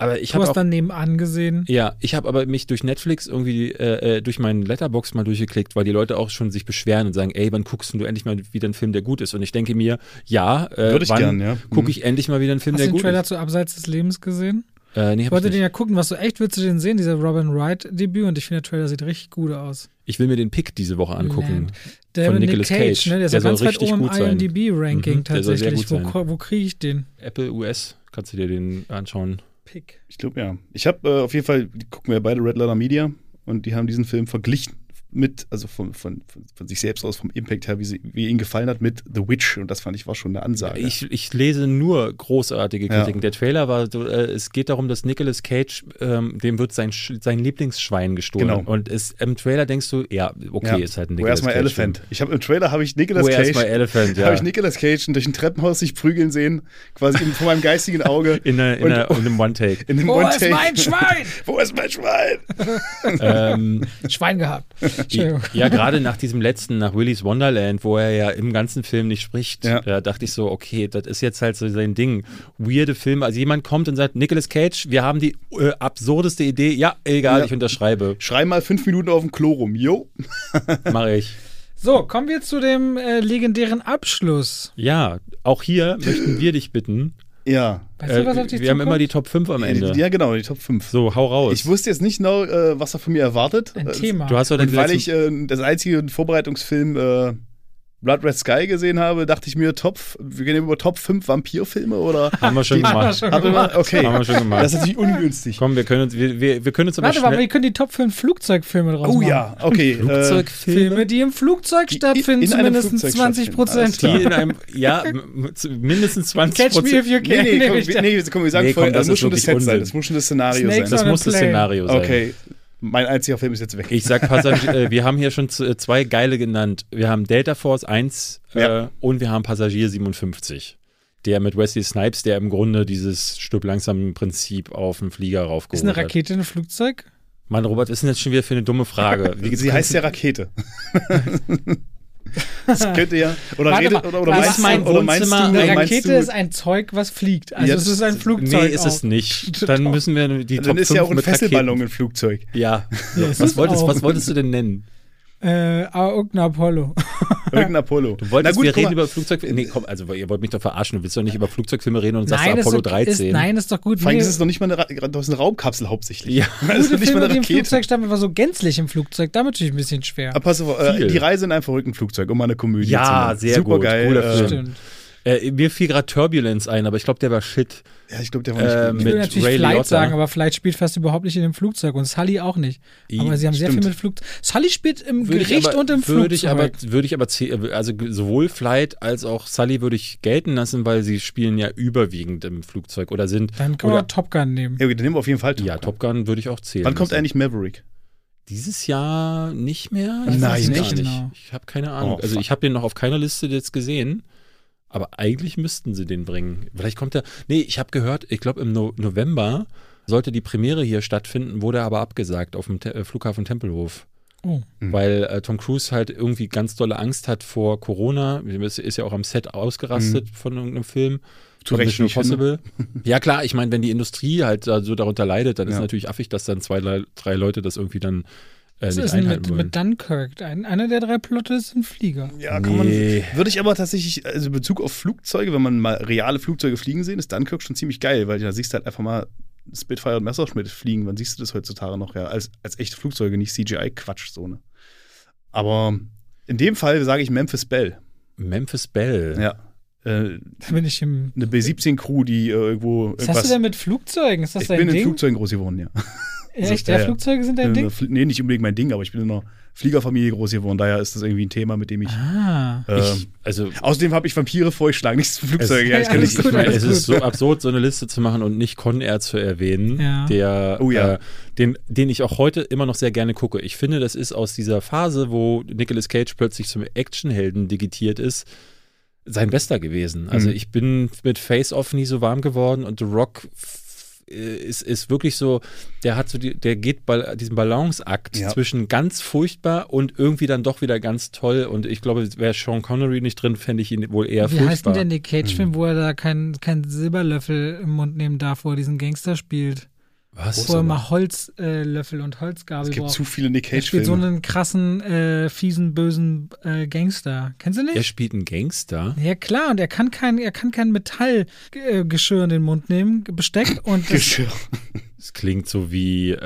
Aber ich Du habe hast auch dann nebenan gesehen. Ja, ich habe aber mich durch Netflix irgendwie äh, äh, durch meinen Letterbox mal durchgeklickt, weil die Leute auch schon sich beschweren und sagen, ey, wann guckst du endlich mal wieder einen Film, der gut ist? Und ich denke mir, ja, äh, Würde ich wann ja. gucke Mhm. ich endlich mal wieder einen Film, Hast du der den gut Trailer ist? zu Abseits des Lebens gesehen? Äh, nee, Ich wollte ich, den ja gucken, was so echt willst du den sehen, dieser Robin Wright-Debüt und ich finde, der Trailer sieht richtig gut aus. ich will mir den Pick diese Woche angucken. Der Von Nick Nicolas Cage, Cage. ne? Der ist Der ja ganz soll weit richtig oben im gut sein. IMDb-Ranking Mhm, der soll sehr tatsächlich. Wo, wo kriege ich den? Apple US, kannst du dir den anschauen. Pick. Ich glaube, ja. Ich habe äh, auf jeden Fall, die gucken wir beide Red Letter Media und die haben diesen Film verglichen mit, also von, von, von, von sich selbst aus, vom Impact her, wie, sie, wie ihnen gefallen hat, mit The Witch. Und das fand ich war schon eine Ansage. Ich, ich lese nur großartige Ja. Kritiken. Der Trailer war, so, äh, es geht darum, dass Nicolas Cage, ähm, dem wird sein, sein Lieblingsschwein gestohlen. Genau. Und es, im Trailer denkst du, ja, okay, Ja. ist halt ein Wo Nicolas erstmal Cage. Elephant. Ich habe im Trailer habe ich Nicolas Wo Cage, erstmal Elephant, ja. habe ich Nicolas Cage durch ein Treppenhaus sich prügeln sehen, quasi in, vor meinem geistigen Auge. in, einer, in, Und- einer, in einem One-Take. In Wo ist One-Take. mein Schwein? Wo ist mein Schwein? ähm, Schwein gehabt. Ja, gerade nach diesem letzten, nach Willy's Wonderland, wo er ja im ganzen Film nicht spricht, Ja. da dachte ich so, okay, das ist jetzt halt so sein Ding. Weirde Filme. Also jemand kommt und sagt, Nicolas Cage, wir haben die äh, absurdeste Idee. Ja, egal, Ja. ich unterschreibe. Schrei mal fünf Minuten auf dem Klo rum. Jo. Mache ich. So, kommen wir zu dem äh, legendären Abschluss. Ja, auch hier möchten wir dich bitten. Ja. Weißt du, was Äh, auf dich wir haben immer die Top 5 am Ende. Ja, genau, die Top 5. So, hau raus. Ich wusste jetzt nicht genau, äh, was er von mir erwartet. Ein Äh, Thema. du hast doch den Und weil letzten- ich äh, das einzige Vorbereitungsfilm äh, Blood Red Sky gesehen habe, dachte ich mir, Top, wir gehen über Top 5 Vampirfilme oder. haben wir schon gemacht. Haben wir okay. Haben wir schon gemacht. Das ist natürlich ungünstig. Komm, wir können uns, wir, wir, wir können uns aber Warte mal, schnell... wir können die Top 5 Flugzeugfilme draus Oh machen. ja, okay. Äh, Flugzeugfilme, Filme, die im Flugzeug Die stattfinden, in- in einem zumindest Flugzeug 20 Prozent. die in einem, ja, mindestens 20 Catch me if you nee, can. nee, komm, nämlich wir, nee, komm, wir sagen Nee, komm, vorher, das das muss schon das Set sein. Unsinn. Das muss schon das Szenario Snakes Das on a muss das. Szenario sein. sein. Okay. Mein einziger Film ist jetzt weg. Ich sag Passagier, äh, wir haben hier schon äh, zwei geile genannt. Wir haben Delta Force 1 äh, Ja. und wir haben Passagier 57. Der mit Wesley Snipes, der im Grunde dieses Stück langsam Prinzip auf den Flieger Ist raufgeholt eine hat. Rakete ein Flugzeug? Mann, Robert, was ist denn jetzt schon wieder für eine dumme Frage? Wie, Sie heißt ja Rakete. das könnte ja. Oder, Warte redet, mal, oder, oder was meinst ist mein du, oder meinst du, Wohnzimmer? Eine Rakete du, ist ein Zeug, was fliegt. Also Jetzt- es ist ein Flugzeug. Nee, ist es nicht. Dann müssen wir die Dann Top ist 5 ja auch ein Fesselballon Raketen. ein Flugzeug. Ja. Ja, ist was, es wolltest, was wolltest du denn nennen? Äh, irgendein Apollo. Irgendein Apollo. Du wolltest, Na gut, wir reden über Flugzeugfilme. Nee, komm, also ihr wollt mich doch verarschen. Du willst doch nicht über Flugzeugfilme reden und sagst nein, ist Apollo doch, 13. Ist, nein, ist doch gut. Vor allem Nee, ist es noch nicht mal eine, Ra das ist eine Raumkapsel hauptsächlich. Ja. Also gute nicht mal Filme, eine die im Rakete. Flugzeug stammen, aber so gänzlich im Flugzeug. Damit natürlich ein bisschen schwer. Aber pass auf, äh, die Reise in einem verrückten Flugzeug, um mal eine Komödie Ja, zu machen. sehr Super gut, geil. cooler äh, Film. Stimmt. Äh, mir fiel gerade Turbulence ein, aber ich glaube, der war shit. Ja, ich glaube, der war nicht Ähm, gut. Ich mit will natürlich Ray Flight Liotta. sagen, aber Flight spielt fast überhaupt nicht in dem Flugzeug und Sully auch nicht. Aber sie haben sehr Stimmt. viel mit Flugzeug. Sully spielt im Würde ich Gericht aber, und im würde ich aber, Flugzeug. würde ich aber, also sowohl Flight als auch Sully würde ich gelten lassen, weil sie spielen ja überwiegend im Flugzeug oder sind. Dann können oder, wir Top Gun nehmen. Ja, okay, dann nehmen wir auf jeden Fall Top ja, Gun. Top Gun würde ich auch zählen. Wann kommt lassen. eigentlich Maverick? Dieses Jahr nicht mehr? Nein, weiß nicht? Genau. Ich habe keine Ahnung. Oh, also ich habe den noch auf keiner Liste jetzt gesehen. Aber eigentlich müssten sie den bringen. Vielleicht kommt er. Nee, ich habe gehört, ich glaube im no November sollte die Premiere hier stattfinden, wurde aber abgesagt auf dem Te äh, Flughafen Tempelhof. Oh. Hm. Weil äh, Tom Cruise halt irgendwie ganz dolle Angst hat vor Corona. Ist, ist ja auch am Set ausgerastet von irgendeinem Film. Zu Recht. Impossible. ja, klar, ich meine, wenn die Industrie halt da so darunter leidet, dann ist Ja. natürlich affig, dass dann zwei, drei- Leute das irgendwie dann Was nicht ist denn mit, mit Dunkirk? Ein, einer der drei Plotte ist ein Flieger. Ja, kann Nee. man. Würde ich aber tatsächlich, also in Bezug auf Flugzeuge, wenn man mal reale Flugzeuge fliegen sehen, ist Dunkirk schon ziemlich geil, weil da siehst du halt einfach mal Spitfire und Messerschmitt fliegen. Wann siehst du das heutzutage noch? Ja, als, als echte Flugzeuge, nicht CGI-Quatsch, so, ne? Aber in dem Fall sage ich Memphis Bell. Memphis Bell. Ja. Äh, Da bin ich im. eine B-17-Crew, die äh, irgendwo. Was hast du denn mit Flugzeugen? Ist das ich dein bin in Ding? Flugzeugen groß geworden, ja. Echt? Ja, Ja. Flugzeuge sind dein In Ding? Nee, nicht unbedingt mein Ding, aber ich bin in einer Fliegerfamilie groß geworden. Daher ist das irgendwie ein Thema, mit dem ich. Ah. ähm, Ich, also außerdem habe ich Vampire vorgeschlagen, nicht Flugzeuge. Es- ja, ich Ja, nicht. ich meine, es ist so absurd, so eine Liste zu machen und nicht Con Air zu erwähnen, Ja. der, Oh ja. äh, den, den ich auch heute immer noch sehr gerne gucke. Ich finde, das ist aus dieser Phase, wo Nicolas Cage plötzlich zum Actionhelden digitiert ist, sein bester gewesen. Also Mhm. ich bin mit Face Off nie so warm geworden und The Rock äh, ist, ist wirklich so, der hat so die, der geht bei diesem Balanceakt Ja. zwischen ganz furchtbar und irgendwie dann doch wieder ganz toll. Und ich glaube, wäre Sean Connery nicht drin, fände ich ihn wohl eher Wie heißt furchtbar. denn der Cage-Film, wo er da keinen keinen Silberlöffel im Mund nehmen darf, wo er diesen Gangster spielt? Was? Wo er mal Holzlöffel äh, und Holzgabel Es gibt braucht. zu viele Nick er spielt so Cage-Filme. einen krassen, äh, fiesen, bösen äh, Gangster. Kennst du Er nicht? spielt einen Gangster. Ja klar, und er kann kein, er kann kein Metallgeschirr in den Mund nehmen, Besteck und das, Geschirr. Das klingt so wie, äh,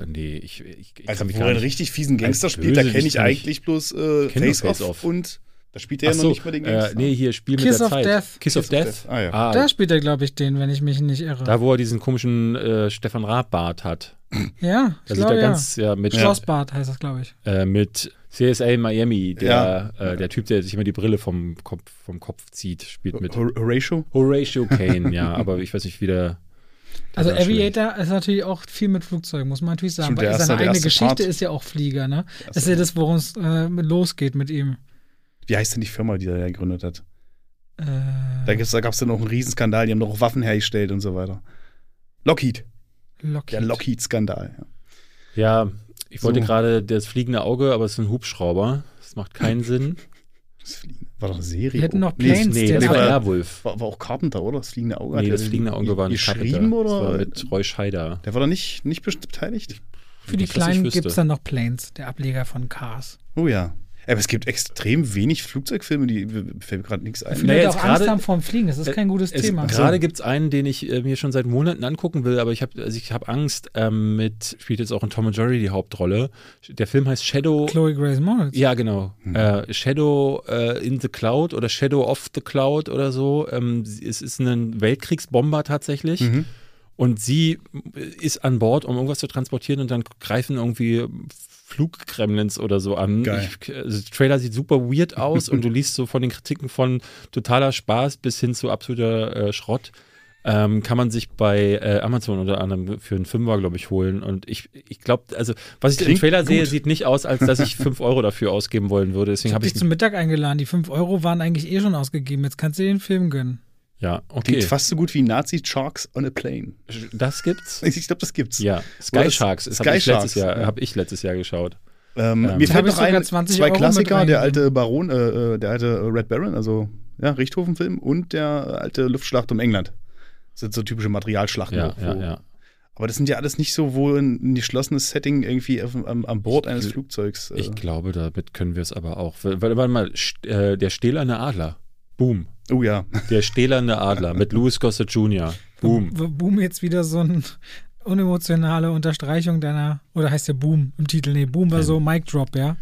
äh, nee, ich, ich, ich Also, kann mich wo gar er einen richtig fiesen Gangster spielt, da kenne ich eigentlich bloß äh, nur Face, Off, und da spielt er ja noch so, nicht mal den äh, Gangster. nee, hier Spiel Kiss mit der of Zeit. Death. Kiss, of of Death. Death. Ah, ja. da spielt er, glaube ich, den, wenn ich mich nicht irre. da, wo er diesen komischen äh, Stefan Raab-Bart hat. ja, Da ich sieht er ja. ganz, ja, mit, Schlossbad heißt das, glaube ich. äh, mit CSA Miami, der, Ja. äh, der Typ, der sich immer die Brille vom Kopf, vom Kopf zieht, spielt mit. Hor- Horatio? Horatio Kane, ja, aber ich weiß nicht, wie der. der Also Aviator ist natürlich auch viel mit Flugzeugen, muss man natürlich sagen. Stimmt, weil erste- seine eigene Geschichte Part. ist ja auch Flieger, ne? Das ist ja das, worum es äh, losgeht mit ihm. Wie heißt denn die Firma, die er ja gegründet hat? Äh, Da, da gab es dann noch einen Riesenskandal, die haben noch Waffen hergestellt und so weiter. Lockheed, Lockheed. der Lockheed-Skandal. Ja. Ja, ich wollte So. gerade das fliegende Auge, aber es ist ein Hubschrauber. Das macht keinen Sinn. Das Fliegen. War doch eine Serie. Wir hätten noch Nee, Planes, Nee, der das war Airwolf. War, war auch Carpenter, oder? Das fliegende Auge. Nee, das fliegende Auge war nicht geschrieben, Carpenter. oder? Das war mit Roy Scheider. der war da nicht, nicht beteiligt? Für die Kleinen gibt es dann noch Planes, der Ableger von Cars. Oh ja. Aber es gibt extrem wenig Flugzeugfilme, die fällt mir gerade nichts ein. Viele Naja, auch Angst gerade- haben vorm Fliegen, das ist kein gutes Es, Thema. Gerade gibt es einen, den ich äh, mir schon seit Monaten angucken will, aber ich habe also ich hab Angst ähm, mit, spielt jetzt auch in Tom and Jerry die Hauptrolle. Der Film heißt Shadow. Chloe Grace Moritz. Ja, genau. Hm. Äh, Shadow äh, in the Cloud oder Shadow of the Cloud oder so. Ähm, es ist ein Weltkriegsbomber tatsächlich. Mhm. Und sie ist an Bord, um irgendwas zu transportieren und dann greifen irgendwie Fluggremlins oder so an. Geil. Ich, also der Trailer sieht super weird aus und du liest so von den Kritiken von totaler Spaß bis hin zu absoluter äh, Schrott. Ähm, kann man sich bei äh, Amazon unter anderem für einen Fünfer, glaube ich, holen. Und ich, ich glaube, also was ich im Klingt Trailer sehe, gut. sieht nicht aus, als dass ich 5 Euro dafür ausgeben wollen würde. Ich Deswegen habe ich. dich zum Mittag eingeladen. Die 5 Euro waren eigentlich eh schon ausgegeben. Jetzt kannst du dir den Film gönnen. Ja, Klingt okay. fast so gut wie Nazi Sharks on a Plane. Das gibt's? Ich glaube, das gibt's. Ja, Sky Oder Sharks. Das Sky habe ich, letztes Sharks, Jahr- ja. hab ich letztes Jahr geschaut. Ähm, Ähm, mir fällt noch ein, sogar 20 zwei Euro Klassiker, der alte Baron, äh, äh, der alte Red Baron, also ja, Richthofen-Film und der alte Luftschlacht um England. Das sind so typische Materialschlachten. Ja, ja, ja. Aber das sind ja alles nicht so wohl ein, geschlossenes Setting irgendwie am, am Bord eines Ich- Flugzeugs. Äh. Ich glaube, damit können wir es aber auch. Weil, warte mal, st- äh, der stählerne Adler. Boom. Oh ja. Der stählerne Adler mit Louis Gossett Jr. Boom. Boom jetzt wieder so eine unemotionale Unterstreichung deiner, oder heißt der Boom im Titel? Nee, Boom war so Mic Drop, ja?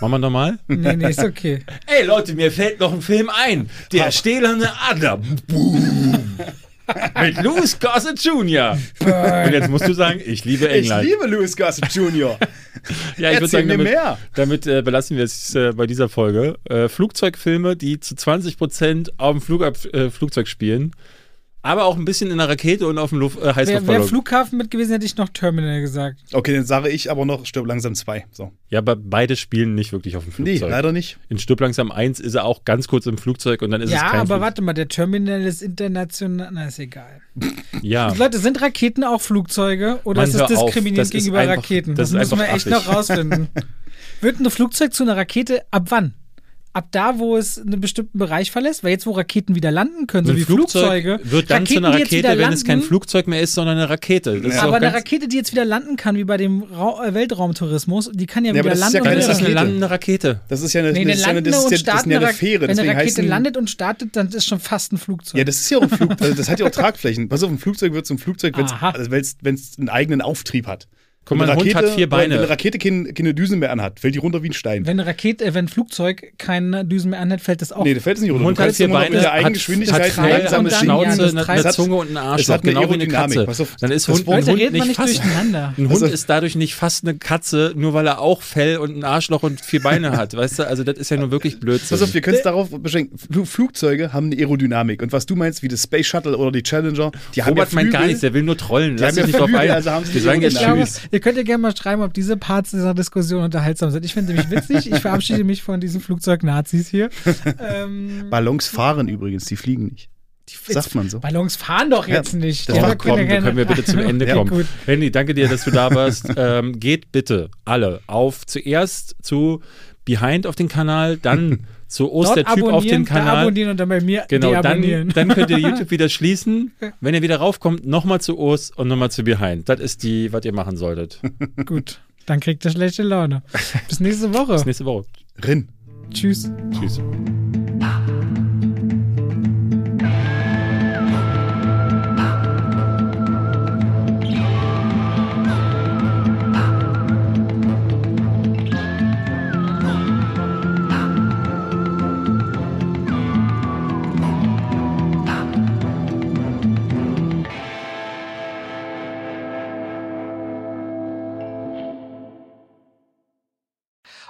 Machen wir nochmal? Nee, nee, ist okay. Ey Leute, mir fällt noch ein Film ein. Der stählerne Adler. Boom. Mit Louis Gossett Jr. Und jetzt musst du sagen, ich liebe Ich England. liebe Louis Gossett Jr. ja, ich würde sagen, damit, mehr. damit äh, belassen wir es äh, bei dieser Folge. Äh, Flugzeugfilme, die zu 20% auf dem Flug, äh, Flugzeug spielen. Aber auch ein bisschen in der Rakete und auf dem Luft, äh, Wäre wär Heißluftballon. Flughafen mit gewesen, hätte ich noch Terminal gesagt. Okay, dann sage ich aber noch Stirb langsam 2. So. ja, aber beide spielen nicht wirklich auf dem Nee, Flugzeug. leider nicht. In Stirb langsam 1 ist er auch ganz kurz im Flugzeug und dann ist es Ja, kein aber Flug- warte mal, der Terminal ist international. Na, ist egal. Ja. Leute, sind Raketen auch Flugzeuge oder Mann, ist es diskriminierend gegenüber einfach- Raketen? das Das, müssen wir echt noch rausfinden. Wird ein Flugzeug zu einer Rakete ab wann? Ab da, wo es einen bestimmten Bereich verlässt? Weil jetzt, wo Raketen wieder landen können, so wie Flugzeug Flugzeuge. wird dann zu einer Rakete, wenn es kein landen, Flugzeug mehr ist, sondern eine Rakete. Das ist Aber eine Rakete, die jetzt wieder landen kann, wie bei dem Ra äh, Weltraumtourismus, die kann ja Ja, aber wieder das ist landen ja Das ist eine Rakete. landende Rakete. Das ist ja eine, Nee, eine das ist ja eine, landende das ist und ja, das ist ja eine Fähre. Wenn eine Rakete landet und startet, dann ist schon fast ein Flugzeug. Ja, das ist ja auch ein Flug, also das hat ja auch Tragflächen. Pass auf, ein Flugzeug wird zum Flugzeug, wenn es also einen eigenen Auftrieb hat. Guck mal, Wenn ein eine Hund hat vier Beine. Wenn eine Rakete keine, keine Düsen mehr anhat, fällt die runter wie ein Stein. wenn eine Rakete, äh, wenn ein Flugzeug keine Düsen mehr anhält, fällt das auch. nee, da fällt es nicht runter. Hund Du hat vier Beine, mit der hat, Eigengeschwindigkeit hat eine treibt eine Schnauze, eine, eine Zunge und einen es Arschloch, hat eine genau wie eine. Katze. Pass auf, Dann ist Hund, Leute, Hund nicht nicht fast durcheinander. Ein Hund Also- ist dadurch nicht fast eine Katze, nur weil er auch Fell und ein Arschloch und vier Beine hat. Weißt du, also das ist ja nur wirklich Blödsinn. Pass auf, wir können es darauf beschränken. Fl Flugzeuge haben eine Aerodynamik. Und was du meinst, wie das Space Shuttle oder die Challenger, die haben ja Robert meint gar Flügel. nichts, der will nur trollen. Lass dich nicht Flügel, ein. also haben sie sagen jetzt Tschüss. Ihr könnt ja gerne mal schreiben, ob diese Parts dieser Diskussion unterhaltsam sind. Ich finde nämlich witzig. Ich verabschiede mich von diesen Flugzeug-Nazis hier. ähm, Ballons fahren übrigens, die fliegen nicht. die, Sagt man so. Ballons fahren doch jetzt Ja, nicht. das Die war- ja Komm, keine- können wir bitte zum Ende Ja, kommen. gut. Randy, danke dir, dass du da warst. ähm, geht bitte alle auf zuerst zu Behind auf den Kanal, dann zu Ost, Dort der Typ auf den Da Kanal. abonnieren und dann bei mir Genau, dann, dann könnt ihr YouTube wieder schließen. Wenn ihr wieder raufkommt, nochmal zu Ost und nochmal zu Behind. Das ist die, was ihr machen solltet. Gut, dann kriegt ihr schlechte Laune. Bis nächste Woche. Bis nächste Woche. Rin. Tschüss. Tschüss.